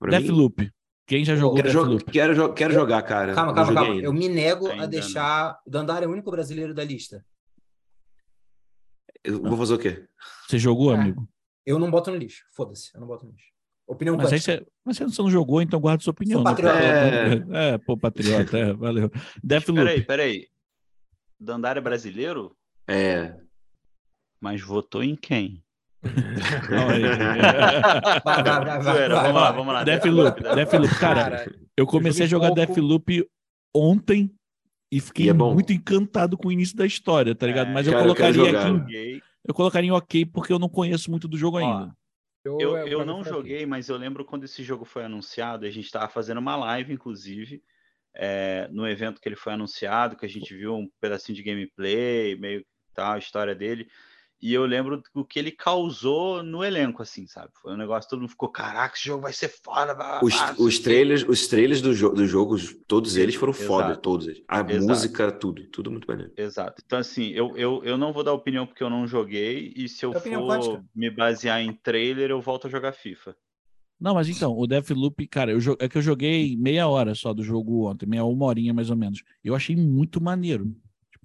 Deathloop. Mim... Quem já jogou quero, Deathloop? Jo quero, jo quero jogar, cara. Calma, calma, calma. Ainda. Eu me nego ainda a deixar. Não. Dandara é o único brasileiro da lista. Eu vou fazer o quê? Você jogou, é. amigo? Eu não boto no lixo. Foda-se, eu não boto no lixo. Opinião mas, aí você, mas você não jogou, então guarda sua opinião. Né? É... é, pô, patriota, é, valeu. Deathloop. Peraí, peraí. Dandara é brasileiro? É. Mas votou em quem? vamos lá, vamos lá. Deathloop, Deathloop. Cara, eu comecei a jogar pouco... Deathloop ontem e fiquei e é muito encantado com o início da história, tá ligado? É, Mas eu cara, colocaria eu aqui. Eu colocaria em ok porque eu não conheço muito do jogo ainda. Eu, eu, eu não joguei, mas eu lembro quando esse jogo foi anunciado, a gente estava fazendo uma live, inclusive, é, no evento que ele foi anunciado, que a gente viu um pedacinho de gameplay, meio tal, a história dele. E eu lembro do que ele causou no elenco, assim, sabe? Foi um negócio, todo mundo ficou, caraca, esse jogo vai ser foda. os, os trailers, os trailers do, jo do jogo, todos eles foram Exato. foda, todos eles. A Exato. música, tudo, tudo muito maneiro. Exato. Então, assim, eu, eu, eu não vou dar opinião porque eu não joguei, e se eu for me basear em trailer, eu volto a jogar FIFA. Não, mas então, o Deathloop, cara, eu, é que eu joguei meia hora só do jogo ontem, meia uma horinha mais ou menos. Eu achei muito maneiro.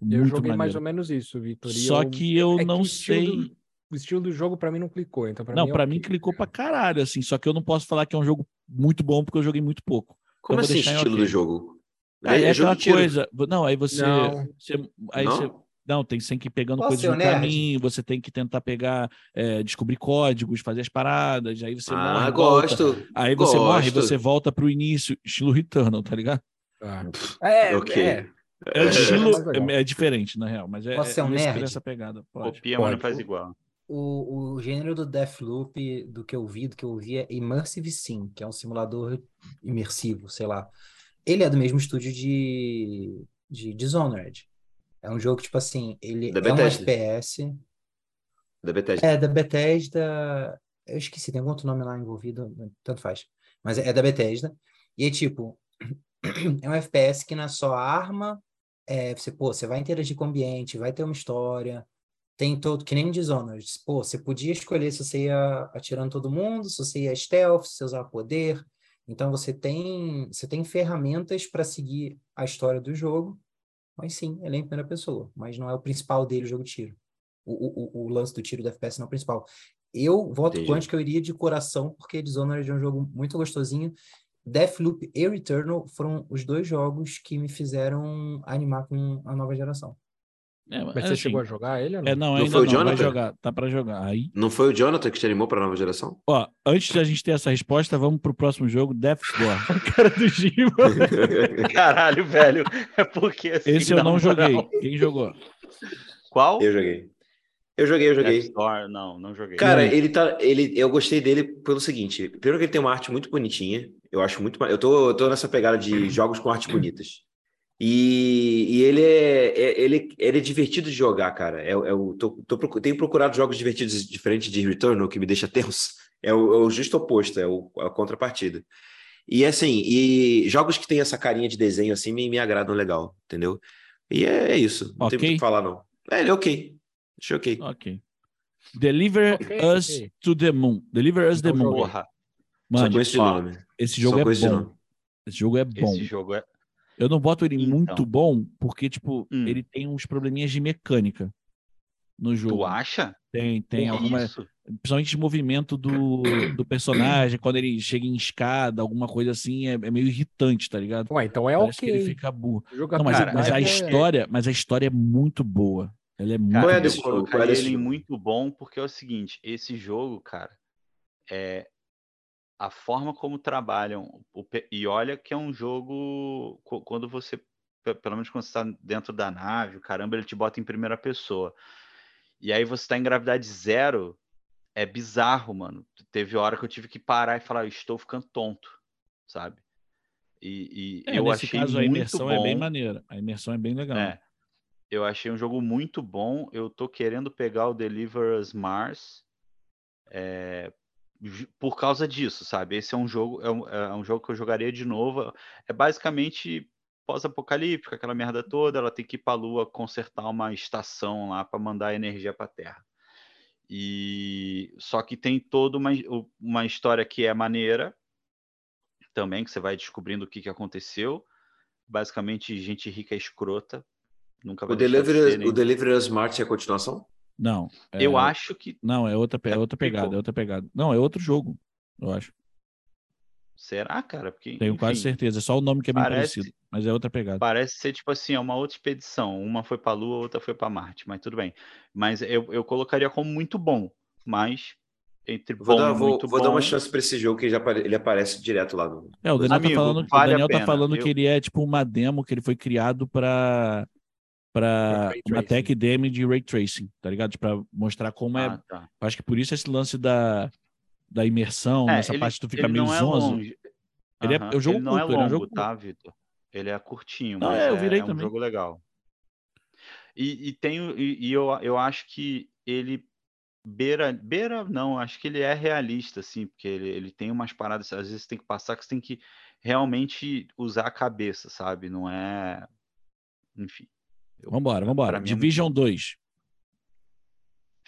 Eu joguei maneiro. mais ou menos isso, Vitor. Só eu... que eu é não que sei. Do... O estilo do jogo para mim não clicou, então para Não, mim é para mim clicou pra caralho, assim. Só que eu não posso falar que é um jogo muito bom porque eu joguei muito pouco. Como então, assim estilo do jogo? É, é, é aquela coisa. Não, aí você. Não. você aí não? você. Não, tem, você tem que ir pegando Posso coisas no nerd? caminho, você tem que tentar pegar, é, descobrir códigos, fazer as paradas, aí você ah, morre. gosto. Volta, aí você gosto. morre, você volta pro início, estilo Returnal, tá ligado? Ah. É, ok. É. É, estilo é, é, diferente, na real, mas é, Posso ser um nerd? essa pegada. Pode. Copia, mas não faz igual. O, o gênero do Deathloop, do que eu vi, do que eu vi, é Immersive Sim, que é um simulador imersivo, sei lá. Ele é do mesmo estúdio de, de Dishonored. É um jogo, tipo assim, ele da é Bethesda. um FPS. Da Bethesda. É, da Bethesda. Eu esqueci, tem algum outro nome lá envolvido, tanto faz. Mas é da Bethesda. E é tipo, é um FPS que não é só arma, é, você, pô, você vai interagir com o ambiente, vai ter uma história, tem todo, que nem Dishonored, pô, você podia escolher se você ia atirando todo mundo, se você ia stealth, se você usar poder, então você tem, você tem ferramentas para seguir a história do jogo, mas sim, ele é em primeira pessoa, mas não é o principal dele o jogo de tiro. O, o, o lance do tiro do FPS não é o principal. Eu voto Entendi. que eu iria de coração, porque Dishonored é um jogo muito gostosinho Deathloop e Returnal foram os dois jogos que me fizeram animar com a nova geração. É, mas você assim, chegou a jogar ele? Ou não? É, não, não foi o não, Jonathan? Jogar, tá para jogar. Aí... Não foi o Jonathan que te animou para a nova geração? Ó, antes de a gente ter essa resposta, vamos pro próximo jogo, Death's Door. cara do Gima. Caralho, velho. É porque assim, Esse eu não joguei. Quem jogou? Qual? Eu joguei. Eu joguei, eu joguei. Store, não, não joguei. Cara, ele tá. Ele, eu gostei dele pelo seguinte: primeiro que ele tem uma arte muito bonitinha. Eu acho muito. Eu tô, eu tô nessa pegada de jogos com artes bonitas. E, e ele, é, é, ele, ele é divertido de jogar, cara. É, é o, tô, tô, tenho procurado jogos divertidos diferentes de Return, o que me deixa tenso. É o, é o justo oposto, é o, a contrapartida. E assim, e jogos que tem essa carinha de desenho assim me, me agradam legal, entendeu? E é, é isso. Não okay. tem muito o que falar, não. É, ele é ok. Achei ok. Deliver okay, Us okay. to the Moon. Deliver Us então, the Moon. Porra. Mano, Só conheço de nome. Esse jogo Só é bom. Esse jogo é bom. Esse jogo é... Eu não boto ele então. muito bom, porque, tipo, hum. ele tem uns probleminhas de mecânica no jogo. Tu acha? Tem, tem. alguma... Isso? Principalmente de movimento do, do personagem, quando ele chega em escada, alguma coisa assim, é, é meio irritante, tá ligado? Ué, então é Parece ok. que ele fica burro. Não, mas, mas a é... história, mas a história é muito boa. Ele é muito cara, eu colocaria ele muito bom porque é o seguinte, esse jogo, cara, é a forma como trabalham e olha que é um jogo quando você pelo menos quando você está dentro da nave, o caramba, ele te bota em primeira pessoa. E aí você está em gravidade zero, é bizarro, mano. Teve hora que eu tive que parar e falar, estou ficando tonto, sabe? E, e é, eu achei caso, muito a imersão bom. é bem maneira. A imersão é bem legal. É. Eu achei um jogo muito bom. Eu tô querendo pegar o Deliver Us Mars é, por causa disso, sabe? Esse é um jogo, é um, é um jogo que eu jogaria de novo. É basicamente pós-apocalíptico, aquela merda toda. Ela tem que ir para a Lua consertar uma estação lá para mandar energia para a Terra. E só que tem toda uma, uma história que é maneira também, que você vai descobrindo o que, que aconteceu. Basicamente, gente rica escrota. Nunca vai o Delivery, nem... o Delivery Smart é a continuação? Não. É... Eu acho que. Não, é outra, é outra pegada, é outra pegada. Não, é outro jogo, eu acho. Será, cara? Porque, Tenho enfim, quase certeza. É só o nome que é bem parece, parecido, mas é outra pegada. Parece ser tipo assim, é uma outra expedição. Uma foi para a Lua, outra foi para Marte, mas tudo bem. Mas eu, eu colocaria como muito bom, mas entre vou dar, vou, vou dar uma chance para esse jogo que ele, apare, ele aparece direto lá no. É, o Daniel tá Amigo, tá falando, vale o Daniel tá falando eu... que ele é tipo uma demo que ele foi criado para para uma tech demo de ray tracing, tá ligado? Para mostrar como é. ah, é. Tá. Acho que por isso esse lance da, da imersão, é, nessa ele, parte tu fica meio é zonzo. Ele é, eu jogo ele não curto, é longo, é um jogo tá, Vitor? Ele é curtinho, mas é, eu virei é, é um jogo legal. E, e tem e, e, eu, eu acho que ele beira beira não, acho que ele é realista assim, porque ele, ele tem umas paradas, às vezes tem que passar que você tem que realmente usar a cabeça, sabe? Não é enfim. Eu, vambora, vambora. Division é 2.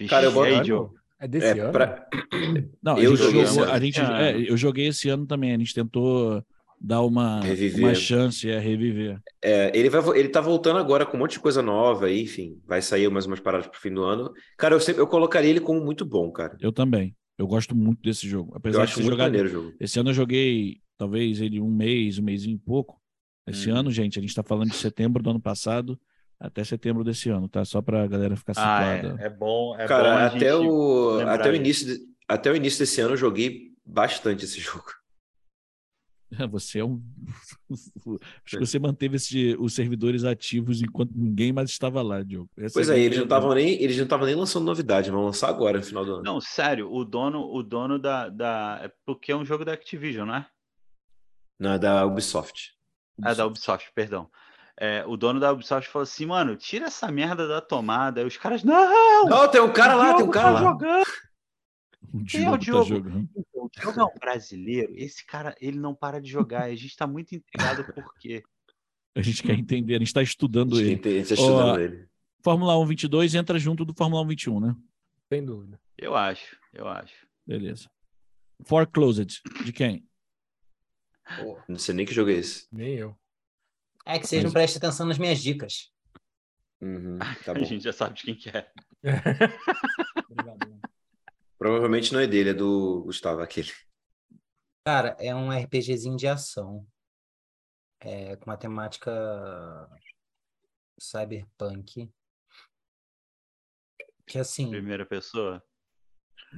Cara, eu vou aí, É desse é, ano? Pra... Não, eu joguei, jogou, a gente, é, eu joguei esse ano também. A gente tentou dar uma, uma chance, é reviver. É, ele, vai, ele tá voltando agora com um monte de coisa nova aí, enfim, vai sair mais umas paradas pro fim do ano. Cara, eu, sempre, eu colocaria ele como muito bom, cara. Eu também. Eu gosto muito desse jogo. Apesar eu acho de muito maneiro o jogo. Esse ano eu joguei, talvez, ele um mês, um mês e pouco. Esse hum. ano, gente, a gente tá falando de setembro do ano passado até setembro desse ano, tá? Só pra galera ficar situada. Ah, é, é bom, é Cara, bom até, o, até, o início de, até o início desse ano eu joguei bastante esse jogo. Você é um. Acho que você manteve esse, os servidores ativos enquanto ninguém mais estava lá, Diogo. Essa pois é, é eles não estavam nem eles não estavam nem lançando novidade, vão lançar agora no final do ano. Não, sério, o dono o dono da, da é porque é um jogo da Activision, né? Não, é da Ubisoft. É da Ubisoft, perdão. É, o dono da Ubisoft falou assim, mano, tira essa merda da tomada. Aí os caras, não! Não, tem um cara lá, tem um cara tá lá. Jogando. O Quem é o Diogo? Tá jogando. O Diogo é um brasileiro. Esse cara, ele não para de jogar. A gente tá muito intrigado por quê. A gente quer entender, a gente tá estudando ele. A gente tá estudando oh, ele. Fórmula 1 22 entra junto do Fórmula 1 21, né? Sem dúvida. Eu acho, eu acho. Beleza. Foreclosed, de quem? Oh, não sei nem que jogo é esse. Nem eu. É que vocês não prestem atenção nas minhas dicas. Uhum, tá a gente já sabe de quem que é. Provavelmente não é dele, é do Gustavo, aquele. Cara, é um RPGzinho de ação. É, com uma temática cyberpunk. Que assim. Primeira pessoa?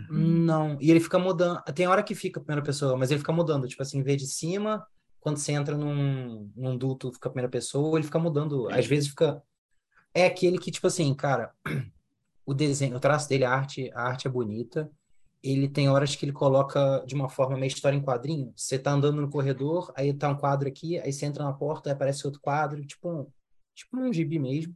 Não. E ele fica mudando. Tem hora que fica primeira pessoa, mas ele fica mudando. Tipo assim, em vez de cima, quando você entra num, num duto, fica a primeira pessoa, ele fica mudando. Às vezes fica. É aquele que, tipo assim, cara, o desenho, o traço dele, a arte, a arte é bonita. Ele tem horas que ele coloca de uma forma meio história em quadrinho. Você tá andando no corredor, aí tá um quadro aqui, aí você entra na porta, aí aparece outro quadro, tipo um, tipo um gibi mesmo.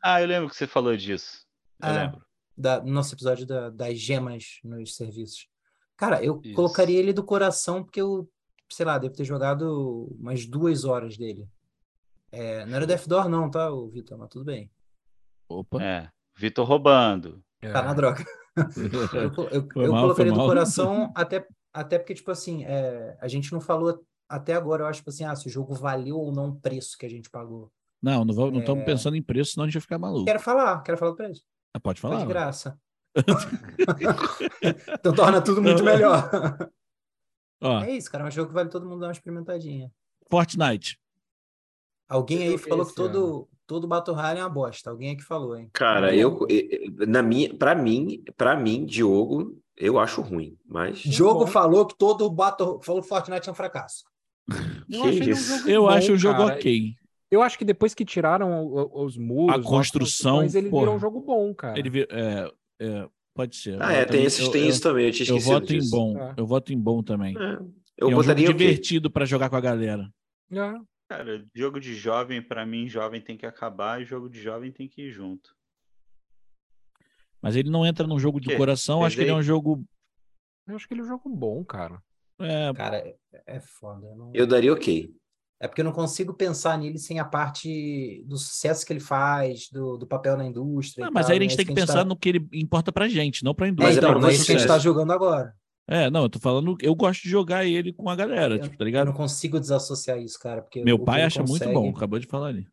Ah, eu lembro que você falou disso. Eu é, lembro. Da, no nosso episódio da, das gemas nos serviços. Cara, eu Isso. colocaria ele do coração porque eu sei lá, devo ter jogado umas duas horas dele. É, não era Death Door, não, tá, o Vitor? Mas tudo bem. Opa. É, Vitor roubando. Tá na droga. eu eu, eu mal, colocaria do coração, até, até porque, tipo assim, é, a gente não falou até agora, eu acho, tipo assim, ah, se o jogo valeu ou não o preço que a gente pagou. Não, não, não estamos é... pensando em preço, senão a gente vai ficar maluco. Quero falar, quero falar do preço. Ah, pode falar. Foi de graça. então torna tudo muito melhor. Ó, é isso, cara. É um jogo que vale todo mundo dar uma experimentadinha. Fortnite. Alguém aí falou que todo, todo Battle Royale é uma bosta. Alguém aqui falou, hein? Cara, eu, na minha, para mim, para mim, Diogo, eu acho ruim, mas Diogo falou que todo Battle falou que Fortnite é um fracasso. Eu, um eu bom, acho o jogo cara. ok. Eu acho que depois que tiraram os muros, a construção, ele porra, virou um jogo bom, cara. Ele vir, é, é, Pode ser. Ah, é, tem, esses, tem eu, isso também. Eu, tinha eu voto disso. em bom. É. Eu voto em bom também. É. Eu é um jogo divertido para jogar com a galera. É. Cara, jogo de jovem, para mim, jovem tem que acabar e jogo de jovem tem que ir junto. Mas ele não entra num jogo de coração, acho que ele é um jogo. Eu acho que ele é um jogo bom, cara. É. Cara, é, é foda. Eu, não... eu daria ok. É porque eu não consigo pensar nele sem a parte do sucesso que ele faz, do, do papel na indústria. Não, mas tal, aí a gente né? tem que Isso pensar gente no que ele importa pra gente, não pra tá... indústria. É, então, não é isso que a gente tá jogando agora. É, não, eu tô falando, eu gosto de jogar ele com a galera, Eu, tipo, tá eu ligado? não consigo desassociar isso, cara. Porque Meu pai acha muito consegue- bom, acabou de falar ali.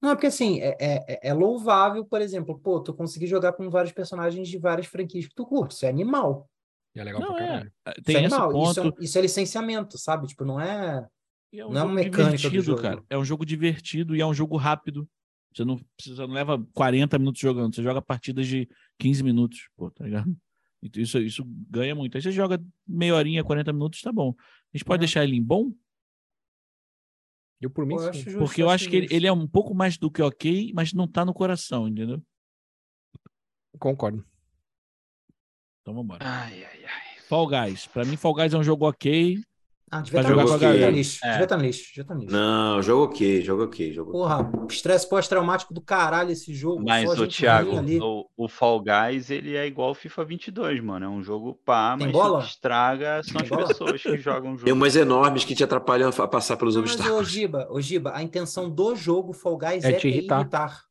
Não, é porque assim, é, é, é louvável, por exemplo, pô, tu conseguir jogar com vários personagens de várias franquias que tu curte. Isso é animal. E é legal Não, pra é. caralho. Tem isso é esse animal. Isso, ponto. é, isso é licenciamento, sabe? Tipo, não é. E é um Não é jogo divertido, jogo. cara. É um jogo divertido e é um jogo rápido. Você não precisa, não leva 40 minutos jogando, você joga partidas de 15 minutos, pô, tá ligado? Então isso, isso ganha muito. Aí você joga meia horinha, 40 minutos, tá bom. A gente pode É. deixar ele em bom, Eu, por mim, eu sim. justo, porque eu acho que ele, ele é um pouco mais do que ok, mas não tá no coração, entendeu? concordo. Então vambora. Ai, ai, ai. Fall Guys. Pra mim, Fall Guys é um jogo ok. Ah, devia estar no lixo, devia galera. tá lixo, É. devia estar no lixo, devia estar no lixo. Não, jogo ok, jogo ok, jogo ok. Porra, estresse pós-traumático do caralho esse jogo. Mas, só o Thiago, o, o Fall Guys, ele é igual o FIFA 22, mano. É um jogo pá, Tem mas bola? o que estraga são Tem as bola? pessoas que jogam o jogo. Tem umas enormes que te atrapalham a passar pelos Não, mas, ô, obstáculos. Giba, ô, Giba, a intenção do jogo Fall Guys É é, te irritar. irritar.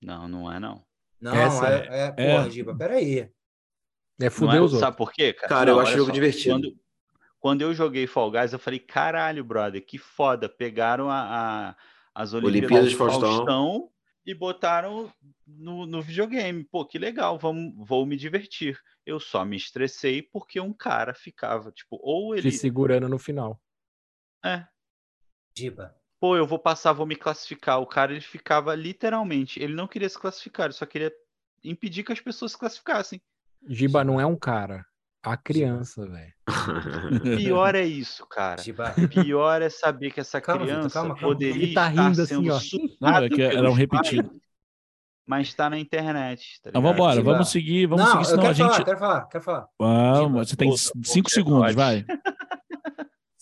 Não, não é não. Não, Essa é, é, é. porra, Giba, peraí. É fuder é? os outros. Sabe por quê, cara? Cara, eu Não, acho olha jogo só, divertido. Quando, quando eu joguei Fall Guys, eu falei, caralho, brother, que foda. Pegaram a, a- as Olimpíadas Olimpíadas de Faustão. Faustão e botaram no, no videogame. Pô, que legal, vamos, vou me divertir. Eu só me estressei porque um cara ficava, tipo, ou ele... Te segurando no final. É, Giba. pô, eu vou passar, vou me classificar. O cara, ele ficava literalmente, ele não queria se classificar, ele só queria impedir que as pessoas se classificassem. Giba não é um cara. A criança, velho. Pior é isso, cara. Giba. Pior é saber que essa Calma, criança calma, calma. poderia tá estar rindo sendo assim, ó. Não, é que era um repetido. pais, mas está na internet. Tá Então vambora, Giba. vamos seguir, vamos não, seguir, eu senão quero a gente. falar, quero falar, quero falar. Vamos, você tem puta, 5 puta, segundos, vai.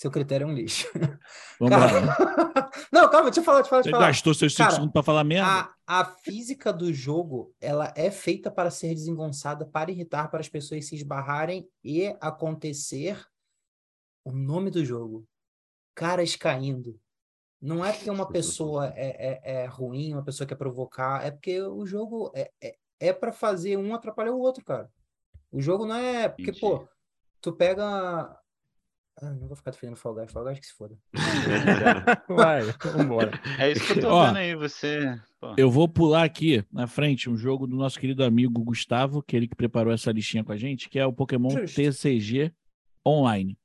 Seu critério é um lixo. Vamos Cara, lá. não, calma, deixa eu falar, deixa eu falar. Você Deixa eu falar. gastou seus 5 Cara, segundos pra falar merda? A, a física do jogo, ela é feita para ser desengonçada, para irritar, para as pessoas se esbarrarem e acontecer o nome do jogo. Caras caindo. Não é porque uma pessoa é, é, é ruim, uma pessoa quer provocar, é porque o jogo é, é, é para fazer um atrapalhar o outro, cara. O jogo não é. Porque, Entendi. pô, tu pega. Ah, não vou ficar defendendo Fall Guys, Fall Guys que se foda. Vai, vambora. É isso que eu tô Ó, vendo aí, você. pô. Eu vou pular aqui na frente um jogo do nosso querido amigo Gustavo, que é ele que preparou essa listinha com a gente, que é o Pokémon Justo. TCG Online.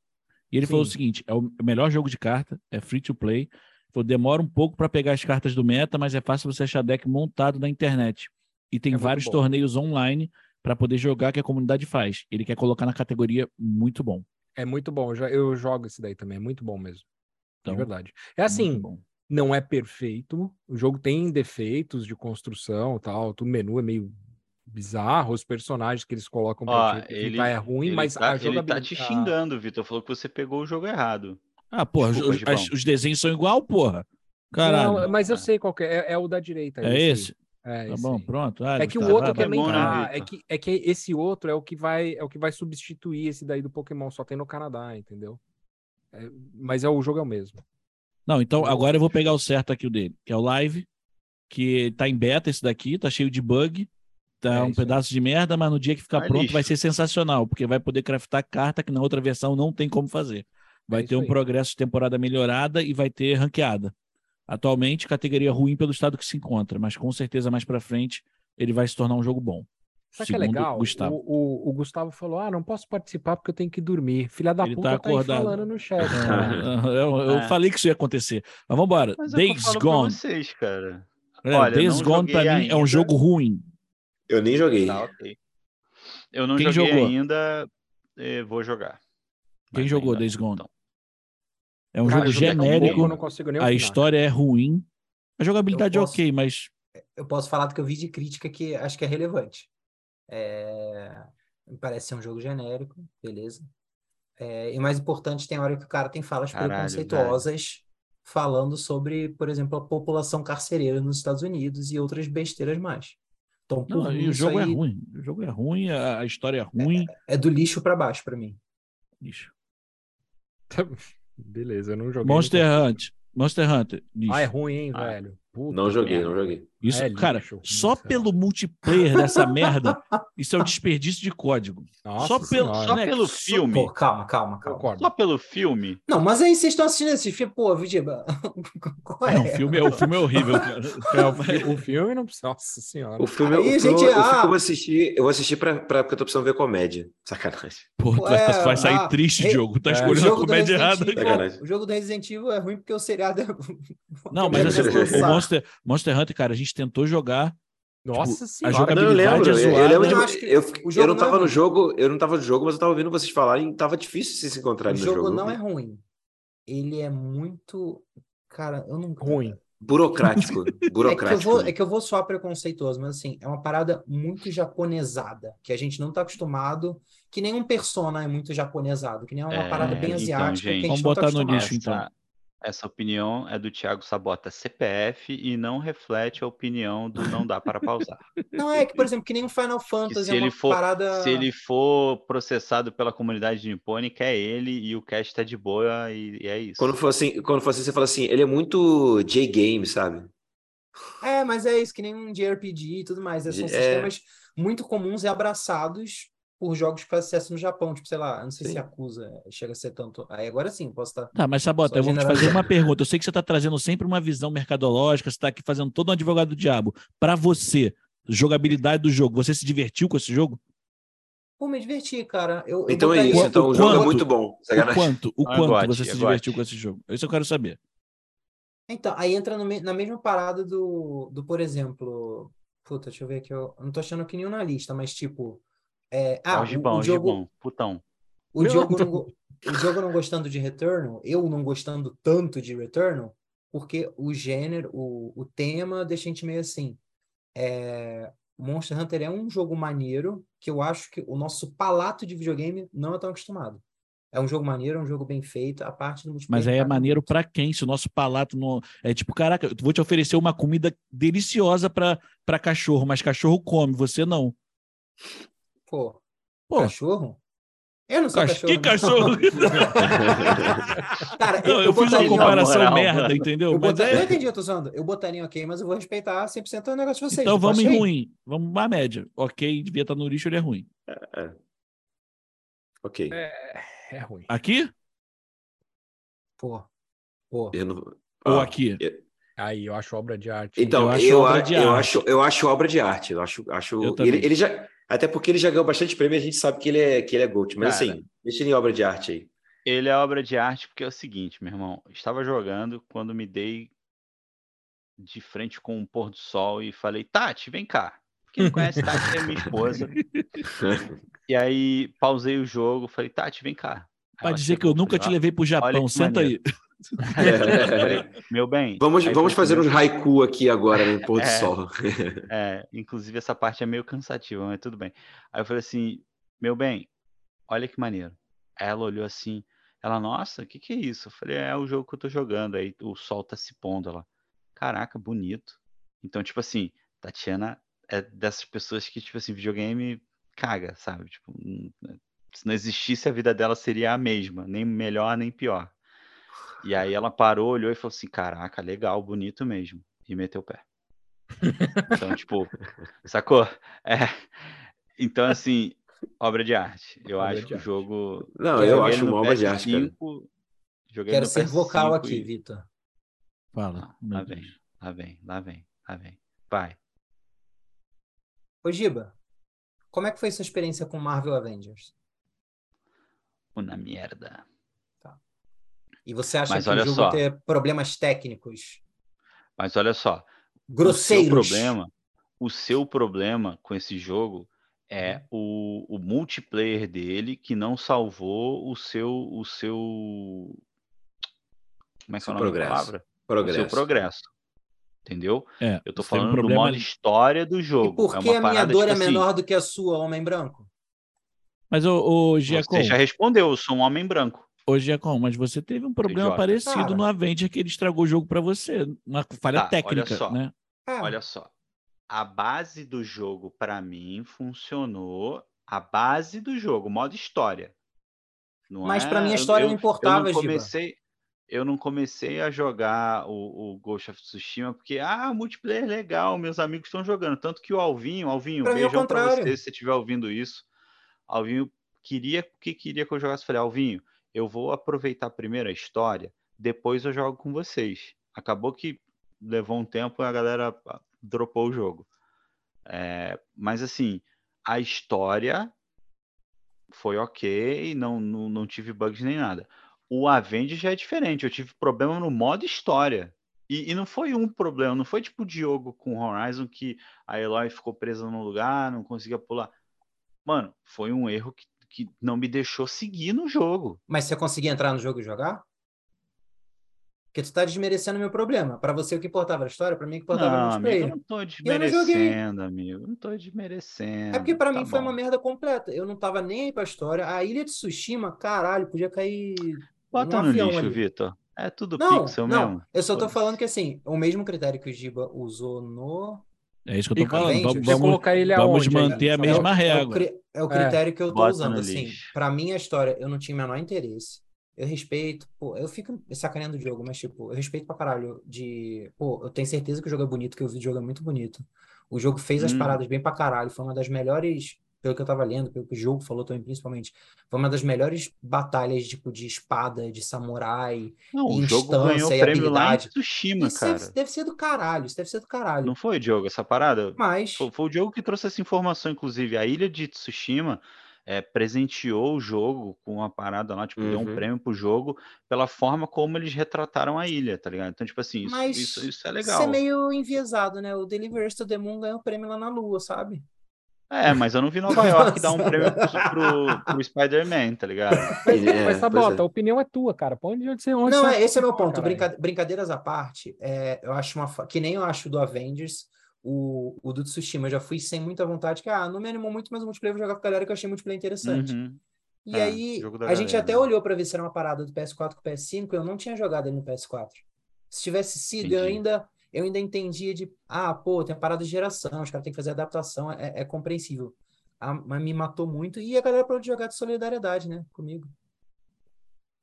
E ele falou o Sim. seguinte: é o melhor jogo de carta, é free to play. Falou, demora um pouco para pegar as cartas do meta, mas é fácil você achar deck montado na internet. E tem É vários bom. torneios online para poder jogar que a comunidade faz. Ele quer colocar na categoria muito bom. É muito bom. Eu, já- eu jogo esse daí também. É muito bom mesmo. Então, de verdade. É muito assim, não é perfeito. O jogo tem defeitos de construção tal. O menu é meio bizarro. Os personagens que eles colocam Ó, pra te ele, ficar é ruim, ele mas tá, a ele jogabilidade... tá te a- xingando, Vitor. Falou que você pegou o jogo errado. Ah, porra, Desculpa, os, as- os desenhos são igual, porra. Caralho. Não, mas eu sei qual que é. É, é o da direita. é esse? É, Tá bom, aí. pronto. Ah, É que o Gustavo, outro vai, também bom, né, tá. É que, é que esse outro é o que vai é o que vai substituir esse daí do Pokémon. Só tem no Canadá, entendeu? É, mas é o jogo é o mesmo. Não, então Eu agora eu vou pegar o certo aqui o dele, que é o live, que tá em beta esse daqui, tá cheio de bug, tá É, um pedaço de merda, mas no dia que ficar pronto lixo. vai ser sensacional, porque vai poder craftar carta que na outra versão não tem como fazer. Vai É ter um aí. progresso de temporada melhorada e vai ter ranqueada. Atualmente, categoria ruim pelo estado que se encontra, mas com certeza mais pra frente ele vai se tornar um jogo bom. Sabe que é legal? Gustavo. O, o, o Gustavo falou: Ah, não posso participar porque eu tenho que dormir. Filha da Ele puta tá tá, aí acordado. falando no chat. Eu eu É. falei que isso ia acontecer. Mas vamos embora. É Days Gone. vocês, cara. É, Olha, Days Gone pra joguei mim é um ainda. jogo ruim. Eu nem joguei. Tá, ok. Eu não Quem joguei jogou? ainda, eh, vou jogar. Quem Mas jogou ainda Days Gone? então. É um Cara, jogo é bom que genérico. eu não consigo nem A história é ruim. A jogabilidade é posso- ok, mas eu posso falar do que eu vi de crítica que acho que é relevante. É, me parece ser um jogo genérico, beleza. É, e mais importante, tem hora que o cara tem falas Caralho, preconceituosas falando sobre, por exemplo, a população carcereira nos Estados Unidos e outras besteiras mais. Então, não, e o jogo é aí ruim. O jogo é ruim, a, história é ruim. é do lixo para baixo para mim. Ixi. Beleza, eu não joguei. Monster Hunter. Monster Hunter. Ah, é ruim, hein, ah. velho? Puta não joguei, não joguei. Isso, é cara, lixo, só pelo multiplayer dessa merda, isso é um desperdício de código. Nossa só pelo, só né? pelo filme. Pô, calma, calma, calma. Só pelo filme. Não, mas aí vocês estão assistindo esse filme, pô, Vidiba. Qual é? Não, o, filme, é, o filme é horrível, cara. É, o, filme não precisa. Nossa senhora. O filme, aí, o gente, eu, ah... eu vou assistir, eu vou assistir pra, pra, porque eu tô precisando ver comédia. Sacanagem. Pô, tu é, vai sair ah, triste, jogo. Tá é, escolhendo a comédia errada. O jogo do Resident Evil é ruim porque o seriado é. Não, mas assim, o Monster, Monster Hunter, cara, a gente tentou jogar. Nossa tipo, senhora. A jogabilidade não, eu lembro, é zoada. Eu, lembro de, eu, eu, eu não tava é no jogo, eu não tava no jogo, mas eu tava ouvindo vocês falarem, tava difícil se encontrar no jogo. O jogo não é ruim. Ele é muito, cara, eu não ruim. Burocrático, burocrático. É que, eu vou, é que eu vou soar preconceituoso, mas assim, é uma parada muito japonesada, que a gente não tá acostumado, que nenhum persona é muito japonesado, que nem é uma é, parada bem então, asiática. Gente, vamos tá botar tá no nicho, então. Essa opinião é do Thiago Sabota CPF e não reflete a opinião do não dá para pausar. Não, é que, por exemplo, que nem o Final Fantasy se é ele for, parada... Se ele for processado pela comunidade nipônica, é ele e o cast tá de boa e, e é isso. Quando for assim, quando for assim, você fala assim, ele é muito J-game, sabe? É, mas é isso, que nem um JRPG e tudo mais. São é... sistemas muito comuns e abraçados por jogos que fazem sucesso no Japão, tipo, sei lá, não sei sim. se acusa, chega a ser tanto. Aí agora sim, posso estar. Tá, mas Sabota, eu vou te fazer uma pergunta. Eu sei que você está trazendo sempre uma visão mercadológica, você está aqui fazendo todo um advogado do diabo. Para você, jogabilidade do jogo, você se divertiu com esse jogo? Pô, me diverti, cara. Eu, então eu é isso, então o, o jogo é muito bom. O quanto, o ah, quanto você se divertiu com esse jogo? Isso eu quero saber. Então, aí entra no, na mesma parada do, do, por exemplo. Puta, deixa eu ver aqui. Eu não tô achando que nenhum na lista, mas tipo. É, ah, o, Gibão, o jogo, Gibão, putão. O jogo, não, o jogo não gostando de Returnal, eu não gostando tanto de Returnal, porque o gênero, o, o tema deixa a gente meio assim. É, Monster Hunter é um jogo maneiro que eu acho que o nosso palato de videogame não é tão acostumado. É um jogo maneiro, é um jogo bem feito, a parte do multiplayer. Mas aí é tá maneiro para quem? Se o nosso palato não. É tipo, caraca, eu vou te oferecer uma comida deliciosa para cachorro, mas cachorro come, você não. Pô, Pô. cachorro? Eu não sou cachorro. Que cachorro? Cara, eu, não, eu, eu fiz uma comparação moral, merda, mano. entendeu? Eu, botaria, é... eu entendi, eu tô usando. Eu botaria ok, mas eu vou respeitar 100% o negócio de vocês. Então vamos em ruim. Vamos uma média. Ok, devia estar no lixo, ele é ruim. É, é. Ok. É, é, ruim. Aqui? Pô. Pô. Não... Ou ah, aqui? Aí, eu acho obra de arte. Então, eu acho, eu, obra de eu, arte. acho, eu acho obra de arte. Eu acho, acho... Eu ele, ele já até porque ele já ganhou bastante prêmio, a gente sabe que ele é, que ele é GOAT. Mas Cara, assim, deixa ele em obra de arte aí. Ele é obra de arte porque é o seguinte, meu irmão. Estava jogando quando me dei de frente com o pôr do sol e falei, Tati, vem cá. Quem não conhece Tati é minha esposa. e aí pausei o jogo, falei, Tati, vem cá. Pode dizer que eu nunca te levei para o Japão, senta maneiro. aí. Meu bem. Vamos, vamos fazer um haiku aqui agora no pôr do é, sol. é, inclusive essa parte é meio cansativa, mas tudo bem. Aí eu falei assim, meu bem, olha que maneiro. Aí ela olhou assim, ela, nossa, o que, que é isso? Eu falei, é o jogo que eu tô jogando. Aí o sol tá se pondo. Ela, caraca, bonito. Então, tipo assim, Tatiana é dessas pessoas que, tipo assim, videogame caga, sabe? Tipo, se não existisse, a vida dela seria a mesma, nem melhor nem pior. E aí ela parou, olhou e falou assim: Caraca, legal, bonito mesmo. E meteu o pé. Então, tipo, sacou? É. Então, assim, obra de arte. Eu obra acho que o jogo. Não, eu acho uma obra de arte. 5, joguei Quero ser vocal aqui, e... Vitor. Fala. lá vem, lá vem, lá vem, lá vem. Vai. Ô, Giba, como é que foi sua experiência com Marvel Avengers? Uma merda. E você acha Mas que o jogo só. ter problemas técnicos? Mas olha só. Grosseiros. O seu problema, o seu problema com esse jogo é hum. o, o multiplayer dele que não salvou o seu o seu como é que é o nome progresso. da palavra? Progresso. O seu progresso. Entendeu? É, eu tô falando um do modo história do jogo. E por que é a minha dor tipo é menor assim... do que a sua, homem branco? Mas o, o Giacom... Você já respondeu, eu sou um homem branco. Hoje é como? Mas você teve um problema Idiota. parecido Cara. no Avenger que ele estragou o jogo para você. Uma falha tá, técnica, olha só, né? É. Olha só. A base do jogo, para mim, funcionou. A base do jogo, modo história. Não Mas é... para mim a história eu, não importava, eu não comecei, eu não comecei a jogar o, o Ghost of Tsushima porque, ah, multiplayer legal, meus amigos estão jogando. Tanto que o Alvinho, Alvinho, pra beijão pra você se você estiver ouvindo isso. Alvinho queria que queria que eu jogasse. Falei, Alvinho, eu vou aproveitar primeiro a história, depois eu jogo com vocês. Acabou que levou um tempo e a galera ah, dropou o jogo. É, mas assim, a história foi ok, não, não, não tive bugs nem nada. O Avengers já é diferente. Eu tive problema no modo história. E, e, não foi um problema, não foi tipo o Diogo com Horizon que a Eloy ficou presa no lugar, não conseguia pular. Mano, foi um erro que, que não me deixou seguir no jogo. Mas você conseguia entrar no jogo e jogar? Porque tu tá desmerecendo meu problema. Para você o que importava a história, para mim o que importava não. Amigo, eu não tô desmerecendo, não amigo. Não tô desmerecendo. É porque para tá mim bom. foi uma merda completa. Eu não tava nem aí pra história. A Ilha de Tsushima, caralho, podia cair Bota no lixo, Vitor. É tudo não, pixel não. mesmo. Eu só tô falando que assim, o mesmo critério que o Giba usou no. É isso que eu tô falando. Vamos, vamos, colocar ele vamos manter a mesma é, régua. É o, é o critério que eu tô Bota usando. Assim, pra mim a história, eu não tinha o menor interesse. Eu respeito, pô, eu fico sacaneando o jogo, mas tipo, eu respeito pra caralho de, pô, eu tenho certeza que o jogo é bonito, que o jogo é muito bonito. O jogo fez as Hum. paradas bem pra caralho, foi uma das melhores, pelo que eu tava lendo, pelo que o jogo falou também, principalmente, foi uma das melhores batalhas, tipo, de espada, de samurai, Não, o jogo instância ganhou e prêmio lá em. Tsushima, Isso cara. deve, deve ser do caralho, isso deve ser do caralho. Não foi, Diogo, essa parada? Mas, Foi, foi o Diogo que trouxe essa informação, inclusive. A ilha de Tsushima é, presenteou o jogo com uma parada lá, tipo, deu um Uhum. prêmio pro jogo pela forma como eles retrataram a ilha, tá ligado? Então, tipo assim, isso, isso, isso é isso legal. é meio enviesado, né? O Deliverance to the Moon ganhou prêmio lá na Lua, sabe? É, mas eu não vi Nova York dar um prêmio pro, pro, pro Spider-Man, tá ligado? Mas, É, mas Sabota, é. a opinião é tua, cara. Põe onde você onde Não, você é, esse é meu ponto. brincadeiras à parte, é, eu acho uma. Que nem eu acho do Avengers, o, o do Tsushima. Eu já fui sem muita vontade, que ah, não me animou muito, mas o multiplayer eu vou jogar com a galera que eu achei multiplayer interessante. Uhum. E É, aí, a gente galera, até né? olhou pra ver se era uma parada do PS4 com o PS5, eu não tinha jogado ele no PS4. Se tivesse sido, eu Entendi. ainda, eu ainda entendia de, ah, pô, tem a parada de geração, os caras têm que fazer adaptação, é, é compreensível. Ah, mas me matou muito, e a galera parou de jogar de solidariedade, né, comigo.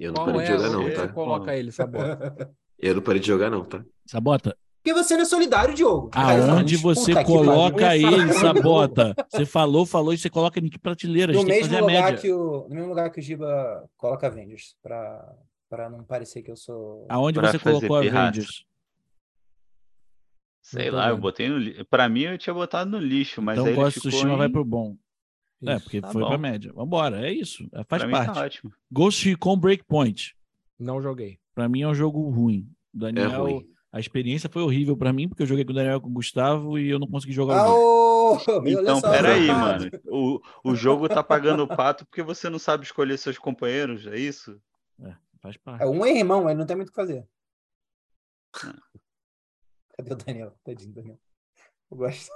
Eu não Qual parei de é jogar, não, tá? coloca ele, Sabota? Eu não parei de jogar, não, tá? Sabota, Porque você não é solidário, Diogo. aonde você coloca ele, Sabota? Você falou, falou e você coloca em que prateleira? No mesmo, lugar média. que o, no mesmo lugar que o Giba coloca Avengers, pra, pra não parecer que eu sou. Aonde Pra você colocou pirraça. Avengers? Sei lá, eu botei no lixo. Pra mim, eu tinha botado no lixo, mas então aí ele of ficou Tsushima em... vai pro bom. É, Isso. porque Tá foi pra bom. média. Vambora, é isso. é, Faz Pra mim parte. tá ótimo. Ghost Recon Breakpoint. Não joguei. Pra mim é um jogo ruim. O É Daniel, ruim. a experiência foi horrível pra mim, porque eu joguei com o Daniel e com o Gustavo e eu não consegui jogar o Ah, jogo. Então, peraí, mano. O, o jogo tá pagando o pato porque você não sabe escolher seus companheiros, é isso? Faz parte. É um irmão, ele não tem muito o que fazer. Cadê o Daniel? Tadinho, Daniel. Eu gosto.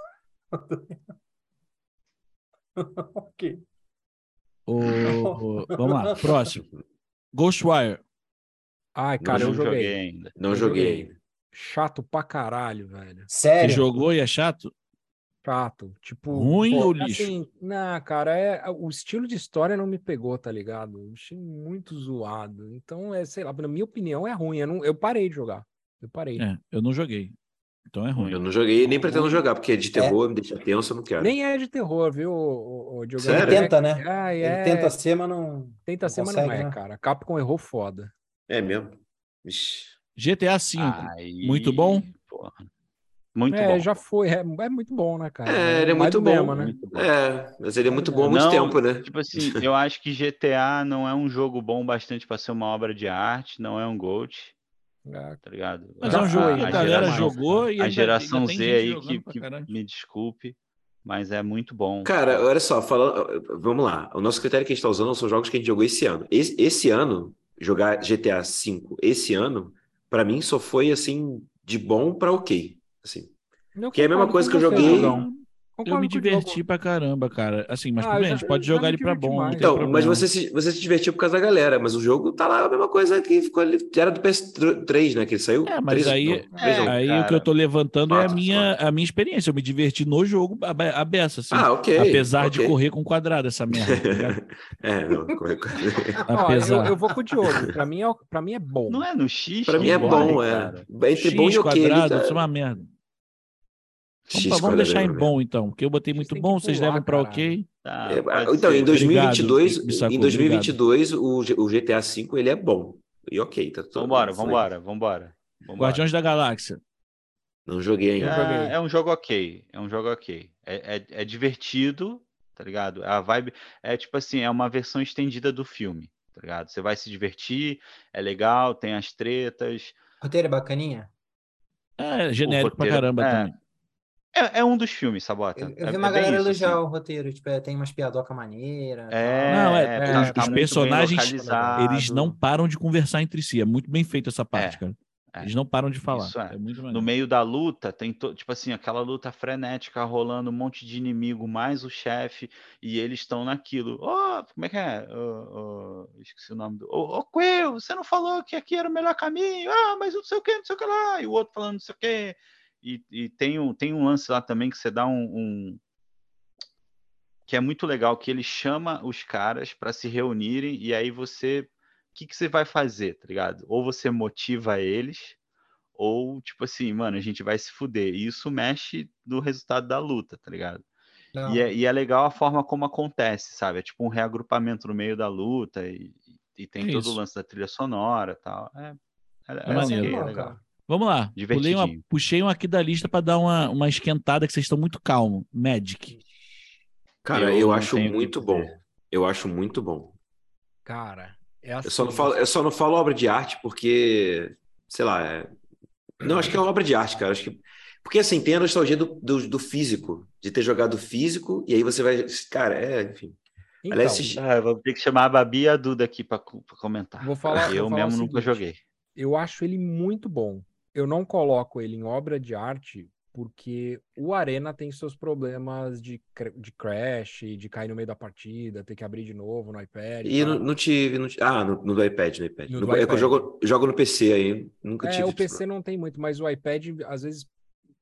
ok. O- Vamos lá, próximo. Ghostwire. Ai, cara, não eu joguei. ainda. Não Eu joguei joguei. Chato pra caralho, velho. Você Sério? jogou e é chato? Chato. Tipo. Ruim pô, ou lixo? Assim, não, cara, é, o estilo de história não me pegou, tá ligado? Eu achei muito zoado. Então, é, sei lá, na minha opinião, é ruim. Eu, não, eu parei de jogar. Eu parei. É, eu não joguei. Então é ruim. Eu não joguei e nem pretendo jogar, porque de terror me deixa tenso, eu não quero. Nem é de terror, viu, o, o, Diogo? Ele tenta, né? Ele é, tenta ser, mas não. tenta não ser, mas não é, né? cara. A Capcom errou foda. É mesmo? Ixi. GTA V. Aí, Muito bom? porra. Muito é, bom. já foi. É, é muito bom, né, cara? É, ele é mais muito bom. mesmo, né? Muito bom. É, mas ele é muito bom há muito Não, tempo, né? Tipo assim, eu acho que GTA não é um jogo bom bastante pra ser uma obra de arte, não é um GOAT, É, tá ligado? Mas é um jogo a a galera geração- jogou e A ainda- geração ainda tem Z aí que, que me desculpe, mas é muito bom. Cara, olha só, falando, vamos lá. O nosso critério que a gente está usando são jogos que a gente jogou esse ano. Esse, esse ano, jogar GTA V esse ano, pra mim só foi assim de bom pra ok. Assim, Que é a mesma coisa que eu joguei- Diogão. eu me diverti pra caramba, cara. Assim, mas ah, bem, a gente pode jogar ele pra bom. Então, mas você se, você se divertiu por causa da galera, mas o jogo tá lá a mesma coisa que ficou ali. Era do PS3, né? Que ele saiu. É, mas 3, aí, não, é, aí cara, o que eu tô levantando é a minha, a minha experiência. Eu me diverti no jogo a, a beça, assim. Ah, ok. Apesar okay. de correr com quadrado essa merda. Tá é, não, correr com Apesar... eu, eu, vou com o Diogo. Pra mim, é, pra mim é bom. Não é no X? Pra mim é bom, é. Entre X, bom e ok. quadrado, tá... isso é uma merda. Vamos, vamos deixar em bom, então, porque eu botei muito bom, vocês levam para ok. Tá, é, então, em 2022, obrigado, em 2022 o, o GTA V ele é bom. E ok, tá tudo Vambora, vambora, vambora, vambora. Guardiões da Galáxia. Não joguei ainda. É, é um jogo ok, é um jogo ok. É, é, é, divertido, tá ligado? A vibe é tipo assim, é uma versão estendida do filme, tá ligado? Você vai se divertir, é legal, tem as tretas. Roteiro é bacaninha? É, genérico roteiro, pra caramba é, também. É, é um dos filmes, Sabota. Eu, eu vi é, uma é galera elogiar assim. o roteiro, tipo, é, tem umas piadoca maneira. É, não, é, tá, os, tá os personagens, eles não param de conversar entre si. É muito bem feito essa parte, cara. Eles não param de falar. É. no meio da luta, tem to... tipo assim, aquela luta frenética rolando, um monte de inimigo, mais o chefe, e eles estão naquilo. Oh, como é que é? Oh, oh, esqueci o nome do. Ô, oh, Quill, você não falou que aqui era o melhor caminho? Ah, mas não sei o que, não sei o que lá. E o outro falando não sei o que. E, e, tem, um, tem um lance lá também que você dá um, um, que é muito legal, que ele chama os caras para se reunirem e aí você. O que, que você vai fazer, tá ligado? Ou você motiva eles, ou tipo assim, mano, a gente vai se fuder. E isso mexe no resultado da luta, tá ligado? E é, e é, legal a forma como acontece, sabe? É tipo um reagrupamento no meio da luta e, e tem é todo isso. o lance da trilha sonora e tal. É, é, é, é maneiro, é legal. Vumos lá. Uma, puxei um aqui da lista para dar uma, uma esquentada que vocês estão muito calmos. Magic. Cara, eu, eu acho muito bom. Eu acho muito bom. Cara, é assim. Eu só não falo, eu só não falo obra de arte porque, sei lá, é... não acho que é uma obra de arte, cara. Acho que porque assim tem a nostalgia do, do, do físico, de ter jogado físico e aí você vai, cara, é, enfim. Então, Aliás, ah, vou ter que chamar a Babi e a Duda aqui para comentar. Vou falar. Eu vou mesmo falar nunca joguei. Eu acho ele muito bom eu não coloco ele em obra de arte porque o Arena tem seus problemas de, de crash, de cair no meio da partida, ter que abrir de novo no iPad. E não, não, tive, não, Ah, no, no, do iPad, no iPad. No, no, é iPad. eu jogo, jogo no PC aí, nunca é, tive. O PC não tem muito, mas o iPad, às vezes.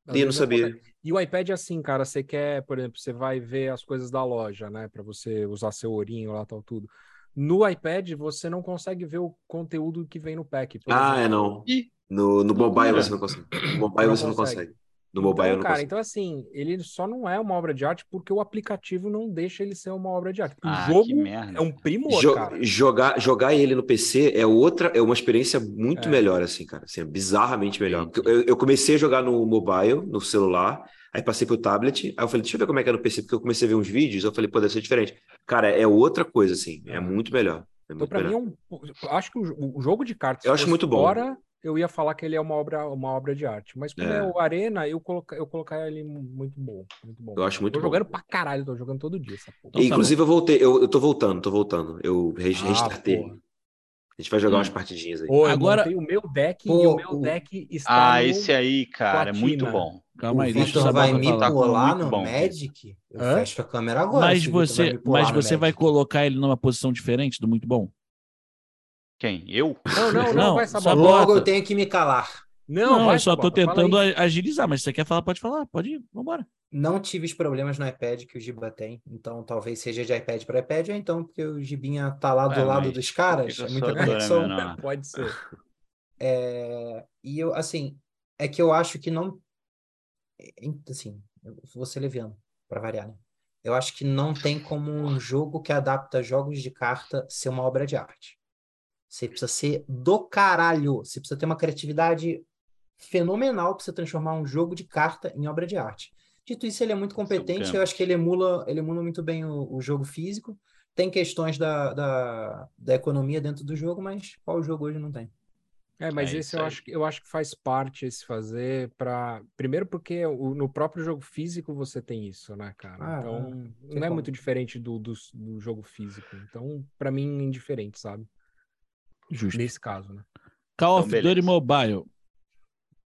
Às e não sabia. E o iPad é assim, cara, você quer, por exemplo, você vai ver as coisas da loja, né, para você usar seu ourinho lá, tal, tudo. No iPad, você não consegue ver o conteúdo que vem no pack. Ah, é não. E no, no mobile você não consegue. No mobile não você não consegue. No mobile então, não cara, consegue. então assim, ele só não é uma obra de arte porque o aplicativo não deixa ele ser uma obra de arte. Ah, o jogo é um primor, Jo cara. Jogar, jogar ele no PC é outra, é uma experiência muito é. melhor, assim, cara. Assim, é bizarramente melhor. Eu, eu, comecei a jogar no mobile, no celular, aí passei pro tablet, aí eu falei, deixa eu ver como é que é no PC, porque eu comecei a ver uns vídeos, eu falei, pode ser diferente. Cara, é outra coisa, assim, é, é muito melhor. É então, para mim, é um, acho que o, o, jogo de cartas. Eu acho muito bom. Fora, eu ia falar que ele é uma obra, uma obra de arte. Mas como é, o Arena, eu, coloca, eu colocar ele muito bom. Muito bom. Eu acho muito tô bom. jogando pra caralho, tô jogando todo dia. Então, inclusive, eu voltei, eu, eu tô voltando, tô voltando. Eu ah, restartei. A gente vai jogar hum. umas partidinhas aí. Pô, Agora o meu deck Pô, e o meu deck está. Ah, esse aí, cara, Platina. é muito bom. Calma aí, o deixa eu vai me pular no bom. Magic? Eu Hã? fecho a câmera agora. Mas você, vai mas você vai colocar ele numa posição diferente do muito bom? Quem? Eu? Não, não, não, vai saber. Logo eu tenho que me calar. Não, não eu só tô tentando agilizar, mas se você quer falar, pode falar, pode ir, vambora. Não tive os problemas no iPad que o Giba tem, então talvez seja de iPad para iPad, ou então porque o Gibinha tá lá do é, lado dos caras, é muita conexão. Pode ser. É, e eu, assim, é que eu acho que não. Assim, eu vou ser leviano, para variar, né? Eu acho que não tem como um jogo que adapta jogos de carta ser uma obra de arte. Você precisa ser do caralho. Você precisa ter uma criatividade fenomenal para você transformar um jogo de carta em obra de arte. Dito isso, ele é muito competente. Eu acho que ele emula, ele emula muito bem o, o jogo físico. Tem questões da, da, da, economia dentro do jogo, mas qual jogo hoje não tem? É, mas é esse eu acho, eu acho que faz parte esse fazer para primeiro porque o, no próprio jogo físico você tem isso, né, cara? Ah, então é. não é muito diferente do, do, do jogo físico. Então, para mim, é indiferente, sabe? Justo. Nesse caso, né? Call então, of Duty Mobile.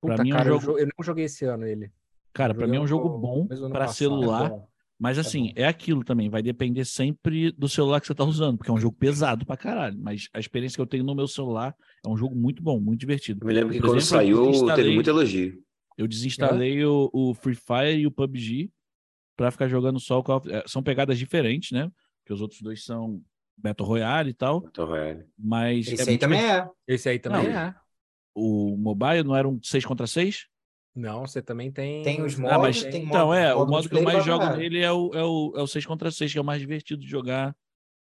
Puta, pra mim, cara, é um jogo... eu não joguei esse ano ele. Cara, para mim é um jogo bom para celular. É mas é assim, é, é, aquilo também, vai depender sempre do celular que você tá usando, porque é um jogo pesado pra caralho. Mas a experiência que eu tenho no meu celular é um jogo muito bom, muito divertido. Eu me lembro que Por quando exemplo, saiu, teve muito elogio. Eu desinstalei é? o, o, Free Fire e o PUBG para ficar jogando só o Call of... São pegadas diferentes, né? Porque os outros dois são Battle Royale e tal. Battle Royale. Mas Esse é aí também é. Esse aí também não, é. O mobile não era um 6 contra 6? Não, você também tem. Tem os modos. Ah, mas, tem então, modo, é, modo o modo que eu mais jogo nele é o, é, o, é o 6 contra 6, que é o mais divertido de jogar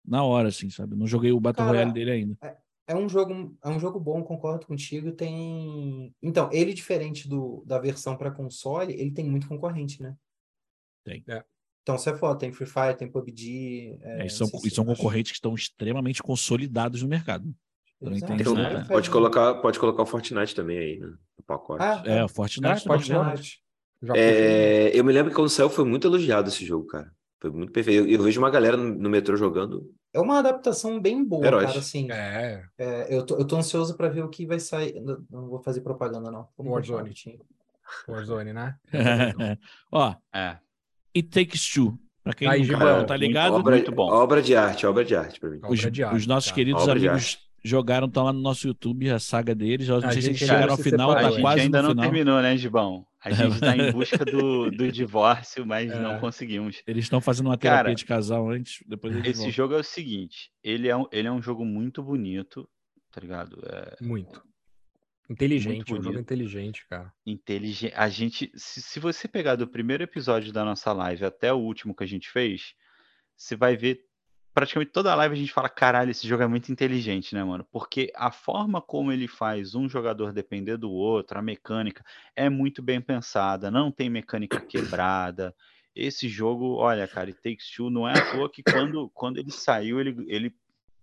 na hora, assim, sabe? Não joguei o Battle Cara, Royale dele ainda. É, é, um jogo, é um jogo bom, concordo contigo. Tem. Então, ele, diferente do, da versão para console, ele tem muito concorrente, né? Tem. É. Então, você é foda, tem Free Fire, tem PUBG. É, é, e são, e são concorrentes que estão extremamente consolidados no mercado. Então, pode, colocar, pode colocar o Fortnite também aí, né? No pacote. Ah, é, o Fortnite. Ah, Fortnite. É, eu me lembro que quando saiu foi muito elogiado esse jogo, cara. Foi muito perfeito. Eu, eu vejo uma galera no, no, metrô jogando. É uma adaptação bem boa, Heróis. cara. Assim, é. é eu, tô, eu tô ansioso para ver o que vai sair. Não, não vou fazer propaganda, não. Warzone. Warzone, né? Ó, é. It Takes Two. Pra quem Aí, não tá ligado, obra, muito bom. Obra de arte, obra de arte para mim. Os, arte, os nossos tá. queridos obra amigos jogaram, estão lá no nosso YouTube, a saga deles. Eu não a sei se eles chegaram ao final, tá a quase ainda não final. terminou, né, Gibão? A gente está em busca do, do divórcio, mas é. não conseguimos. Eles estão fazendo uma terapia Cara, de casal antes, depois Esse voltam. jogo é o seguinte, ele é, um, ele é um jogo muito bonito, tá ligado? É... Muito. Inteligente, um jogo inteligente, cara. Inteligente. A gente, se, se você pegar do primeiro episódio da nossa live até o último que a gente fez, você vai ver praticamente toda a live a gente fala, caralho, esse jogo é muito inteligente, né, mano? Porque a forma como ele faz um jogador depender do outro, a mecânica, é muito bem pensada, não tem mecânica quebrada. Esse jogo, olha, cara, It Takes Two não é à toa que quando, quando ele saiu, ele, ele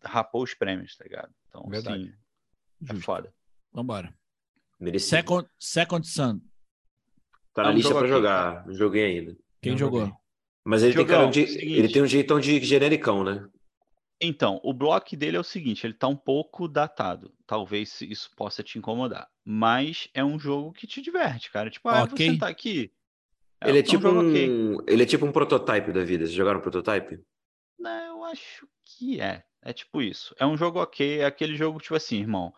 rapou os prêmios, tá ligado? Então, Verdade. sim, é foda. Vambora. Merecido. Second, Second Sun. Tá na é lista pra jogar, não joguei ainda. Quem não jogou? Joguei. Mas ele, Jogão, tem, de, ele tem um jeitão de genericão, né? Então, o bloco dele é o seguinte, ele tá um pouco datado. Talvez isso possa te incomodar. Mas é um jogo que te diverte, cara. Tipo, ah, okay. você tá aqui. É, ele, é, é tipo um, um ele é tipo um prototype da vida. Vocês jogaram um prototype? Não, eu acho que é. É tipo isso. É um jogo ok, é aquele jogo, tipo assim, irmão.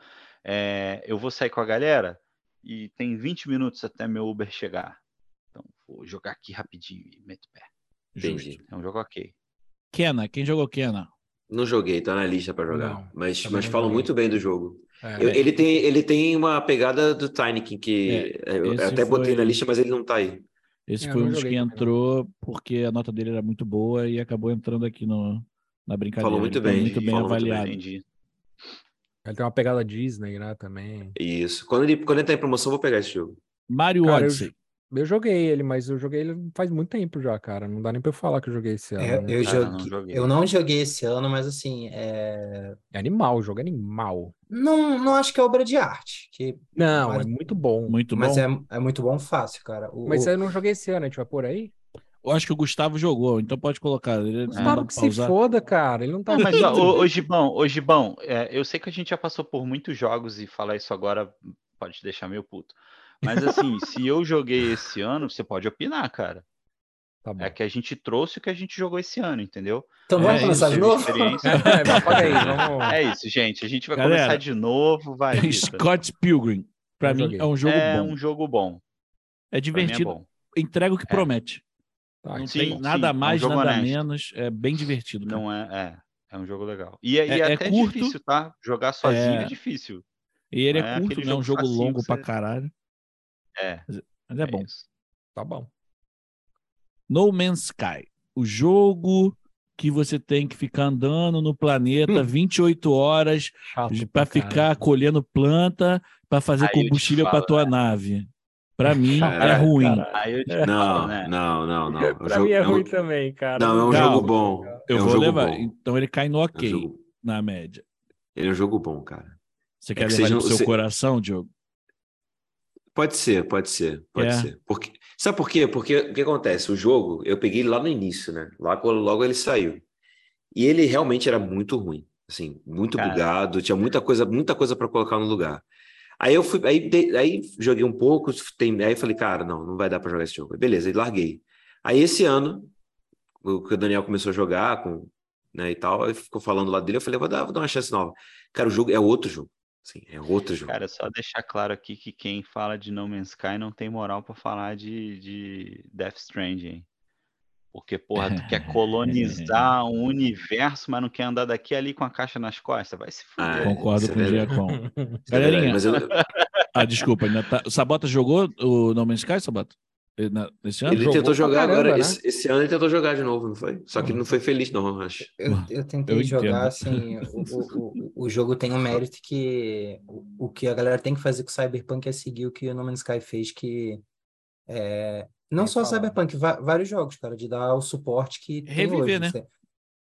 É, eu vou sair com a galera e tem 20 minutos até meu Uber chegar. Então, vou jogar aqui rapidinho e meto pé. Entendi. É um jogo ok. Kena, quem jogou Kena? Não joguei, tá na lista para jogar. Não, mas mas falam muito bem do jogo. É, eu, ele, tem, ele tem uma pegada do Tinykin que é, eu até foi... botei na lista, mas ele não tá aí. Esse é, foi um dos que entrou porque a nota dele era muito boa e acabou entrando aqui no, na brincadeira. Falou muito bem. Muito bem avaliado. Muito bem. Ele tem uma pegada Disney, né, também. Isso. Quando ele, quando ele tá em promoção, eu vou pegar esse jogo. Mario Cara, Odyssey. Eu joguei ele, mas eu joguei ele faz muito tempo já, cara. Não dá nem pra eu falar que eu joguei esse é, ano. É, eu, joguei, não joguei. eu não joguei esse ano, mas assim. É... é animal, o jogo é animal. Não, não acho que é obra de arte. Que... Não, mas... é muito bom. Muito bom. Mas é, é muito bom fácil, cara. O, mas eu não joguei esse ano, a gente vai por aí? Eu acho que o Gustavo jogou, então pode colocar. Ele Gustavo que se foda, cara. Ele não tá. Não, mas, ó, ô, Gibão, ô, Gibão é, eu sei que a gente já passou por muitos jogos e falar isso agora pode te deixar meio puto. Mas assim, se eu joguei esse ano, você pode opinar, cara. Tá é que a gente trouxe o que a gente jogou esse ano, entendeu? Então vamos é começar de novo? é, aí, vamos... é isso, gente. A gente vai Galera, começar de novo. Vai, Scott Pilgrim. Pra mim é um jogo é bom. É um jogo bom. É, é divertido. É Entrega o que promete. Tá, não sim, tem nada sim, mais, um nada honesto. menos. É bem divertido. Cara. Não é, é. É um jogo legal. E, é, e é, até curto, difícil, tá? Jogar sozinho é, difícil. E ele é, curto, não é um jogo longo você... pra caralho. É. Mas é, é bom. Isso. Tá bom. No Man's Sky. O jogo que você tem que ficar andando no planeta hum. 28 horas para ficar colhendo planta para fazer Aí combustível para tua né? nave. Para mim é ruim. Não, né? não, não, não. Para mim é, é ruim também, cara. Não, é um Calma, jogo bom. Eu é um vou levar. Bom. Então ele cai no ok é um jogo... na média. Ele é um jogo bom, cara. Você é quer levar seja, pro seu você... coração, Diogo? Pode ser, pode ser, pode é. ser. Porque, sabe por quê? Porque o que acontece? O jogo, eu peguei lá no início, né? Lá logo ele saiu. E ele realmente era muito ruim, assim, muito Cara. bugado, tinha muita coisa, muita coisa para colocar no lugar. Aí eu fui, aí, aí joguei um pouco, tem, aí falei, cara, não, não vai dar para jogar esse jogo. Beleza, aí larguei. Aí esse ano, o que o Daniel começou a jogar com, né, e tal, aí ficou falando lá dele, eu falei, vou dar, vou dar uma chance nova. Cara, o jogo é outro jogo. Sim, é outro jogo. Cara, só deixar claro aqui que quem fala de No Man's Sky não tem moral para falar de, de Death Stranding. Porque, porra, tu quer colonizar um universo, mas não quer andar daqui ali com a caixa nas costas. Vai se fuder. Ah, Concordo com o Giacom. Galerinha. Mas eu... ah, desculpa, ainda tá... O Sabota jogou o No Man's Sky, Sabota? Nesse ano? Ele Jogou tentou jogar caramba, agora. Né? Esse, esse, ano ele tentou jogar de novo, não foi? Só que ele não foi feliz, não, acho. Eu, eu tentei eu jogar, assim. o, o, o, jogo tem um mérito que o, o que a galera tem que fazer com o Cyberpunk é seguir o que o No Man's Sky fez, que é, não só falar. Cyberpunk, vários jogos, cara, de dar o suporte que Reviver, hoje, né?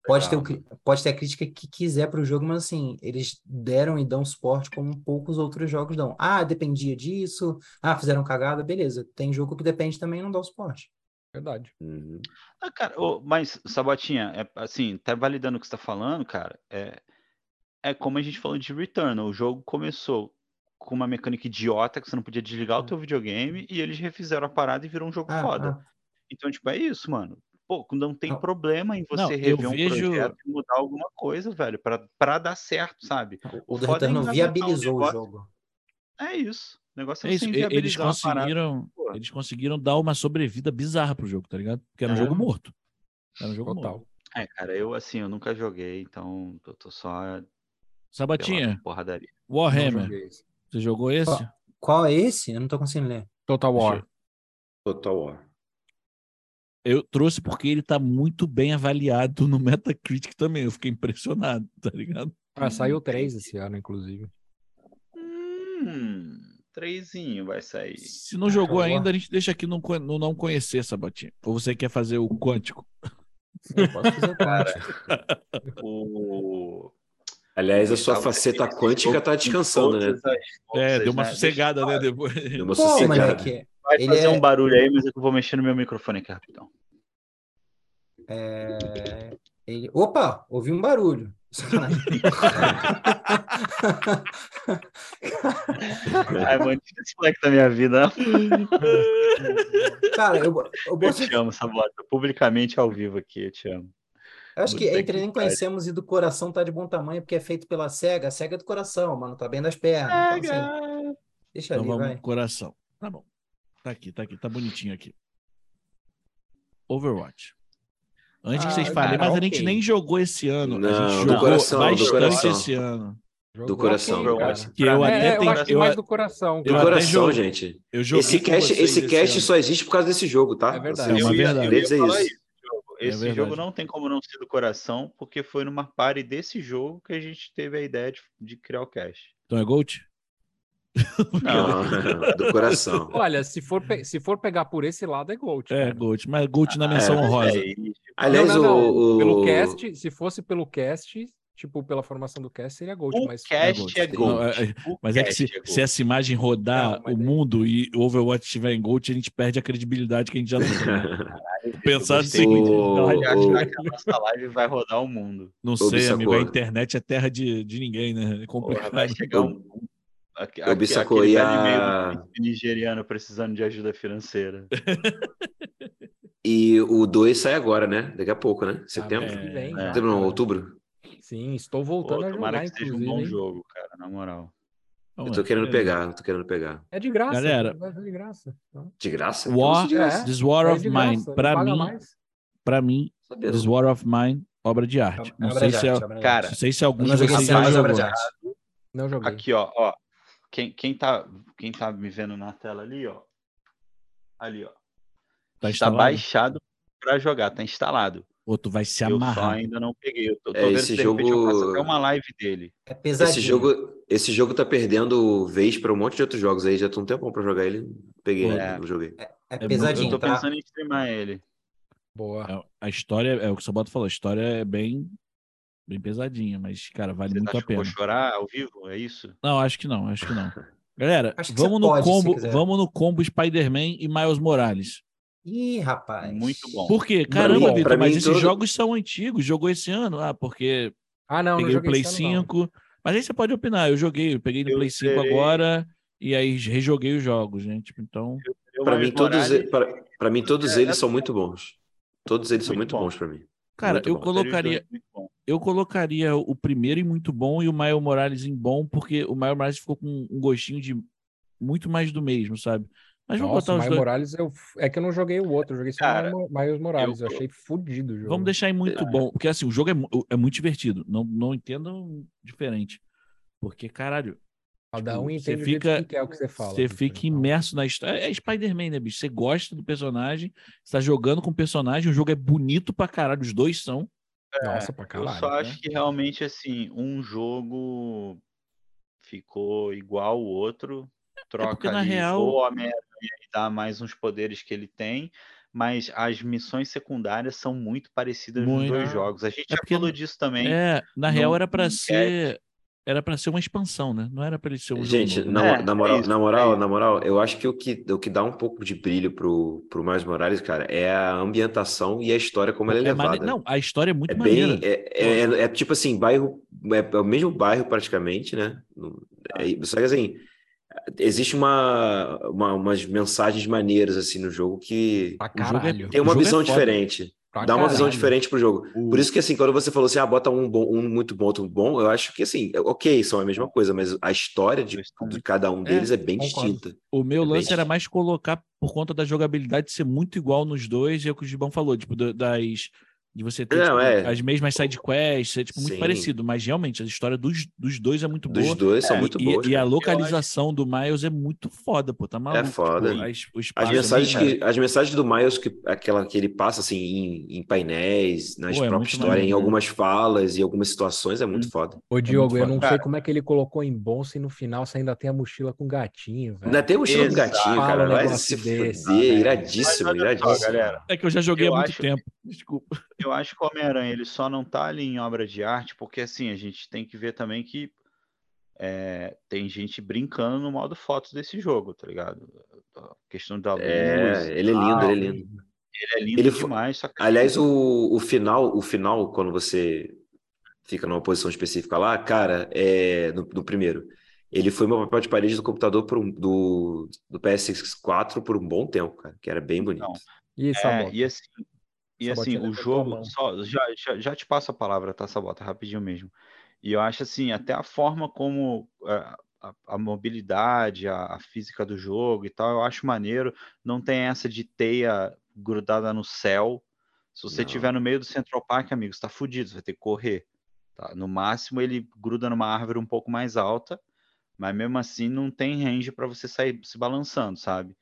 Pode ter, o, pode ter a crítica que quiser para o jogo, mas assim, eles deram e dão suporte como poucos outros jogos dão. Ah, dependia disso, ah, fizeram cagada, beleza. Tem jogo que depende também e não dá o suporte. Verdade. Uhum. Ah, cara, oh, mas, Sabotinha, é, assim, até validando o que você está falando, cara, é, é como a gente falou de Return. O jogo começou com uma mecânica idiota que você não podia desligar o teu videogame e eles refizeram a parada e virou um jogo ah, foda. Ah. Então, tipo, é isso, mano. Pô, não tem não. problema em você não, rever um vejo... projeto e mudar alguma coisa, velho, pra, dar certo, sabe? O, o Return é viabilizou o jogo. É isso. O negócio é, é isso. Eles conseguiram, eles conseguiram dar uma sobrevida bizarra pro jogo, tá ligado? Porque era um é. jogo morto. Era um jogo Total. morto. É, cara, eu assim, eu nunca joguei, então eu tô só. Sabatinha. Warhammer. Você jogou esse? Qual, qual, é esse? Eu não tô conseguindo ler. Total War. Total War. Eu trouxe porque ele tá muito bem avaliado no Metacritic também. Eu fiquei impressionado, tá ligado? Ah, saiu três esse ano, inclusive. Hum, trêsinho vai sair. Se não jogou ainda, a gente deixa aqui no, no não conhecer, Sabatinha. Ou você quer fazer o quântico? Eu posso fazer o quântico. o... Aliás, a sua faceta quântica tá descansando, né? É, deu uma né? sossegada, né? Depois. Deu uma Pô, sossegada. Moleque, Vai ele fazer é... um barulho aí, mas eu vou mexer no meu microfone aqui rapidão. É... Ele... Opa, ouvi um barulho. Ai, mano, esse moleque da minha vida. Cara, eu, eu, eu te amo, Sabota. Publicamente ao vivo aqui, eu te amo. Eu acho que entre nem conhecemos e do coração tá de bom tamanho, porque é feito pela SEGA. A SEGA é do coração, mano. Tá bem das pernas. Então, assim, deixa então, ali, vai. Coração. Tá bom. Tá aqui, tá aqui. Tá bonitinho aqui. Overwatch. Antes ah, que vocês falem, mas okay. a gente nem jogou esse ano. Não, a gente jogou coração, bastante coração. esse ano. Jogou do coração. Okay, que eu é, até tenho, eu, eu mais do coração. Do coração, gente. esse cast, esse cast só existe por causa desse jogo, tá? É verdade. É uma verdade. Eu ia, ia isso. É esse é jogo não tem como não ser do coração, porque foi numa party desse jogo que a gente teve a ideia de, de criar o cast. Então é Gold? Não, do coração. Olha, se for, se for pegar por esse lado, é Gold. É, Gold, mas Gold na menção ah, honrosa. É, Aliás, não, não, não. O, Pelo cast, se fosse pelo cast, tipo, pela formação do cast, seria Gold. O mas cast é Gold. Não, é, é mas é que se, é se, essa imagem rodar o mundo e o Overwatch estiver em Gold, a gente perde a credibilidade que a gente já tem. Pensar assim. O... achar que a nossa live vai rodar o mundo. Não sei, amigo. A internet é terra de, de ninguém, né? É complicado. Vai chegar um... Aquele a... nigeriano precisando de ajuda financeira. e o 2 sai agora, né? Daqui a pouco, né? Setembro? É, é. Setembro, não, outubro? Sim, estou voltando Pô, a jogar, que seja um bom jogo, cara, na moral. Eu tô querendo pegar, tô querendo pegar. É de graça. Galera, de graça. De graça? War, de graça. This War of é Mine, pra mim, para mim, This War of Mine, obra de arte. Não sei se é, cara, não sei se algum de vocês já jogou. Não joguei. Aqui, ó, ó. Quem, quem, tá, quem tá me vendo na tela ali, ó. Ali, ó. Tá, tá baixado para jogar, tá instalado. Ou tu vai se amarrar. Eu ainda não peguei. Eu tô, tô é, vendo esse jogo... eu faço até uma live dele. É pesadinho. Esse jogo, esse jogo tá perdendo vez para um monte de outros jogos aí. Já tô um tempo para jogar ele. Peguei, é. não joguei. É, é, é pesadinho. Eu tô tá? pensando em streamar ele. Boa. É, a história, é o que o Sabato falou, a história é bem bem pesadinha, mas, cara, vale Você muito a pena. Vou chorar ao vivo, é isso? Não, acho que não, acho que não. Galera, vamos no, pode, combo, vamos no combo Spider-Man e Miles Morales. Ih, rapaz. Muito bom. Por quê? Caramba, Vitor, mas esses todo... jogos são antigos. Jogou esse ano? Ah, porque. Ah, não, peguei não o Play 5. Não. Mas aí você pode opinar. Eu joguei, eu peguei no eu Play 5 agora. e aí rejoguei os jogos, né? Tipo, então. Para mim, todos, para mim, todos é, eles é... são muito bons. Todos eles muito são muito bom. bons para mim. Cara, muito eu bom. colocaria. Eu colocaria o primeiro em muito bom e o Maio Morales em bom, porque o Maio Morales ficou com um gostinho de muito mais do mesmo, sabe? Mas vamos Nossa, botar os dois. Morales, eu... é que eu não joguei o outro, eu joguei só o Miles Morales, eu, eu achei fodido o jogo. Vamos deixar em muito é. bom, porque assim, o jogo é, é muito divertido, não, não entendam diferente. Porque, caralho, Cada tipo, um entende você fica, que é o que você fala. Você fica então. imerso na história. É Spider-Man, né, bicho? Você gosta do personagem, você tá jogando com o personagem, o jogo é bonito pra caralho, os dois são. É, Nossa, pra caralho. Eu só né? acho que realmente, assim, um jogo ficou igual o outro, troca é porque, na ali, real... o Homem-Aranha dá mais uns poderes que ele tem, mas as missões secundárias são muito parecidas muito. nos dois jogos. A gente é já falou disso também. É, na real era para ser era para ser uma expansão, né? Não era para ele ser um Gente, jogo. Na, é, na, moral, é na moral, é na moral, eu acho que o que, o que dá um pouco de brilho pro, pro Miles Morales, cara, é a ambientação e a história como ela é, é levada. Mane... Não, a história é muito é maneira. Bem, é, é, é, tipo assim, bairro, é, o mesmo bairro praticamente, né? É, só que assim, existe uma, uma, umas mensagens maneiras assim no jogo que tem uma visão diferente. Pra dá caralho. uma visão diferente pro jogo. Uh. Por isso que, assim, quando você falou assim, ah, bota um, bom, um muito bom, outro bom, eu acho que, assim, é, ok, são a mesma coisa, mas a história de, de cada um deles é, é bem concordo. distinta. O meu é lance era mais colocar, por conta da jogabilidade ser muito igual nos dois, e é o que o Gibão falou, tipo, das de você ter não, tipo, é. as mesmas side quests, é tipo, muito Sim. parecido, mas realmente a história dos, dos dois é muito boa. Dos dois é, são muito e, boas. E, a localização do Miles é muito foda, pô, tá maluco. É foda. Tipo, as, as, mensagens que, as mensagens do Miles, que, aquela que ele passa assim em, em painéis, nas pô, é próprias histórias, em algumas falas e algumas situações, é muito hum. foda. Ô, Diogo, é eu não cara. sei como é que ele colocou em bom se no final você ainda tem a mochila com gatinho, velho. Ainda tem a mochila Exato. com gatinho, cara. Vai se desse, fuder, iradíssimo, iradíssimo. galera. É que eu já joguei há muito acho... tempo, desculpa. Eu acho que o Homem-Aranha ele só não tá ali em obra de arte, porque assim, a gente tem que ver também que é, tem gente brincando no modo fotos desse jogo, tá ligado? A questão da luz. É, ele é lindo, ah, ele é lindo. Ele é lindo ele demais. Que... Aliás, o, o final, o final, quando você fica numa posição específica lá, cara, é no, no primeiro. Ele foi meu papel de parede do computador um, do, do PS4 por um bom tempo, cara, que era bem bonito. Não. E, é, e assim, e assim, o jogo, só, já, já, já, te passo a palavra, tá, Sabota, rapidinho mesmo. E eu acho assim, até a forma como a, a, a mobilidade, a, a, física do jogo e tal, eu acho maneiro. Não tem essa de teia grudada no céu. Se você estiver no meio do Central Park, amigo, você tá fudido, você vai ter que correr. Tá? No máximo, ele gruda numa árvore um pouco mais alta, mas mesmo assim não tem range para você sair se balançando, sabe?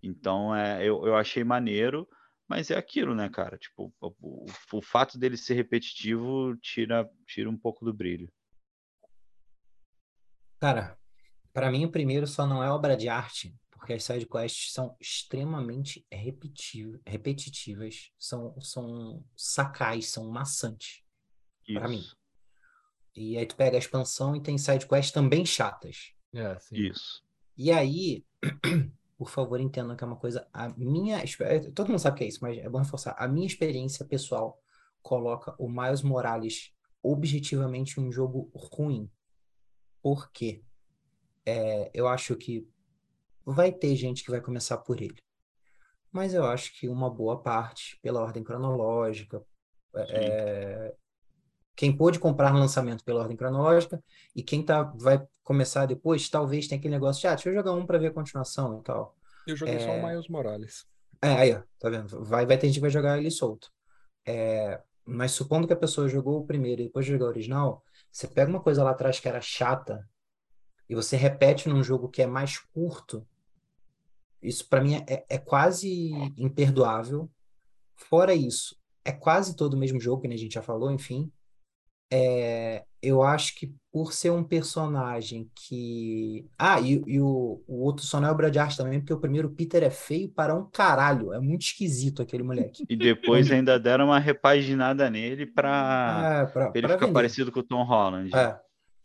Então, é, eu, eu achei maneiro. Mas é aquilo, né, cara? Tipo, o, o, o fato dele ser repetitivo tira, tira um pouco do brilho. Cara, para mim o primeiro só não é obra de arte, porque as sidequests são extremamente repetitivas, são, são sacais, são maçantes. para mim. E aí tu pega a expansão e tem sidequests também chatas. É, Isso. E aí, por favor, entendam que é uma coisa. A minha. Todo mundo sabe que é isso, mas é bom reforçar. A minha experiência pessoal coloca o Miles Morales objetivamente um jogo ruim. Por quê? É, eu acho que vai ter gente que vai começar por ele. Mas eu acho que uma boa parte, pela ordem cronológica, é, quem pôde comprar no lançamento pela ordem cronológica e quem tá, vai começar depois, talvez tenha aquele negócio de, ah, deixa eu jogar um para ver a continuação e tal. Eu joguei é... só o Miles Morales. É, aí, ó, tá vendo? Vai, vai ter gente que vai jogar ele solto. É... Mas supondo que a pessoa jogou o primeiro e depois jogou o original, você pega uma coisa lá atrás que era chata e você repete num jogo que é mais curto, isso para mim é, é quase imperdoável. Fora isso, é quase todo o mesmo jogo, que a gente já falou, enfim é, eu acho que por ser um personagem que. Ah, e, e o, o outro só não é obra de arte também, porque o primeiro Peter é feio para um caralho. É muito esquisito aquele moleque. E depois ainda deram uma repaginada nele para é, pra, ele pra ficar vender. parecido com o Tom Holland. É.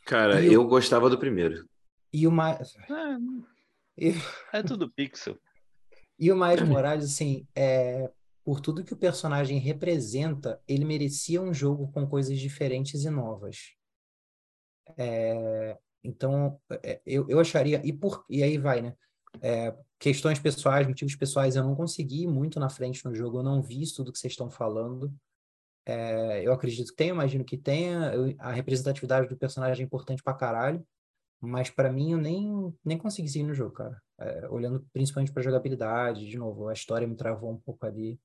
Cara, e eu o... gostava do primeiro. E o mais. É, é tudo pixel. E o Miles Morales, assim, é, por tudo que o personagem representa, ele merecia um jogo com coisas diferentes e novas. É... então, é, eu, eu acharia, e, por, e aí vai, né? É, questões pessoais, motivos pessoais, eu não consegui muito na frente no jogo, eu não vi isso tudo que vocês estão falando. É, eu acredito que tenha, imagino que tenha. Eu, a representatividade do personagem é importante pra caralho. Mas para mim eu nem, nem consegui seguir no jogo, cara. É, olhando principalmente pra jogabilidade, de novo, a história me travou um pouco ali.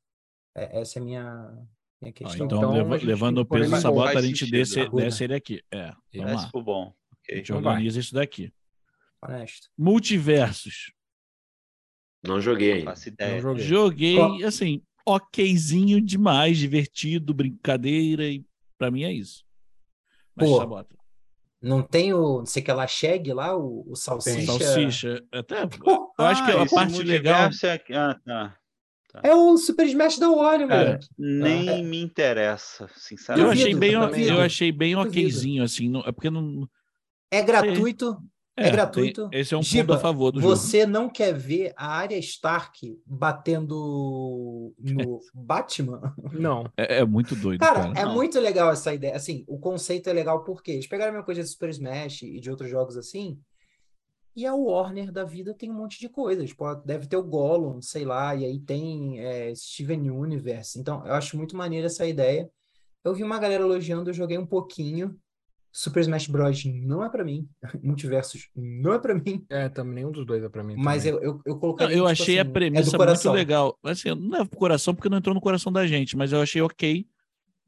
É, essa é a minha, minha questão. Ah, então, então leva, levando o peso dessa bota, a gente desce, desce ele aqui. É, vamos lá. bom. Okay. A gente organiza isso daqui. Honesto. Multiversos. Não joguei ainda. Não joguei. Joguei, assim, okzinho demais, divertido, brincadeira, e pra mim é isso. Mas Pô, sabota. Não tem o, não sei que ela chegue lá, o, o salsicha. Salsicha. Até, eu acho que ah, a parte legal. É... Ah, tá. Tá. É o Super Smash da Wario, velho. Nem é. me interessa, sinceramente. Eu achei bem, eu, eu achei bem okzinho, assim. Não, é porque não. É gratuito. É, é gratuito. Tem, esse é um Giba, ponto a favor do você jogo. Você não quer ver a área Stark batendo no Batman? Não. É, é muito doido. Cara, cara. é não. muito legal essa ideia. Assim, o conceito é legal porque eles pegaram a mesma coisa de Super Smash e de outros jogos assim. E a Warner da vida tem um monte de coisas. Tipo, deve ter o Gollum, sei lá, e aí tem é, Steven Universe. Então, eu acho muito maneira essa ideia. Eu vi uma galera elogiando, eu joguei um pouquinho. Super Smash Bros. não é para mim. Multiversos não é para mim. É, também nenhum dos dois é para mim. Mas eu, eu, eu colocaria. eu tipo achei assim, a premissa é muito legal. Assim, não é pro coração porque não entrou no coração da gente, mas eu achei ok.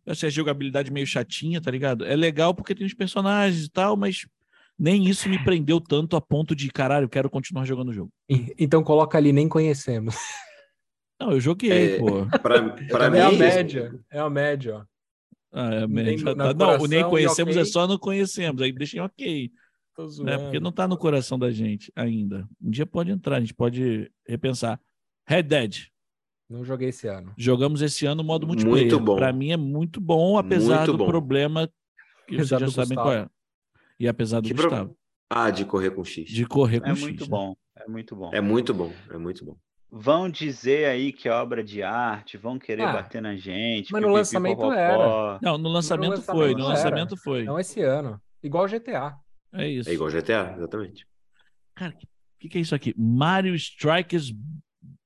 Eu achei a jogabilidade meio chatinha, tá ligado? É legal porque tem os personagens e tal, mas nem isso me prendeu tanto a ponto de, caralho, quero continuar jogando o jogo. Então coloca ali, nem conhecemos. Não, eu joguei, é, pô. Pra, pra é mim, a é média. É a média, ó. Ah, é, nem, tá, não, o nem conhecemos okay. é só não conhecemos. Aí deixem ok. Né? Porque não está no coração da gente ainda. Um dia pode entrar, a gente pode repensar. Red Dead. Não joguei esse ano. Jogamos esse ano o modo multiplayer. Muito bom. Para mim é muito bom, apesar muito do bom. problema que apesar vocês já sabem Gustavo. qual é. E apesar do que Gustavo. Pro... Ah, de correr com X. De correr com é X. É muito né? bom. É muito bom. É muito bom. É muito bom vão dizer aí que é obra de arte, vão querer ah, bater na gente. Mas no lançamento era. Não, no lançamento, no lançamento foi, no lançamento era. foi. Não esse ano. Igual GTA. É isso. É igual GTA, exatamente. Cara, o que, que, é isso aqui? Mario Strikers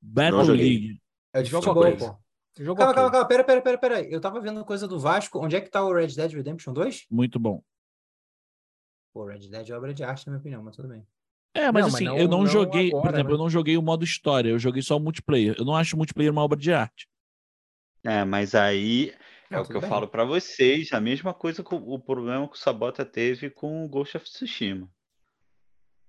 Battle League. É de jogo pô. Jogo calma, calma, calma, pera, pera, pera, pera. Eu tava vendo coisa do Vasco. Onde é que tá o Red Dead Redemption 2? Muito bom. Pô, Red Dead é obra de arte, na minha opinião, mas tudo bem. É, mas não, assim, mas não, eu não, não joguei, agora, por exemplo, né? eu não joguei o modo história, eu joguei só o multiplayer. Eu não acho o multiplayer uma obra de arte. É, mas aí é o que eu bem. falo para vocês, a mesma coisa com o problema que o Sabota teve com o Ghost of Tsushima.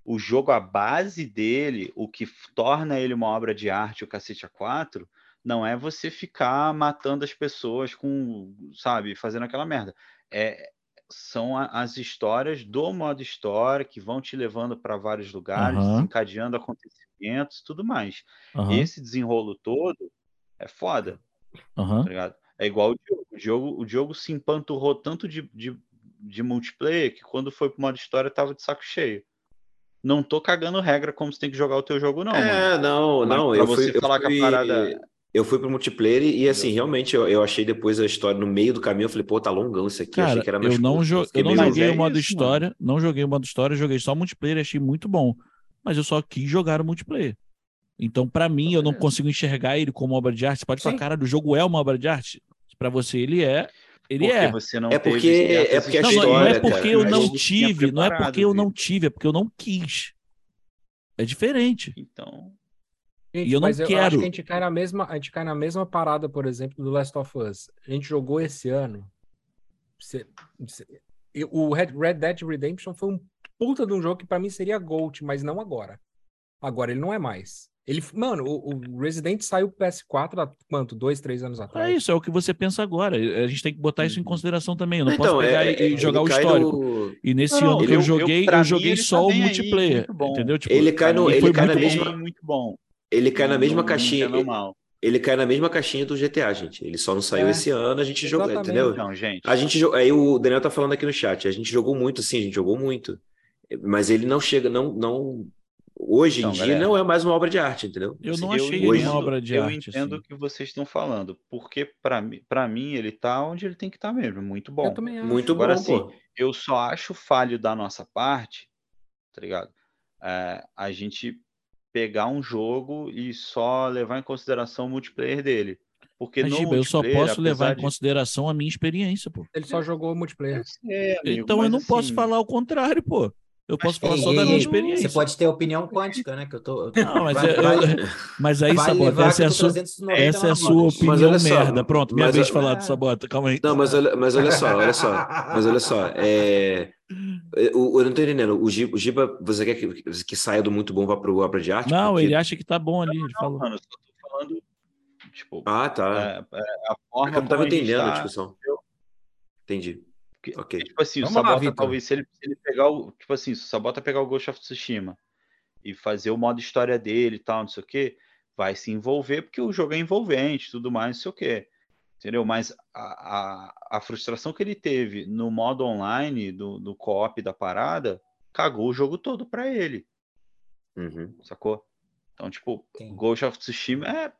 O jogo, a base dele, o que torna ele uma obra de arte, o cacete A4, não é você ficar matando as pessoas com, sabe, fazendo aquela merda. É, são a, as histórias do modo história que vão te levando para vários lugares, uhum. desencadeando acontecimentos tudo mais. Uhum. Esse desenrolo todo é foda. Uhum. Tá é igual o jogo. O jogo, o jogo se empanturrou tanto de, de, de multiplayer que quando foi pro modo história tava de saco cheio. Não tô cagando regra como você tem que jogar o teu jogo, não. É, mano. não, Mas não. Pra eu você fui, falar eu fui... que a parada eu fui pro multiplayer e, assim, realmente, eu, eu, achei depois a história no meio do caminho, eu falei, pô, tá longão isso aqui, Cara, eu achei que era mais eu não, jo eu não joguei é o modo isso, história, mano. não joguei o modo história, joguei só multiplayer, achei muito bom, mas eu só quis jogar o multiplayer. Então, para mim, eu não consigo enxergar ele como obra de arte. Você pode Sim. falar, cara, do jogo é uma obra de arte? Para você, ele é. Ele porque é. Você não é porque é porque a não, história, não é porque cara, eu não tive, não é porque eu não tive, é porque eu não quis. É diferente. Então, Gente, e eu não mas quero. Eu acho que a gente cai na mesma, a gente cai na mesma parada, por exemplo, do Last of Us. A gente jogou esse ano. Você, você, o Red, Red Dead Redemption foi um puta de um jogo que para mim seria Gold, mas não agora. Agora ele não é mais. Ele, mano, o, o Resident saiu pro PS4 há quanto? Dois, três anos atrás? É isso, é o que você pensa agora. A gente tem que botar isso em uhum. consideração também. Eu não então, posso pegar é, e jogar o histórico. No... E nesse não, ano que eu, eu joguei, eu, eu joguei só o multiplayer. Aí, entendeu? Tipo, ele cai no, ele cai na mesma. Muito bom. Ele cai na mesma caixinha. Ele, ele, cai na mesma caixinha do GTA, gente. Ele só não saiu é, esse ano, a gente jogou, entendeu? Não, gente. A gente aí o Daniel tá falando aqui no chat, a gente jogou muito, sim, a gente jogou muito. Mas ele não chega, não, não hoje então, em dia galera, não é mais uma obra de arte, entendeu? Eu não achei eu, hoje, uma obra de eu arte. Eu entendo assim. o que vocês estão falando, porque para mim, para mim ele tá onde ele tem que estar tá mesmo, muito bom. Muito Agora, bom, assim, eu só acho falho da nossa parte tá ligado? É, a gente pegar um jogo e só levar em consideração o multiplayer dele. Porque Mas, Giba, eu só posso levar em de... consideração a minha experiência, pô. Ele só jogou multiplayer. É, amigo, então eu não assim... posso falar o contrário, pô. Eu posso falar só da minha experiência. Você pode ter opinião quântica, né? Que eu tô. Não, mas, vai, eu, mas aí, vai Sabota, essa é a sua, essa é a sua opinião merda. Pronto, minha vez de falar do Sabota, calma aí. Não, mas olha, mas olha só, olha só. Mas olha só. É... Eu, eu não tô entendendo. O Giba, o Giba você quer que, que saia do muito bom vá pro obra de arte? Não, porque... ele acha que tá bom ali. Ele falou. Mano, eu só tô falando. Tipo, ah, tá. É, é a forma eu não tava entendendo a, a discussão. Eu... Entendi. Porque, ok. Tipo assim, Vamos o Sabota, lá, talvez, se ele, se ele, pegar o. Tipo assim, se o Sabota pegar o Ghost of Tsushima e fazer o modo história dele e tal, não sei o quê, vai se envolver, porque o jogo é envolvente tudo mais, não sei o quê. Entendeu? Mas a, a, a frustração que ele teve no modo online, do, do co-op da parada, cagou o jogo todo pra ele. Uhum. Sacou? Então, tipo, Sim. Ghost of Tsushima é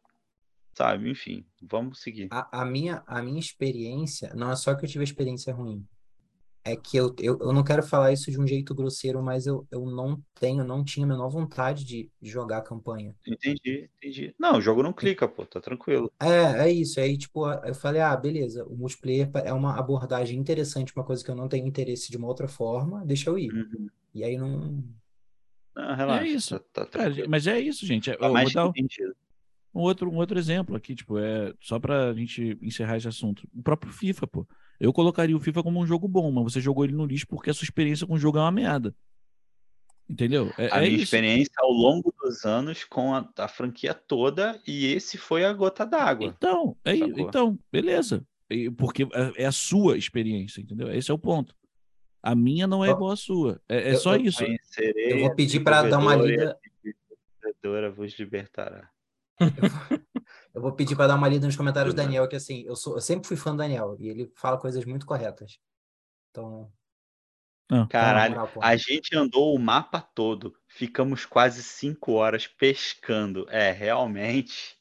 sabe? Enfim, vamos seguir. A, a, minha, a minha experiência, não é só que eu tive experiência ruim é que eu, eu, eu não quero falar isso de um jeito grosseiro, mas eu, eu não tenho, não tinha a menor vontade de jogar a campanha. Entendi, entendi. Não, o jogo não clica, pô, tá tranquilo. É, é isso. Aí, tipo, eu falei, ah, beleza, o multiplayer é uma abordagem interessante, uma coisa que eu não tenho interesse de uma outra forma, deixa eu ir. Uhum. E aí não. Não, relaxa. É isso. Tá, tá mas é isso, gente. É, tá mais dar um outro, um outro exemplo aqui, tipo, é só pra gente encerrar esse assunto. O próprio FIFA, pô. Eu colocaria o FIFA como um jogo bom, mas você jogou ele no lixo porque a sua experiência com o jogo é uma merda. Entendeu? É, a é minha isso. experiência ao longo dos anos com a, a, franquia toda e esse foi a gota d'água. Então, é, então, beleza. Porque é, é a sua experiência, entendeu? Esse é o ponto. A minha não é igual à sua. É, é só eu, isso. Eu vou pedir para dar uma lida. A vos libertará. Eu vou pedir para dar uma lida nos comentários do Daniel, que assim, eu, sou, eu sempre fui fã do Daniel e ele fala coisas muito corretas. Então. Ah, Caralho, moral, a gente andou o mapa todo, ficamos quase cinco horas pescando. É, realmente,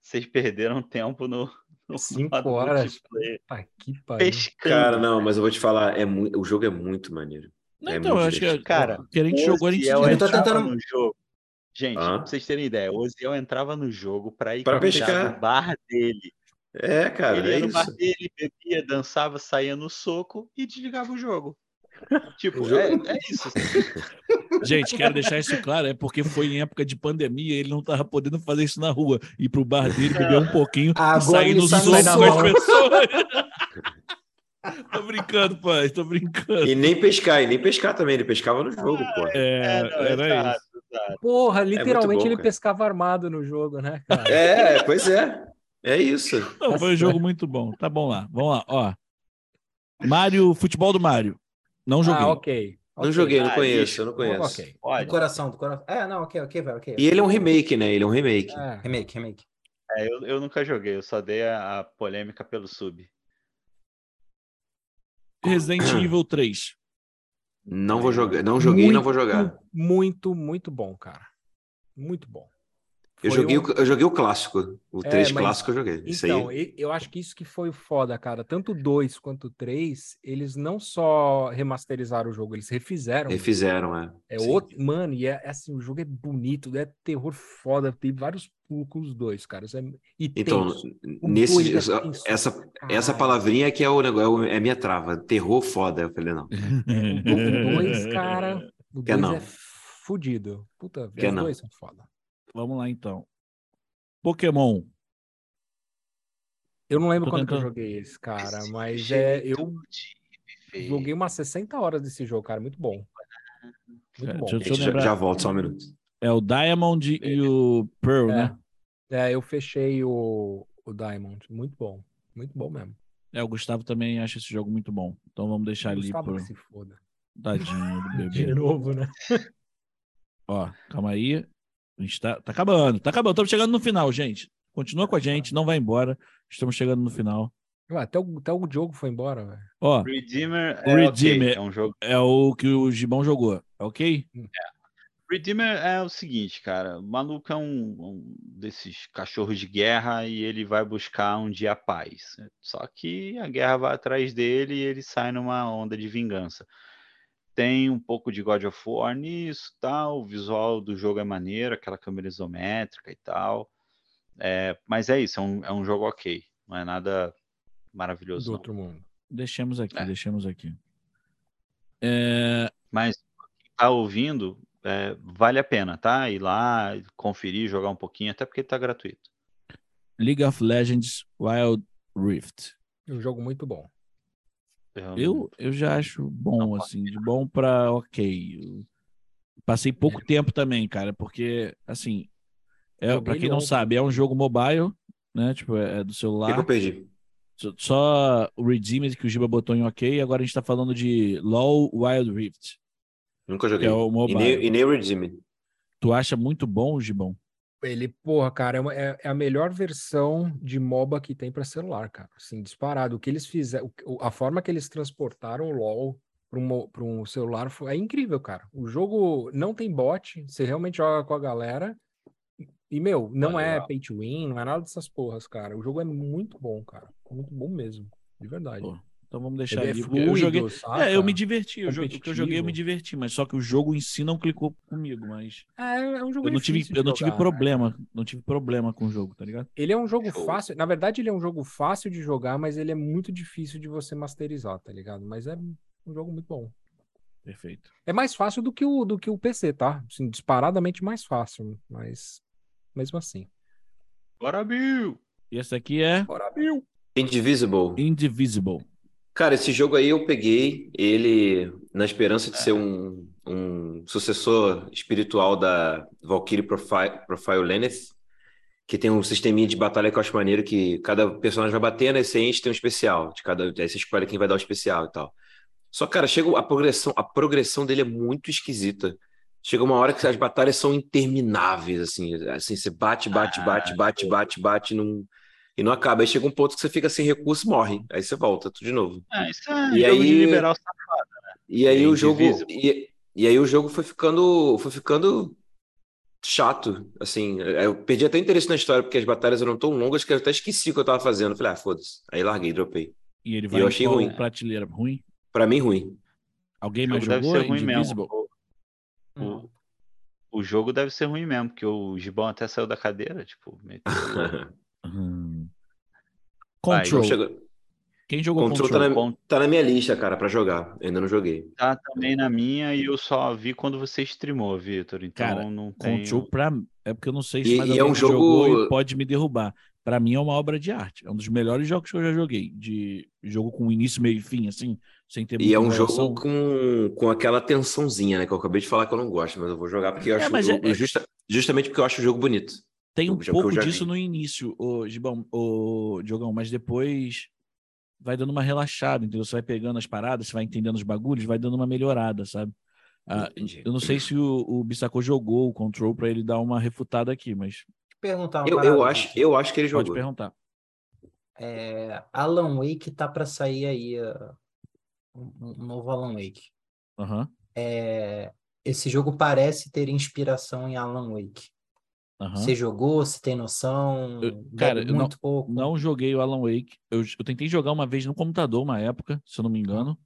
vocês perderam tempo no. no cinco horas? Ah, que pescando. Cara, não, mas eu vou te falar, é muito, o jogo é muito maneiro. Não, é então, muito eu acho que, cara, que a gente jogou, a gente eu tô tentando no jogo. Gente, ah. pra vocês terem ideia, o Oziel entrava no jogo para ir pra pescar no bar dele. É, cara. Ele ia é no bar dele, bebia, dançava, saía no soco e desligava o jogo. Tipo, o jogo... É, é, isso. Gente, quero deixar isso claro, é porque foi em época de pandemia, ele não estava podendo fazer isso na rua. Ir pro bar dele, beber um pouquinho Agora e sair no soco com as pessoas. tô brincando, pai, tô brincando. E nem pescar, e nem pescar também, ele pescava no jogo, pô. É, é não, era isso. Porra, é literalmente é bom, ele pescava armado no jogo, né, cara? É, pois é. É isso. Não, foi um jogo muito bom. Tá bom lá. Vamos lá, ó. Mário, futebol do Mário. Não joguei. Ah, ok. Não okay. joguei, não ah, conheço, eu não conheço. Ok. Do coração, do coração. É, não, ok, ok, vai, ok. E ele é um remake, né? Ele é um remake. É. Remake, remake. É, eu, eu nunca joguei, eu só dei a, a polêmica pelo sub. Resident Evil 3. Não vou jogar, não joguei e não vou jogar. Muito, muito bom, cara. Muito bom. Eu joguei, um... o, eu joguei o clássico. O 3 é, clássico eu joguei. Então, aí... eu acho que isso que foi foda, cara. Tanto o 2 quanto o 3, eles não só remasterizaram o jogo, eles refizeram. Refizeram, é. É outro. Mano, e é, é assim, o jogo é bonito, é terror foda. Tem vários pulos os dois, cara. É... E então, nesse, é essa, essa palavrinha que é o é, é minha trava. Terror foda. Eu falei, não. o 2, cara. O 2 é fudido. Puta, os dois são foda. Vamos lá então. Pokémon. Eu não lembro Tô quando tentando... eu joguei esse, cara, mas é eu joguei umas 60 horas desse jogo, cara, muito bom. Muito é, bom. Deixa, deixa já, já volto só um minuto. É o Diamond e o Pearl, é. né? É, eu fechei o, o Diamond. Muito bom. Muito bom mesmo. É, o Gustavo também acha esse jogo muito bom. Então vamos deixar ali por... se foda. Tadinho do bebê. De novo, né? Ó, calma aí. A gente tá, tá acabando, tá acabando. Estamos chegando no final, gente. Continua com a gente, não vai embora. Estamos chegando no final. Ué, até, o, até o jogo foi embora, velho. Ó, Redeemer, é, Redeemer okay. é um jogo. É o que o Gibão jogou, é ok? É. Redeemer é o seguinte, cara. O maluco é um, um, desses cachorros de guerra e ele vai buscar um dia a paz. Só que a guerra vai atrás dele e ele sai numa onda de vingança tem um pouco de God of War nisso, tal. O visual do jogo é maneiro, aquela câmera isométrica e tal. É, mas é isso, é um, é um jogo ok. Não é nada maravilhoso. Do não. outro mundo. Deixemos aqui, é. deixemos aqui. É... Mas quem tá ouvindo, é, vale a pena, tá? Ir lá, conferir, jogar um pouquinho, até porque tá gratuito. League of Legends Wild Rift. Um jogo muito bom. Eu, eu já acho bom, assim, de bom pra ok. Eu passei pouco é. tempo também, cara, porque, assim, é, pra quem não sabe, é um jogo mobile, né? Tipo, é, é do celular. que eu perdi? Só o Redeemed que o Giba botou em ok, agora a gente tá falando de LoL Wild Rift. Nunca joguei. É o mobile. E nem, e nem o Redeemed. Tu acha muito bom, Gibão? Ele, porra, cara, é, uma, é, é, a melhor versão de MOBA que tem para celular, cara. Assim, disparado. O que eles fizeram, a forma que eles transportaram o LoL para um, um celular foi, é incrível, cara. O jogo não tem bot, você realmente joga com a galera. E, meu, não é pay to win, não é nada dessas porras, cara. O jogo é muito bom, cara. Muito bom mesmo, de verdade. Pô. Então vamos deixar Ele é ali. É fluido, eu joguei. É, eu me diverti. Eu joguei, que eu joguei, eu me diverti, mas só que o jogo em si não clicou comigo, mas. É, é um jogo eu não tive, Eu não tive problema. Né? Não tive problema com o jogo, tá ligado? Ele é um jogo fácil. Na verdade, ele é um jogo fácil de jogar, mas ele é muito difícil de você masterizar, tá ligado? Mas é um jogo muito bom. Perfeito. É mais fácil do que o, do que o PC, tá? Assim, disparadamente mais fácil, mas mesmo assim. Bora, Bill! E esse aqui é. Bora, Bill! Indivisible. Indivisible. Cara, esse jogo aí eu peguei ele na esperança de ser um, um sucessor espiritual da Valkyrie Profile, Profile Lenneth, que tem um sisteminha de batalha que eu acho maneiro, que cada personagem vai bater, né? Esse ente tem um especial, de cada, aí você escolhe quem vai dar o especial e tal. Só, cara, chega a progressão, a progressão dele é muito esquisita. Chega uma hora que as batalhas são intermináveis, assim, assim, você bate, bate, bate, bate, bate, bate, num e não acaba. Aí chega um ponto que você fica sem recurso morre. Aí você volta tudo de novo. É, isso é e aí, liberal safado, né? E aí é o jogo. E, e aí o jogo foi ficando. Foi ficando chato, assim, eu perdi até interesse na história, porque as batalhas eram tão longas que eu até esqueci o que eu tava fazendo. Falei, ah, foda-se. Aí larguei, dropei. E ele vai e eu achei ruim. prateleira ruim? Pra mim, ruim. Alguém mais jogou? Deve ser ruim mesmo. O, o, jogo deve ser ruim mesmo, porque o Gibão até saiu da cadeira, tipo, meteu... Hum. Control. Quem jogou Control? Control tá, na, tá na minha lista, cara, para jogar. Eu ainda não joguei. Tá também na minha e eu só vi quando você streamou, Vitor. Então cara, não tem. Control pra... é porque eu não sei se e, mais e é um jogo pode me derrubar. Para mim é uma obra de arte. É um dos melhores jogos que eu já joguei. De jogo com início, meio e fim, assim, sem ter E é um jogo com, com aquela tensãozinha, né? Que eu acabei de falar que eu não gosto, mas eu vou jogar porque eu é, acho. É, é... Justa, justamente porque eu acho o jogo bonito. Tem um pouco disso vi. no início, o Gibão, o Diogão, mas depois vai dando uma relaxada, entendeu? Você vai pegando as paradas, você vai entendendo os bagulhos, vai dando uma melhorada, sabe? Ah, eu não sei se o, o Bissacô jogou o Control para ele dar uma refutada aqui, mas. Perguntar uma eu, eu acho, eu acho que ele jogou. Pode perguntar. É, Alan Wake tá para sair aí uh, um, um, novo Alan Wake. Uhum. É, esse jogo parece ter inspiração em Alan Wake. Uhum. Você jogou, você tem noção? Eu, cara, eu não, pouco. não joguei o Alan Wake. Eu, eu tentei jogar uma vez no computador, uma época, se eu não me engano.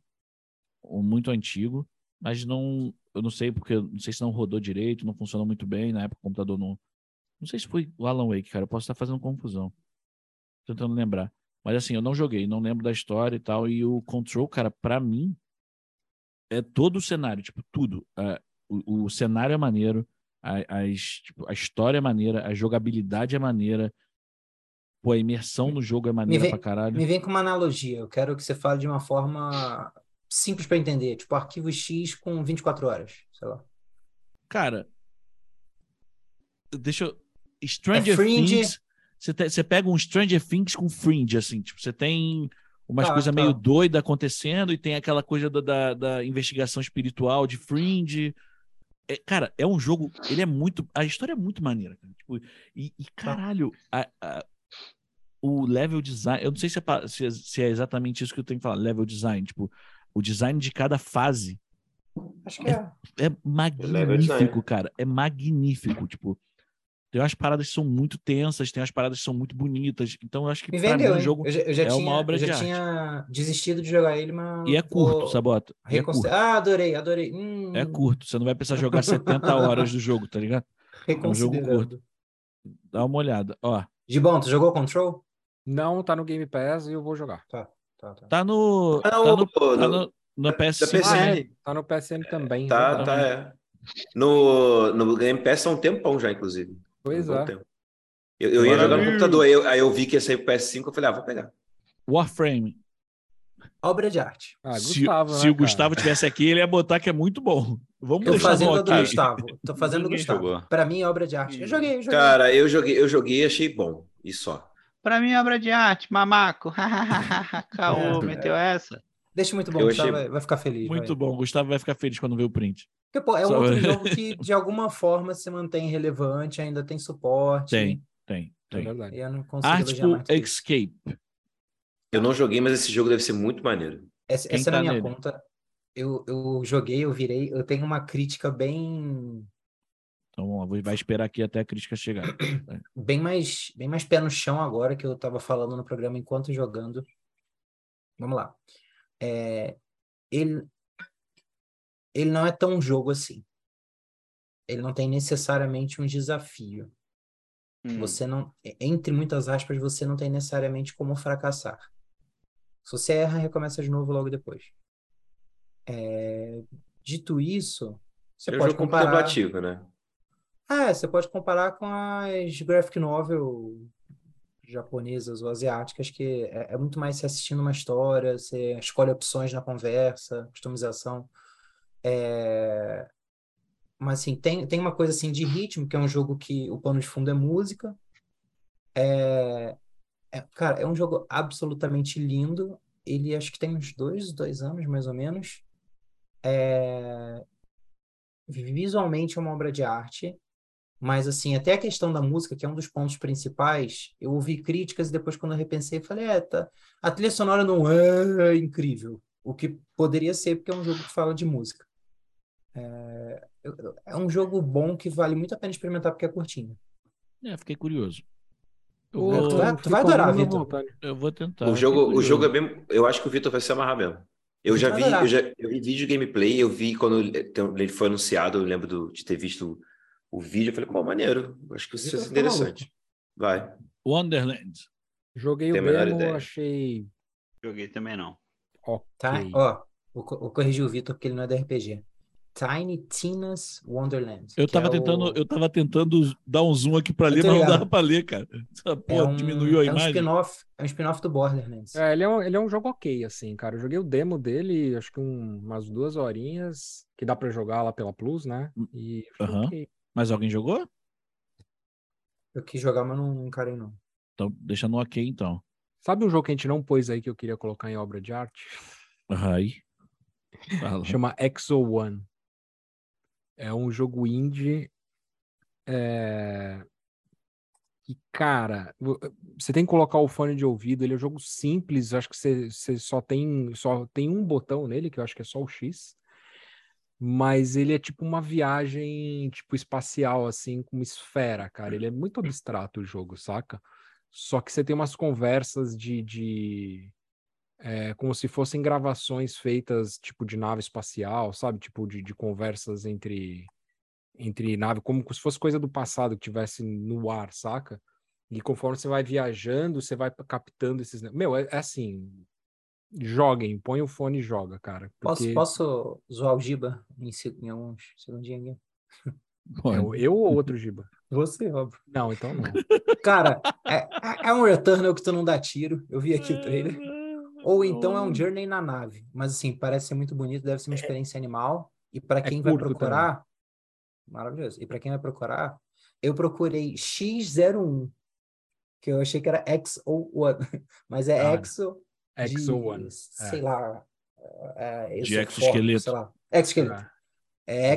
Um muito antigo. Mas não. Eu não sei porque. Não sei se não rodou direito, não funcionou muito bem. Na época o computador não. Não sei se foi o Alan Wake, cara. Eu posso estar fazendo confusão. Tentando lembrar. Mas assim, eu não joguei, não lembro da história e tal. E o Control, cara, para mim, é todo o cenário, tipo, tudo. Uh, o, o cenário é maneiro a, as, tipo, a história é maneira, a jogabilidade é maneira, pô, a imersão no jogo é maneira vem, pra caralho. Me vem com uma analogia, eu quero que você fale de uma forma simples para entender, tipo arquivo X com 24 horas, sei lá. Cara, deixa eu... Stranger é Things, você, te, você pega um Stranger Things com Fringe, assim, tipo, você tem umas tá, coisas tá. meio doidas acontecendo e tem aquela coisa da, da, da investigação espiritual de Fringe é, cara, é um jogo. Ele é muito. A história é muito maneira. Cara. Tipo, e, e, caralho, a, a, o level design. Eu não sei se é, se, é, se é, exatamente isso que eu tenho que falar. Level design. Tipo, o design de cada fase. Acho que é. É, é magnífico, cara. É magnífico. Tipo, Tem umas paradas que são muito tensas, tem umas paradas que são muito bonitas. Então, eu acho que Me vendeu, mim, o jogo eu já, eu já é tinha, uma obra eu já de tinha arte. desistido de jogar ele, mas. E é curto, Sabota. É curto. Ah, adorei, adorei. Hum... É curto. Você não vai precisar jogar 70 horas do jogo, tá ligado? É um jogo curto. Dá uma olhada. Ó. Gibão, tu jogou Control? Não, tá no Game Pass e eu vou jogar. Tá, tá, tá. Tá no. Tá no, tá no, no PSN. Ah, é, tá no PSN também. Tá, tá, é. No, no Game Pass há um tempão já, inclusive. Pois é. Eu, eu ia jogar no computador, aí eu, aí eu vi que ia sair pro PS5, eu falei, ah, vou pegar. Warframe. Obra de arte. Ah, Gustavo, se, né, se o Gustavo tivesse aqui, ele ia botar que é muito bom. Vamos eu fazendo a do Gustavo. Tô fazendo do Gustavo. Para mim, é obra de arte. Eu joguei, eu joguei. Cara, eu joguei, eu joguei e achei bom. E só. Para mim, é obra de arte, mamaco. Caô, é, meteu essa. Deixa muito bom, eu Gustavo achei... vai, ficar feliz. Muito vai. bom, Gustavo vai ficar feliz quando vê o print. Porque, pô, é um outro jogo que, de alguma forma, se mantém relevante, ainda tem suporte. Tem, tem, tem. É verdade. Eu não consigo Artful Escape. Eu não joguei, mas esse jogo deve ser muito maneiro. Essa, essa tá é na minha nele? conta. Eu, eu joguei, eu virei. Eu tenho uma crítica bem. Então vamos lá, vai esperar aqui até a crítica chegar. bem mais, bem mais pé no chão agora que eu estava falando no programa enquanto jogando. Vamos lá. É, ele, ele não é tão jogo assim. Ele não tem necessariamente um desafio. Hum. Você não, entre muitas aspas, você não tem necessariamente como fracassar. Se você erra, recomeça de novo logo depois. É... Dito isso, você é pode comparar. contemplativo, né? É, você pode comparar com as graphic novel japonesas ou asiáticas, que é, é muito mais você assistindo uma história, você escolhe opções na conversa, customização. É... Mas assim, tem, tem uma coisa assim de ritmo, que é um jogo que o pano de fundo é música. É, é, cara, é um jogo absolutamente lindo. Ele acho que tem uns dois, dois anos, mais ou menos. É... Visualmente é uma obra de arte. Mas, assim, até a questão da música, que é um dos pontos principais, eu ouvi críticas e depois, quando eu repensei, falei, é, tá... a trilha sonora não é incrível. O que poderia ser, porque é um jogo que fala de música. É, é um jogo bom que vale muito a pena experimentar, porque é curtinho. É, fiquei curioso. Vou... Tu vai, tu vai adorar, Vitor. Eu vou tentar. O jogo, o jogo é bem. Eu acho que o Vitor vai se amarrar mesmo. Eu já, vi, eu já eu vi vídeo gameplay, eu vi quando ele foi anunciado, eu lembro do, de ter visto o vídeo, eu falei, pô, maneiro, acho que isso é interessante. Vai. Wonderland. Joguei Tem o demo, achei. Joguei também não. Ok. Tá, ó, vou, vou corrigir o Vitor porque ele não é da RPG. Tiny Tina's Wonderland. Eu tava, é tentando, o... eu tava tentando dar um zoom aqui para ler, mas não dava para ler, cara. Essa porra é um, diminuiu a é imagem. Um spin-off, é um spin-off do Borderlands. É, ele é, um, ele é um jogo ok, assim, cara. Eu joguei o demo dele, acho que um, umas duas horinhas, que dá para jogar lá pela Plus, né? E uhum. okay. Mas alguém jogou? Eu quis jogar, mas não encarei, não. Então, deixa no ok, então. Sabe um jogo que a gente não pôs aí que eu queria colocar em obra de arte? Aí. Chama Exo One. É um jogo indie. É... E, cara, você tem que colocar o fone de ouvido. Ele é um jogo simples. Acho que você, você só, tem, só tem um botão nele, que eu acho que é só o X. Mas ele é tipo uma viagem tipo espacial, assim, com uma esfera, cara. Ele é muito abstrato o jogo, saca? Só que você tem umas conversas de, de é, como se fossem gravações feitas tipo de nave espacial, sabe? Tipo de, de conversas entre entre nave, como se fosse coisa do passado que tivesse no ar, saca? E conforme você vai viajando, você vai captando esses. Meu, é, é assim. Joguem, põe o fone e joga, cara. Porque... Posso, posso zoar o Giba em, em alguns segundinhos aqui? Eu, eu ou outro Giba? Você, óbvio. Não, então não. Cara, é, é, é um Returnal que tu não dá tiro. Eu vi aqui o trailer. Ou então é um journey na nave. Mas assim, parece ser muito bonito, deve ser uma é. experiência animal. E para é quem é vai procurar, também. maravilhoso. E para quem vai procurar, eu procurei X01, que eu achei que era XO1, mas é ah, Exo XO1. Sei é. lá. É, de exoesqueleto. Sei lá. Exoesqueleto. É, é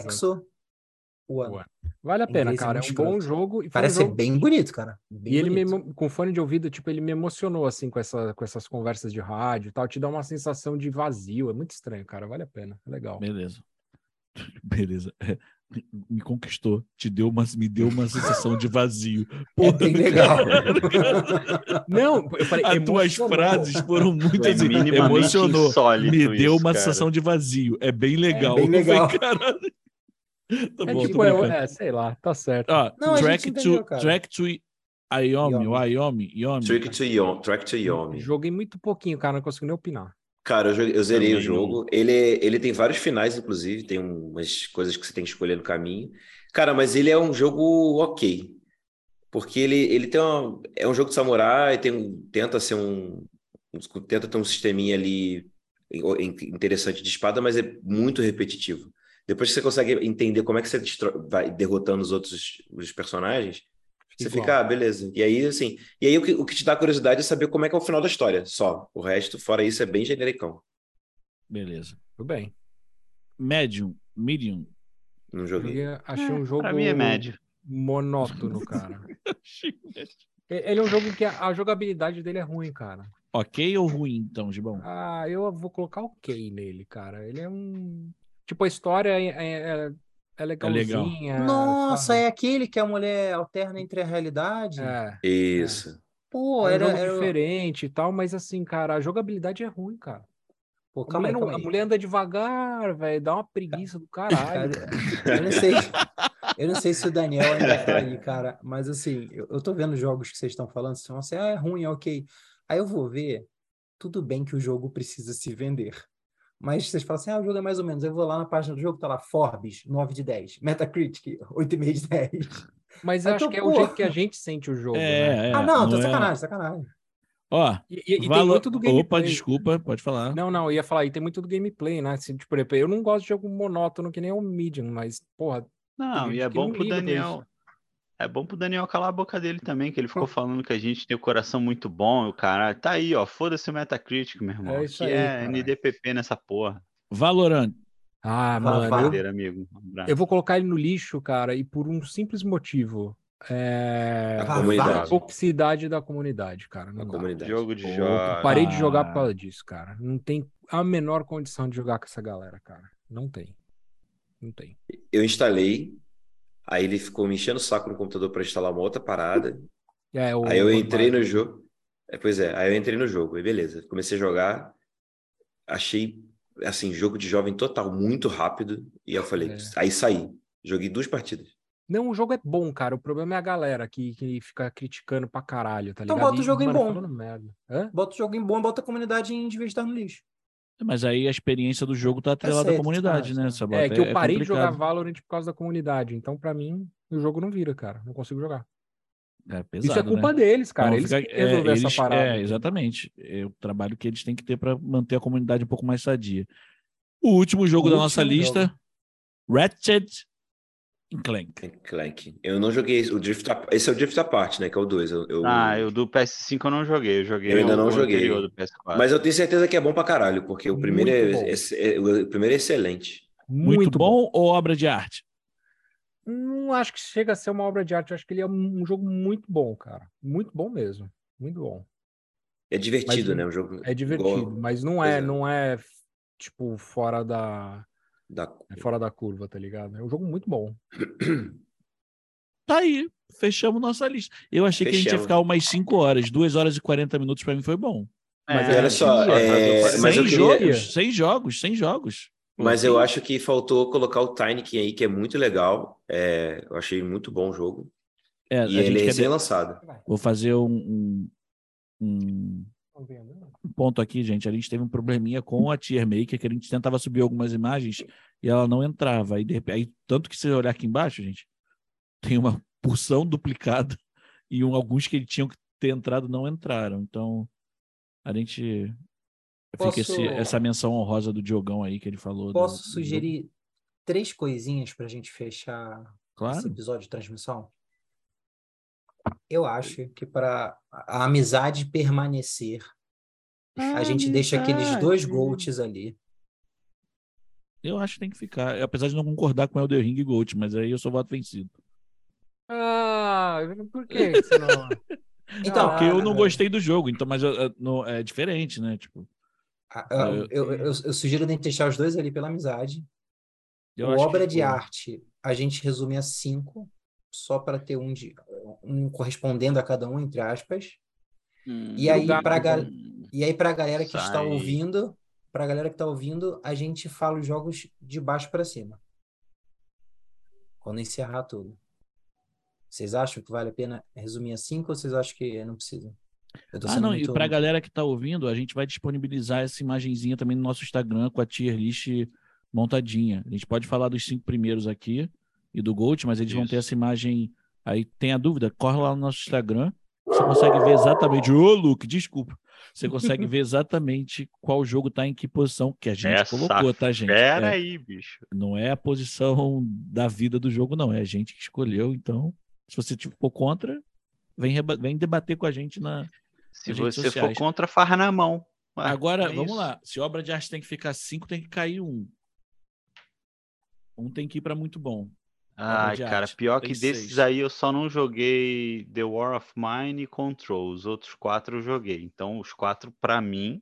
Exo One. Vale a pena, cara. É um bom jogo. E Parece um jogo... ser bem bonito, cara. Bem e ele me, com fone de ouvido, tipo, ele me emocionou assim com, essa, com essas conversas de rádio e tal. Te dá uma sensação de vazio. É muito estranho, cara. Vale a pena. É legal. Beleza. Beleza. me conquistou, te deu uma, me deu uma sensação de vazio. É Porra, é bem legal. Não, eu falei, as tuas frases foram muito é assim, emocionou. Me deu isso, uma cara. sensação de vazio. É bem legal. É bem legal. tá é, bom, tipo, é, é, sei lá, tá certo. Ó, Não, track, entendeu, to, track to Iomi, o Iomi, Iomi. Track to Iomi, track to Iomi. Joguei muito pouquinho, cara, não consigo nem opinar. Cara, eu, eu zerei Também o jogo. Ele, ele tem vários finais, inclusive, tem umas coisas que você tem que escolher no caminho. Cara, mas ele é um jogo ok. Porque ele, ele tem uma, é um jogo de samurai, tem, tenta ser um. Tenta ter um sisteminha ali interessante de espada, mas é muito repetitivo. Depois que você consegue entender como é que você vai derrotando os outros os personagens, você Igual. fica, ah, beleza. E aí, assim, e aí o que, o que te dá curiosidade é saber como é que é o final da história, só. O resto, fora isso, é bem genericão. Beleza. Tudo bem. Medium, medium. Não joguei. achei um jogo. Pra mim é médio. Monótono, cara. Ele é um jogo que a, a, jogabilidade dele é ruim, cara. Ok ou ruim, então, Gibão? Ah, eu vou colocar ok nele, cara. Ele é um. Tipo, a história é, é, é é legalzinha. É legal. Nossa, sabe? é aquele que a mulher alterna entre a realidade? É. Isso. É. Pô, é era, um era diferente e tal, mas assim, cara, a jogabilidade é ruim, cara. Pô, calma a, mulher, aí, calma a mulher anda devagar, velho, dá uma preguiça do caralho. eu não sei. Eu não sei se o Daniel ainda tá aí, cara, mas assim, eu, eu tô vendo jogos que vocês estão falando, vocês vão assim, ah, é ruim, é ok. Aí eu vou ver, tudo bem que o jogo precisa se vender. Mas vocês falam assim, ah, o jogo é mais ou menos. Eu vou lá na página do jogo, tá lá, Forbes, 9 de 10. Metacritic, 8,5 de 10. Mas eu acho que é o jeito que a gente sente o jogo. É, né? é, ah, não, tá sacanagem, é... sacanagem. Ó, e, e, e tem muito do gameplay. Opa, desculpa, pode falar. Não, não, eu ia falar, e tem muito do gameplay, né? Assim, tipo, eu não gosto de jogo monótono que nem o Medium, mas, porra. Não, e é bom pro Daniel. É bom pro Daniel calar a boca dele também, que ele ficou falando que a gente tem o coração muito bom, o cara tá aí, ó, foda-se o Metacritic, meu irmão. É isso que aí, é cara. NDPP nessa porra. Valorant. Ah, mano, eu, amigo. Um eu vou colocar ele no lixo, cara, e por um simples motivo. É... A comunidade. A toxicidade da comunidade, cara. Não a comunidade. Jogo de jogos. Parei de jogar por causa disso, cara. Não tem a menor condição de jogar com essa galera, cara. Não tem. Não tem. Eu instalei, Aí ele ficou me enchendo o saco no computador para instalar uma outra parada. É, o, aí eu entrei no jogo. É, pois é, aí eu entrei no jogo, aí beleza. Comecei a jogar, achei assim, jogo de jovem total, muito rápido. E eu falei, é. aí saí. Joguei duas partidas. Não, o jogo é bom, cara. O problema é a galera que, que fica criticando pra caralho, tá então ligado? Então bota o jogo em bom. Bota o jogo em bom, bota a comunidade em vez de estar no lixo. Mas aí a experiência do jogo tá atrelada à comunidade, né? Sabota? É que eu é parei é de jogar Valorant por causa da comunidade. Então, para mim, o jogo não vira, cara. Não consigo jogar. É pesado, Isso é culpa né? deles, cara. Então, eles fica, é, resolver eles, essa parada. É, exatamente. É o trabalho que eles têm que ter para manter a comunidade um pouco mais sadia. O último jogo o da último nossa lista, jogo. Ratchet Clank. Clank. Eu não joguei o Drift. Esse é o Drift parte, né? Que é o 2. Eu, eu... Ah, o do PS5 eu não joguei. Eu joguei. Eu ainda não joguei. Mas eu tenho certeza que é bom pra caralho, porque o primeiro, é, é, é, o primeiro é excelente. Muito, Muito bom, bom ou obra de arte? Não acho que chega a ser uma obra de arte. Eu acho que ele é um jogo muito bom, cara. Muito bom mesmo. Muito bom. É divertido, mas, né? O jogo. É divertido, igual... mas não é, é, não é tipo fora da da... É fora da curva, tá ligado? É um jogo muito bom. Tá aí, fechamos nossa lista. Eu achei fechamos. que a gente ia ficar umas 5 horas, 2 horas e 40 minutos para mim foi bom. Mas é, olha só, é... mas sem, jogos, sem jogos, sem jogos. Mas eu acho que faltou colocar o Tiny aí, que é muito legal. É, eu achei muito bom o jogo. É, e ele é recém-lançado. Vou fazer um, um, um, um ponto aqui, gente. A gente teve um probleminha com a Tier Maker, que a gente tentava subir algumas imagens e ela não entrava. Aí, de repente, aí, tanto que se você olhar aqui embaixo, gente, tem uma porção duplicada e um, alguns que tinham que ter entrado não entraram. Então, a gente Posso... fica esse, essa menção honrosa do Diogão aí que ele falou. Posso do, sugerir do... três coisinhas para a gente fechar claro. esse episódio de transmissão? Eu acho que para a amizade permanecer, a gente deixa aqueles dois golds ali. Eu acho que tem que ficar. Apesar de não concordar com Elder Ring e Gold, mas aí eu sou voto vencido. Ah, por que não. então, porque eu não gostei do jogo, então, mas eu, eu, não, é diferente, né? Tipo. Ah, eu, eu, eu, eu sugiro deixar os dois ali pela amizade. o obra de arte a gente resume a cinco, só para ter um, de, um correspondendo a cada um, entre aspas. Hum, e, aí, pra ga... e aí, para a galera que Sai. está ouvindo, para a galera que está ouvindo, a gente fala os jogos de baixo para cima. Quando encerrar tudo. Vocês acham que vale a pena resumir a cinco ou vocês acham que não precisa? Ah, não, muito... e para a galera que está ouvindo, a gente vai disponibilizar essa imagenzinha também no nosso Instagram com a tier list montadinha. A gente pode falar dos cinco primeiros aqui e do Gold, mas eles Isso. vão ter essa imagem. Aí tem a dúvida, corre lá no nosso Instagram. Você consegue ver exatamente. Ô, Luke, desculpa. Você consegue ver exatamente qual jogo está em que posição que a gente Essa colocou, tá, gente? Espera é, aí, bicho. Não é a posição da vida do jogo, não. É a gente que escolheu. Então, se você for contra, vem, vem debater com a gente na, se você for contra, farra na mão. Ué, Agora, é vamos isso. lá. Se obra de arte tem que ficar cinco, tem que cair um. Um tem que ir para muito bom. Ai, cara, pior que desses aí eu só não joguei The War of Mine e Control. Os outros quatro eu joguei. Então, os quatro, para mim,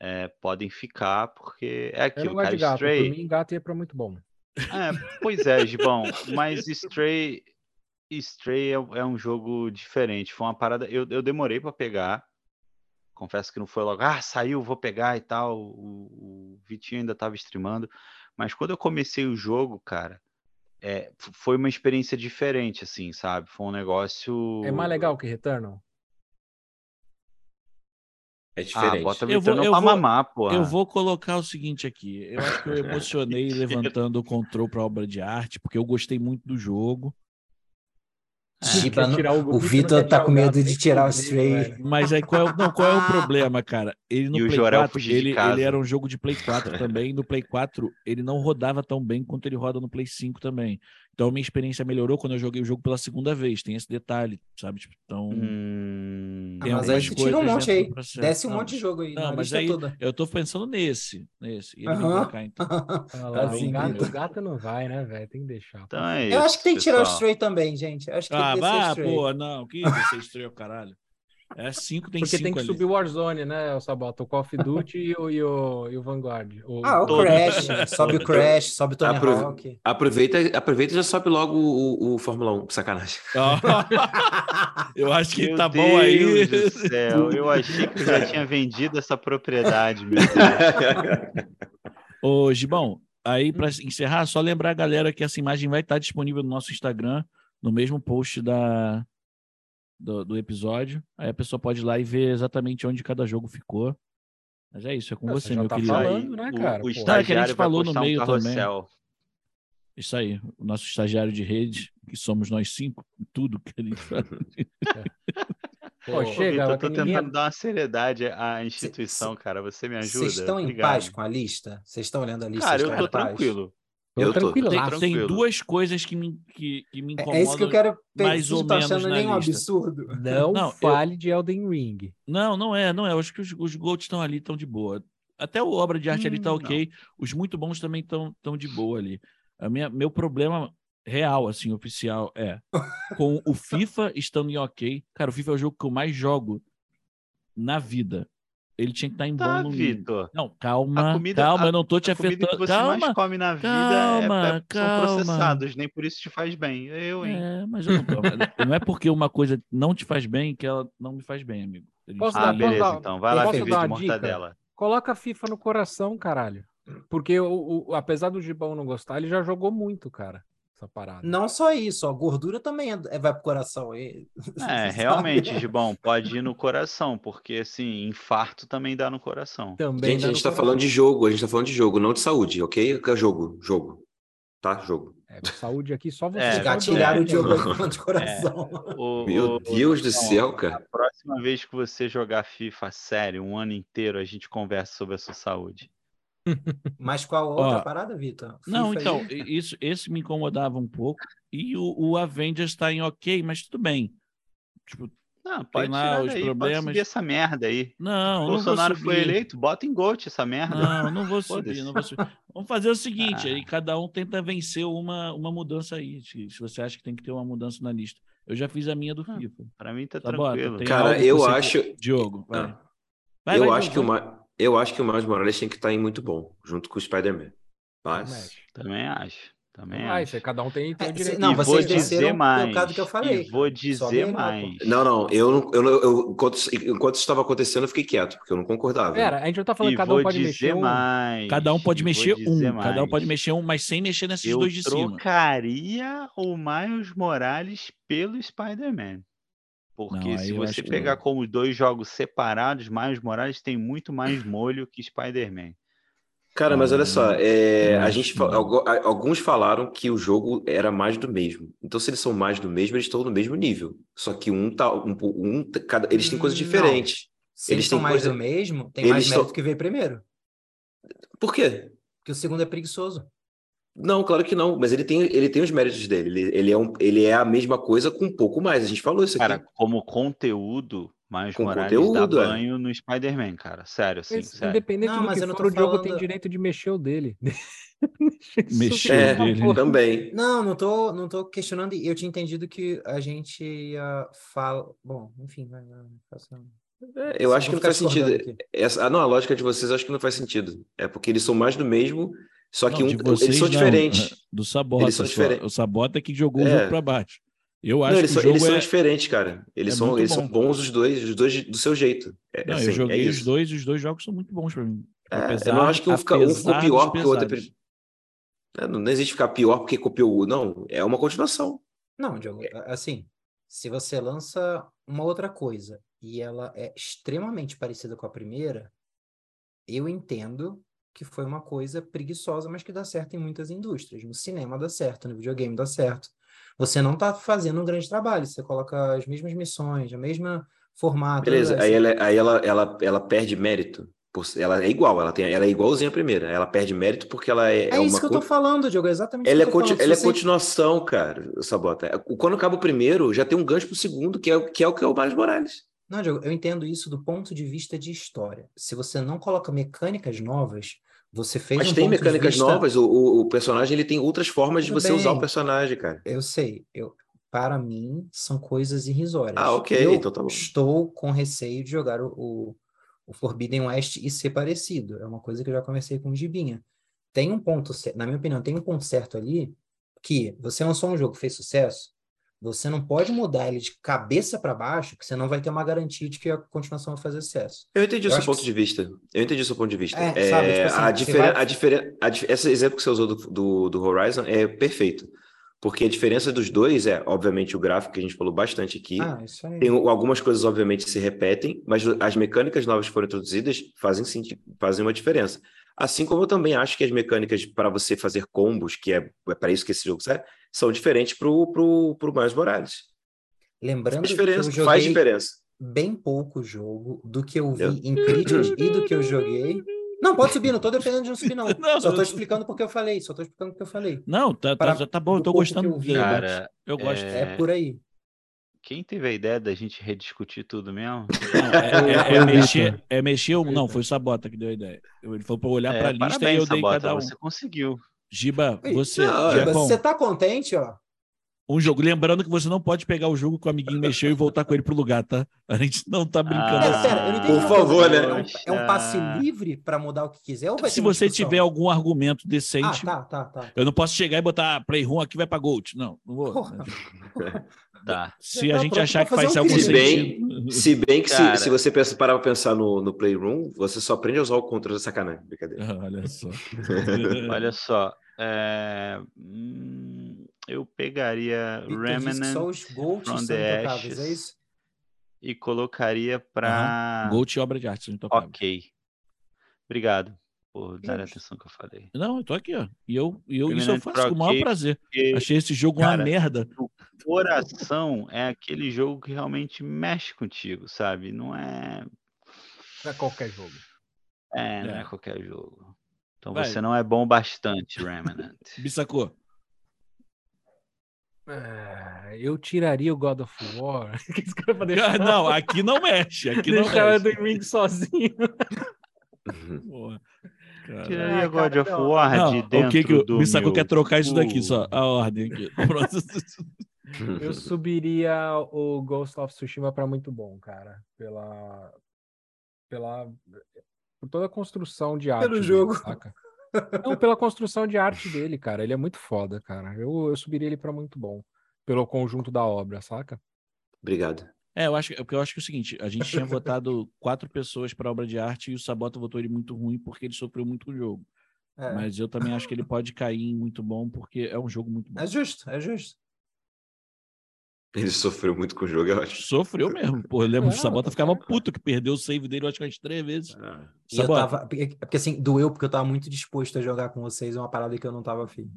é, podem ficar, porque é aquilo, cara. Gato. Stray. Por mim, gato ia pra muito bom. É, pois é, Gibão. mas Stray, Stray é, é, um jogo diferente. Foi uma parada. Eu, eu demorei para pegar. Confesso que não foi logo, ah, saiu, vou pegar e tal. O, o Vitinho ainda estava streamando. Mas quando eu comecei o jogo, cara, é, foi uma experiência diferente, assim, sabe? Foi um negócio. É mais legal que Returnal? É diferente. Ah, bota eu vou, eu pra vou, mamar, porra. Eu vou colocar o seguinte aqui. Eu acho que eu emocionei levantando o control para obra de arte, porque eu gostei muito do jogo. É. o, o Vitor tá com medo de tirar o Stray. Mas aí qual é, não, qual é o problema, cara? Ele no e Play 4, ele, ele era um jogo de Play 4 também. No Play 4, ele não rodava tão bem quanto ele roda no Play 5 também. Então minha experiência melhorou quando eu joguei o jogo pela segunda vez. Tem esse detalhe, sabe? Tipo, então. Hum... Tem mas aí você tira um monte aí. Desce um não, monte de jogo aí. Não, mas aí toda. eu tô pensando nesse. nesse. E ele uh -huh. cá, então. Tá assim, gato, gato não vai, né, velho? Tem que deixar. Então é isso, eu acho que tem que tirar o Stray também, gente. Eu acho que ah, tem que ah, pô, não. Que descer Stray, caralho. É cinco, tem Porque cinco tem que ali. subir o Warzone, né, o Sabota? O Call of Duty e, o, e, o, e o Vanguard. O... Ah, o Crash. sobe o Crash, sobe o Tony Aprove... Hawk. Aproveita, aproveita e já sobe logo o, o Fórmula 1, sacanagem. eu acho que Meu tá Deus bom aí. Do céu, eu achei que já tinha vendido essa propriedade, meu Deus. Ô, Gibão, aí para encerrar, só lembrar a galera que essa imagem vai estar disponível no nosso Instagram, no mesmo post da, do, do, episódio. Aí a pessoa pode ir lá e ver exatamente onde cada jogo ficou. Mas é isso, é com você, você meu tá querido. Falando, né, cara? O, o estagiário que a gente falou no meio um também. Isso aí, o nosso estagiário de rede, que somos nós cinco, tudo que ele faz. Pô, chega, eu tô tentando ninguém... dar uma seriedade à instituição, cê, cara. Você me ajuda? Vocês estão em paz com a lista? Vocês estão olhando a lista? Cara, eu tô tranquilo. Eu tranquilo. Tem, tem, duas coisas que me, que, que me incomodam. É isso que eu quero mais ou tá menos nem um absurdo. Não, não fale eu... de Elden Ring. Não, não é, não é. Eu acho que os, os Gold estão ali, estão de boa. Até o obra de arte hum, ali tá ok. Não. Os muito bons também estão tão de boa ali. A minha, meu problema real, assim, oficial, é com o FIFA estando em ok. Cara, o FIFA é o jogo que eu mais jogo na vida. Ele tinha que estar em tá, bom no Vitor. Não, calma, comida, calma, a, eu não tô te afetando. que você calma, mais come na vida calma, é, é, calma. são processados, nem por isso te faz bem. Eu, hein? É, mas eu não, não é porque uma coisa não te faz bem que ela não me faz bem, amigo. Posso ah, dar, beleza, dar, então. Vai lá, TV de mortadela. Dica? Coloca a FIFA no coração, caralho. Porque o, o, apesar do Gibão não gostar, ele já jogou muito, cara essa parada. Não só isso, a gordura também é, vai pro coração. E... É, realmente, Gibão, pode ir no coração, porque assim, infarto também dá no coração. Também gente, a gente tá coração. falando de jogo, a gente tá falando de jogo, não de saúde, ok? É jogo, jogo. Tá? Jogo. É, saúde aqui só você. É, gatilhar o Diogo de coração. É, o, Meu Deus o, do céu, cara. A próxima vez que você jogar FIFA sério, um ano inteiro, a gente conversa sobre a sua saúde. Mas qual outra Ó, parada, Vitor? Não, então, isso, esse me incomodava um pouco. E o, o Avengers está em ok, mas tudo bem. Tipo, não, pode lá os daí, problemas. Pode essa merda aí. Não, o Bolsonaro foi eleito, bota em Gold essa merda. Não, não vou subir, não vou subir. Vamos fazer o seguinte, ah. aí cada um tenta vencer uma, uma mudança aí, se, se você acha que tem que ter uma mudança na lista. Eu já fiz a minha do ah, FIFA. Para mim tá, tá tranquilo. Bota, Cara, eu acho... Diogo, vai. Ah. Vai, eu vai, acho vai, que uma eu acho que o Miles Morales tem que estar em muito bom, junto com o Spider-Man. Mas... Também acho. Também acho. cada um tem, tem é, direito. Não, vocês vou dizer mais. Caso que eu falei. vou dizer mais. Não, não, eu, eu, eu, enquanto, enquanto isso estava acontecendo, eu fiquei quieto, porque eu não concordava. Pera, a gente não tá falando que cada um pode mexer mais. Um. Cada um pode mexer um. Mais. Cada um pode mexer um, mas sem mexer nesses eu dois de cima. Eu trocaria o Miles Morales pelo Spider-Man. Porque não, se você pegar que... como dois jogos separados, Miles Morales tem muito mais molho que Spider-Man. Cara, mas olha só, é, a gente, alguns falaram que o jogo era mais do mesmo. Então, se eles são mais do mesmo, eles estão no mesmo nível. Só que um tá, um, um cada, eles têm coisas diferentes. Se eles, eles são mais coisa... do mesmo, tem eles mais mérito são... que veio primeiro. Por quê? Porque o segundo é preguiçoso. Não, claro que não, mas ele tem, ele tem os méritos dele. Ele, ele, é um, ele é a mesma coisa com um pouco mais. A gente falou isso aqui. Cara, como conteúdo, Miles com Morales conteúdo, dá é. banho é. no Spider-Man, cara. Sério, assim, mas, sério. Independente não, do mas que for, o jogo tem direito de mexer o dele. mexer é, o dele. Também. Não, não tô, não tô questionando. Eu tinha entendido que a gente ia falar... Bom, enfim, vai, é, eu acho que não faz sentido. Essa, ah, não, a lógica de vocês acho que não faz sentido. É porque eles são mais do mesmo, só que não, um, eles são não, diferentes. Do Sabota. Eles são diferentes. O Sabota que jogou é. o jogo para baixo. Eu acho não, eles que são, o jogo eles é... são diferentes, cara. Eles, é são, eles bom. são bons os dois, os dois do seu jeito. É, não, assim, eu joguei é os dois e os dois jogos são muito bons para mim. É, apesar, eu não acho que um, fica, um ficou pior porque o outro. É, não existe ficar pior porque copiou o. Não, é uma continuação. Não, Diogo, assim, se você lança uma outra coisa e ela é extremamente parecida com a primeira, eu entendo que foi uma coisa preguiçosa, mas que dá certo em muitas indústrias. No cinema dá certo, no videogame dá certo. Você não está fazendo um grande trabalho, você coloca as mesmas missões, a mesma formato. Beleza, aí, ela, aí ela, ela, ela perde mérito. Ela é igual, ela, tem, ela é igualzinha à primeira. Ela perde mérito porque ela é. É, é isso que eu tô falando, Diogo, é exatamente ela é falando. Ela é você... continuação, cara, Sabota. Quando acaba o primeiro, já tem um gancho pro segundo, que é, que é o que é o Miles Morales. Não, Diogo, eu entendo isso do ponto de vista de história. Se você não coloca mecânicas novas, você fez Mas um tem mecânicas vista... novas, o, o, personagem ele tem outras formas Tudo de você bem. usar o personagem, cara. Eu sei, eu, para mim são coisas irrisórias. Ah, ok, eu então tá bom. Estou com receio de jogar o, o, o Forbidden West e ser parecido. É uma coisa que eu já conversei com o Gibinha. Tem um ponto, na minha opinião, tem um ponto certo ali que você lançou um jogo fez sucesso, você não pode mudar ele de cabeça para baixo, que você não vai ter uma garantia de que a continuação vai fazer sucesso. Eu entendi eu o seu ponto que... de vista. Eu entendi o seu ponto de vista. É, é, sabe, tipo assim, a diferença, vai... a diferença, esse exemplo que você usou do, do, do, Horizon é perfeito. Porque a diferença dos dois é, obviamente, o gráfico que a gente falou bastante aqui. Ah, isso aí. Tem algumas coisas, obviamente, se repetem, mas as mecânicas novas que foram introduzidas fazem, fazem uma diferença. Assim como eu também acho que as mecânicas para você fazer combos, que é, é para isso que esse jogo serve, são diferentes para o pro, pro Miles Morales. Lembrando diferença, que eu faz diferença. bem pouco jogo do que eu vi eu... em críticas e do que eu joguei. Não, pode subir, não estou dependendo de um subir, não. não só estou explicando porque eu falei, só estou explicando porque eu falei. Não, tá, tá, tá bom, eu estou gostando. Eu vi, Cara, eu gosto. É... é por aí. Quem teve a ideia da gente rediscutir tudo mesmo? Não, é, é, é, mexer, é mexer, não, foi o Sabota que deu a ideia. Ele falou para olhar é, para a lista parabéns, e eu dei Sabota, cada um. Você conseguiu. Giba, você. Não, Giba, você tá contente, ó? Um jogo. Lembrando que você não pode pegar o jogo que o amiguinho mexeu e voltar com ele pro lugar, tá? A gente não tá brincando. Ah, assim. pera, Por favor, né? É um, é um, passe livre para mudar o que quiser? Ou vai Se você tiver algum argumento decente. Ah, tá, tá, tá. Eu não posso chegar e botar Playroom aqui vai para Gold. Não, não vou. Tá. Se a gente achar que faz um algum se bem, se bem que se, se, você pensa, parar para pensar no, no Playroom, você só aprende a usar o controle da sacanagem. Brincadeira. olha só. olha só. É... Hum, eu pegaria e Remnant só os Gold from the Ashes é isso? e colocaria para... Uhum. Gold e obra de arte. Ok. Obrigado por dar a atenção que eu falei. Não, eu tô aqui, ó. E eu, e eu isso eu faço com o maior prazer. Porque, Achei esse jogo cara, uma merda. O coração é aquele jogo que realmente mexe contigo, sabe? Não é. Não é qualquer jogo. É, não é, é qualquer jogo. Então Vai. você não é bom bastante, Remnant. Bissacou. É, eu tiraria o God of War. deixar... Não, aqui não mexe. Aqui não Deixar mexe. o Ring sozinho. Tiraria God of War não, de dentro o que que o Missaco quer trocar isso daqui só, a ordem aqui. Eu subiria o Ghost of Tsushima para muito bom, cara, pela pela por toda a construção de arte. Pelo jogo. Não, pela construção de arte dele, cara. Ele é muito foda, cara. Eu, eu subiria ele para muito bom. Pelo conjunto da obra, saca? Obrigado. É, eu acho, porque eu acho que é o seguinte, a gente tinha votado quatro pessoas para obra de arte e o Sabota votou ele muito ruim porque ele sofreu muito com o jogo. É. Mas eu também acho que ele pode cair em muito bom porque é um jogo muito bom. É justo, é justo. Ele sofreu muito com o jogo, eu acho. Sofreu mesmo. Pô, eu lembro que o Sabota ficava puto que perdeu o save dele, eu acho que umas três vezes. Ah. eu tava, porque assim, doeu porque eu tava muito disposto a jogar com vocês, uma parada que eu não tava afim.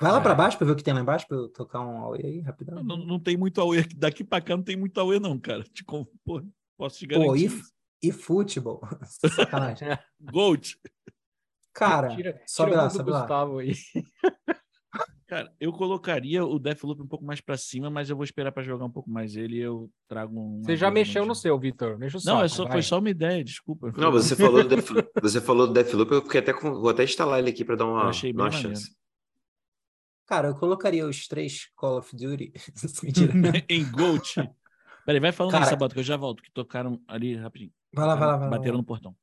Vai lá é. pra baixo pra ver o que tem lá embaixo, pra eu tocar um AOE aí, rapidão. Não, não tem muito AOE, daqui pra cá não tem muito AOE não, cara. Te, pô, posso te garantir. Pô, e, e futebol? Sacanagem. Gold. Cara, tira, sobe tira lá, sobe lá. Gustavo aí. Cara, eu colocaria o Deathloop um pouco mais para cima, mas eu vou esperar para jogar um pouco mais ele e eu trago um. Você já mexeu no seu, Vitor? Não, saco, é só, foi só uma ideia, desculpa. Não, você falou do Deathloop, você falou do Deathloop, eu fiquei até com, vou até instalar ele aqui para dar uma, eu achei uma chance. Cara, eu colocaria os três Call of Duty em Gold. Peraí, vai falando Cara... aí, Sabato, que eu já volto, que tocaram ali rapidinho. Vai lá, vai lá, vai lá. Bateram no portão.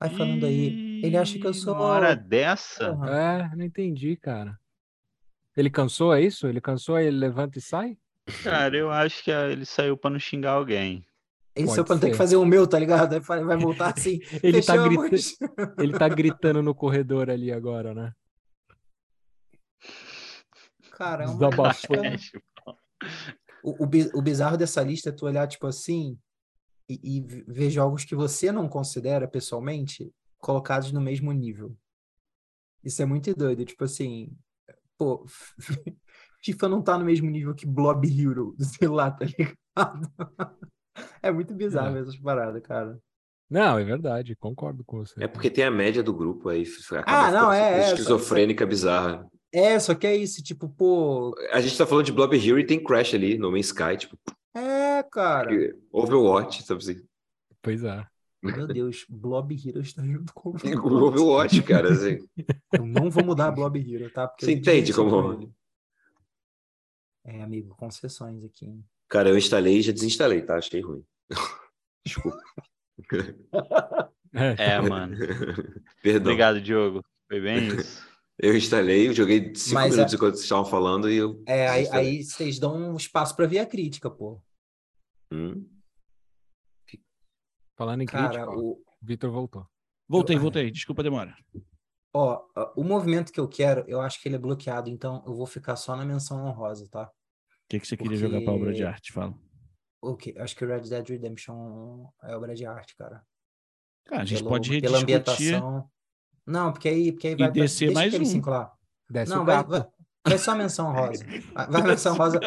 Vai falando aí. Ele acha que eu sou. Uma hora dessa? Uhum. É, não entendi, cara. Ele cansou, é isso? Ele cansou, aí ele levanta e sai? Cara, eu acho que ele saiu pra não xingar alguém. Ele saiu pra não ter que fazer o meu, tá ligado? Vai voltar assim. ele, tá gritando, ele tá gritando no corredor ali agora, né? Caramba. O, o, o bizarro dessa lista é tu olhar, tipo assim, e, e ver jogos que você não considera pessoalmente colocados no mesmo nível. Isso é muito doido. Tipo assim, pô, FIFA não tá no mesmo nível que Blob Hero do celular, tá ligado? É muito bizarro é. essas paradas, cara. Não, é verdade, concordo com você. É porque tem a média do grupo aí. Ah, não, é. é esquizofrênica, é, bizarra. É, só que é isso, tipo, pô. A gente tá falando de Blob Hero e tem Crash ali, No Man's Sky, tipo. É, cara. Overwatch, sabe assim? Pois é. Meu Deus, Blob Hero está junto com o Overwatch, cara, assim. Eu não vou mudar Blob Hero, tá? Porque Você entende como... É, amigo, concessões aqui. Hein? Cara, eu instalei e já desinstalei, tá? Achei ruim. Desculpa. É, mano. Perdão. Obrigado, Diogo. Foi bem isso. Eu instalei, joguei cinco Mas minutos é... enquanto vocês estavam falando e eu. É, aí, aí, vocês dão um espaço para ver a crítica, pô. Hum. Falando em Cara, crítica, o Vitor voltou. Voltei, voltei. Desculpa a demora. Ó, o movimento que eu quero, eu acho que ele é bloqueado, então eu vou ficar só na menção honrosa, tá? O que, que você Porque... queria jogar para obra de arte? Fala. O que? Acho que Red Dead Redemption é obra de arte, cara. Cara, a gente Pelo, pode rediscutir. Pela ambientação. Não, porque aí, porque aí vai. E descer mais um. Cinco lá. Desce não, vai, vai, vai, só menção rosa. Vai menção rosa.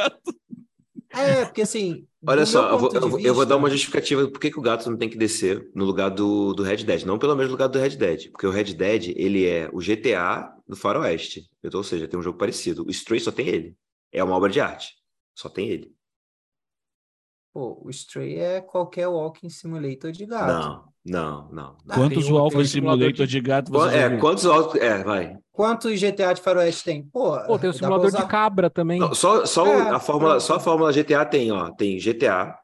É, porque assim. Olha só, eu vou, eu, vista... eu vou, dar uma justificativa por que, que o gato não tem que descer no lugar do, do Red Dead. Não pelo mesmo lugar do Red Dead, porque o Red Dead ele é o GTA do Faroeste. Então, ou seja, tem um jogo parecido. O Stray só tem ele. É uma obra de arte. Só tem ele. Pô, o Stray é qualquer walking simulator de gato. Não, não, não. Ah, quantos walking simulator de gato você É, quantos walking... É, vai. Quantos GTA de faroeste tem? Pô, Pô tem o simulador usar... de cabra também. Não, só, só, é, a fórmula, só a fórmula GTA tem, ó. Tem GTA,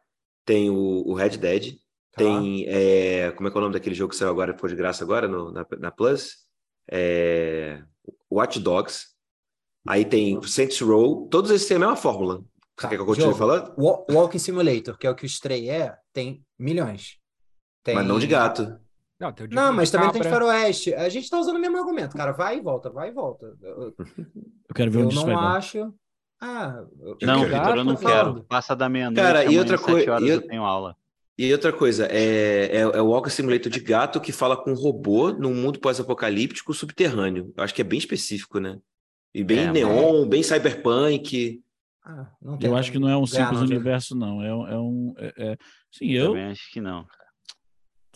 tem o, o Red Dead, tá. tem... É, como é que é o nome daquele jogo que saiu agora, foi de graça agora no, na, na Plus? É, Watch Dogs. Aí tem Saints Row. Todos esses têm a mesma fórmula. Você tá, quer que eu continue falando? Walking Simulator, que é o que o Stray é, tem milhões. Tem... Mas não de gato. Não, não mas também cabra. tem de faroeste. A gente tá usando o mesmo argumento, cara. Vai e volta, vai e volta. Eu, eu quero ver onde Eu não acho... Ah, não, Vitor, eu não quero. Passa da meia-noite. Cara, e outra coisa. Eu... eu tenho aula. E outra coisa, é, é, é, o Walker Simulator de gato que fala com um robô num mundo pós-apocalíptico subterrâneo. Eu acho que é bem específico, né? E bem é, neon, bem cyberpunk. Ah, eu acho que não é um simples universo, não. É, é um. É, é... Sim, eu. Também acho que não.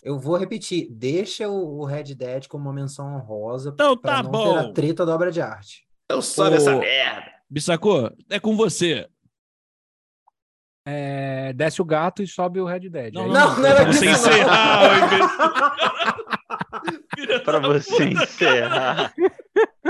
Eu vou repetir, deixa o Red Dead como uma menção honrosa então, tá não bom. ter a treta da obra de arte. Então sobe Ô, essa merda. Bissacô, é com você. É, desce o gato e sobe o Red Dead. Não, não, não, não era você encerrar. Para você encerrar.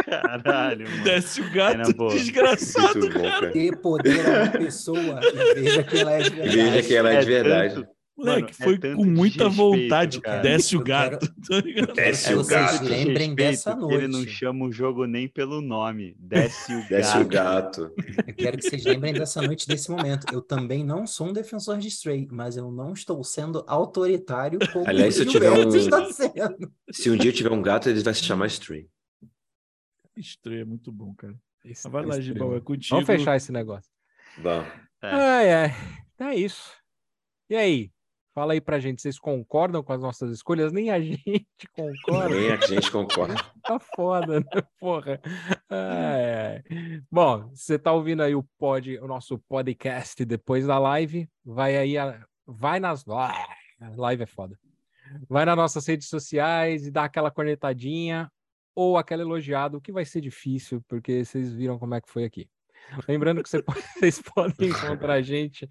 Caralho, mano. Desce o gato desgraçado, bom, cara. Ter poder a uma pessoa e veja que ela é de verdade. Veja que ela é de é verdade. Tanto, Moleque, foi é com muita vontade. Cara. Desce o gato. Quero... Tá Desce o gato. Vocês lembrem dessa noite. Ele não chama o jogo nem pelo nome. Desce o Desce gato. o gato. Eu quero que vocês lembrem dessa noite, desse momento. Eu também não sou um defensor de Stray, mas eu não estou sendo autoritário como Aliás, se eu tiver um... está sendo. Se um dia tiver um gato, ele vai se chamar Stray. Stray é muito bom, cara. Esse vai lá, Gibão, é contigo. Vamos fechar esse negócio. Vamos. É. Ai, ai. É isso. E aí? Fala aí pra gente, vocês concordam com as nossas escolhas? Nem a gente concorda. Nem a gente concorda. tá foda, né? Porra. É. Bom, você tá ouvindo aí o pod, o nosso podcast depois da live, vai aí, a... vai nas. Ah, live é foda. Vai nas nossas redes sociais e dá aquela cornetadinha ou aquela elogiada, o que vai ser difícil, porque vocês viram como é que foi aqui. Lembrando que você pode, vocês podem encontrar a gente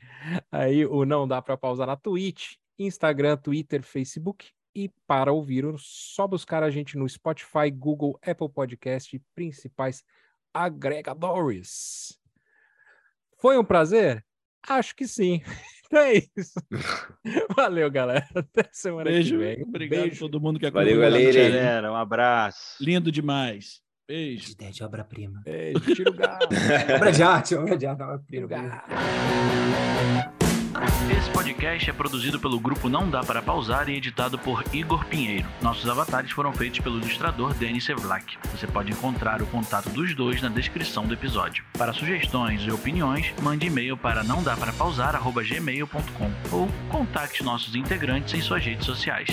aí, o Não Dá para Pausar na Twitch, Instagram, Twitter, Facebook. E para ouvir, só buscar a gente no Spotify, Google, Apple Podcast e principais agregadores. Foi um prazer? Acho que sim. Então é isso. Valeu, galera. Até semana Beijo. que vem. Obrigado Beijo. a todo mundo que acompanhou. Valeu, galera. Um abraço. Lindo demais. Beijo. Ideia de obra-prima. Beijo, tira o gato. obra de arte, obra de arte, obra-prima. Esse podcast é produzido pelo grupo Não Dá Para Pausar e editado por Igor Pinheiro. Nossos avatares foram feitos pelo ilustrador Denis Sevlak. Você pode encontrar o contato dos dois na descrição do episódio. Para sugestões e opiniões, mande e-mail para não dá para pausar@gmail.com ou contacte nossos integrantes em suas redes sociais.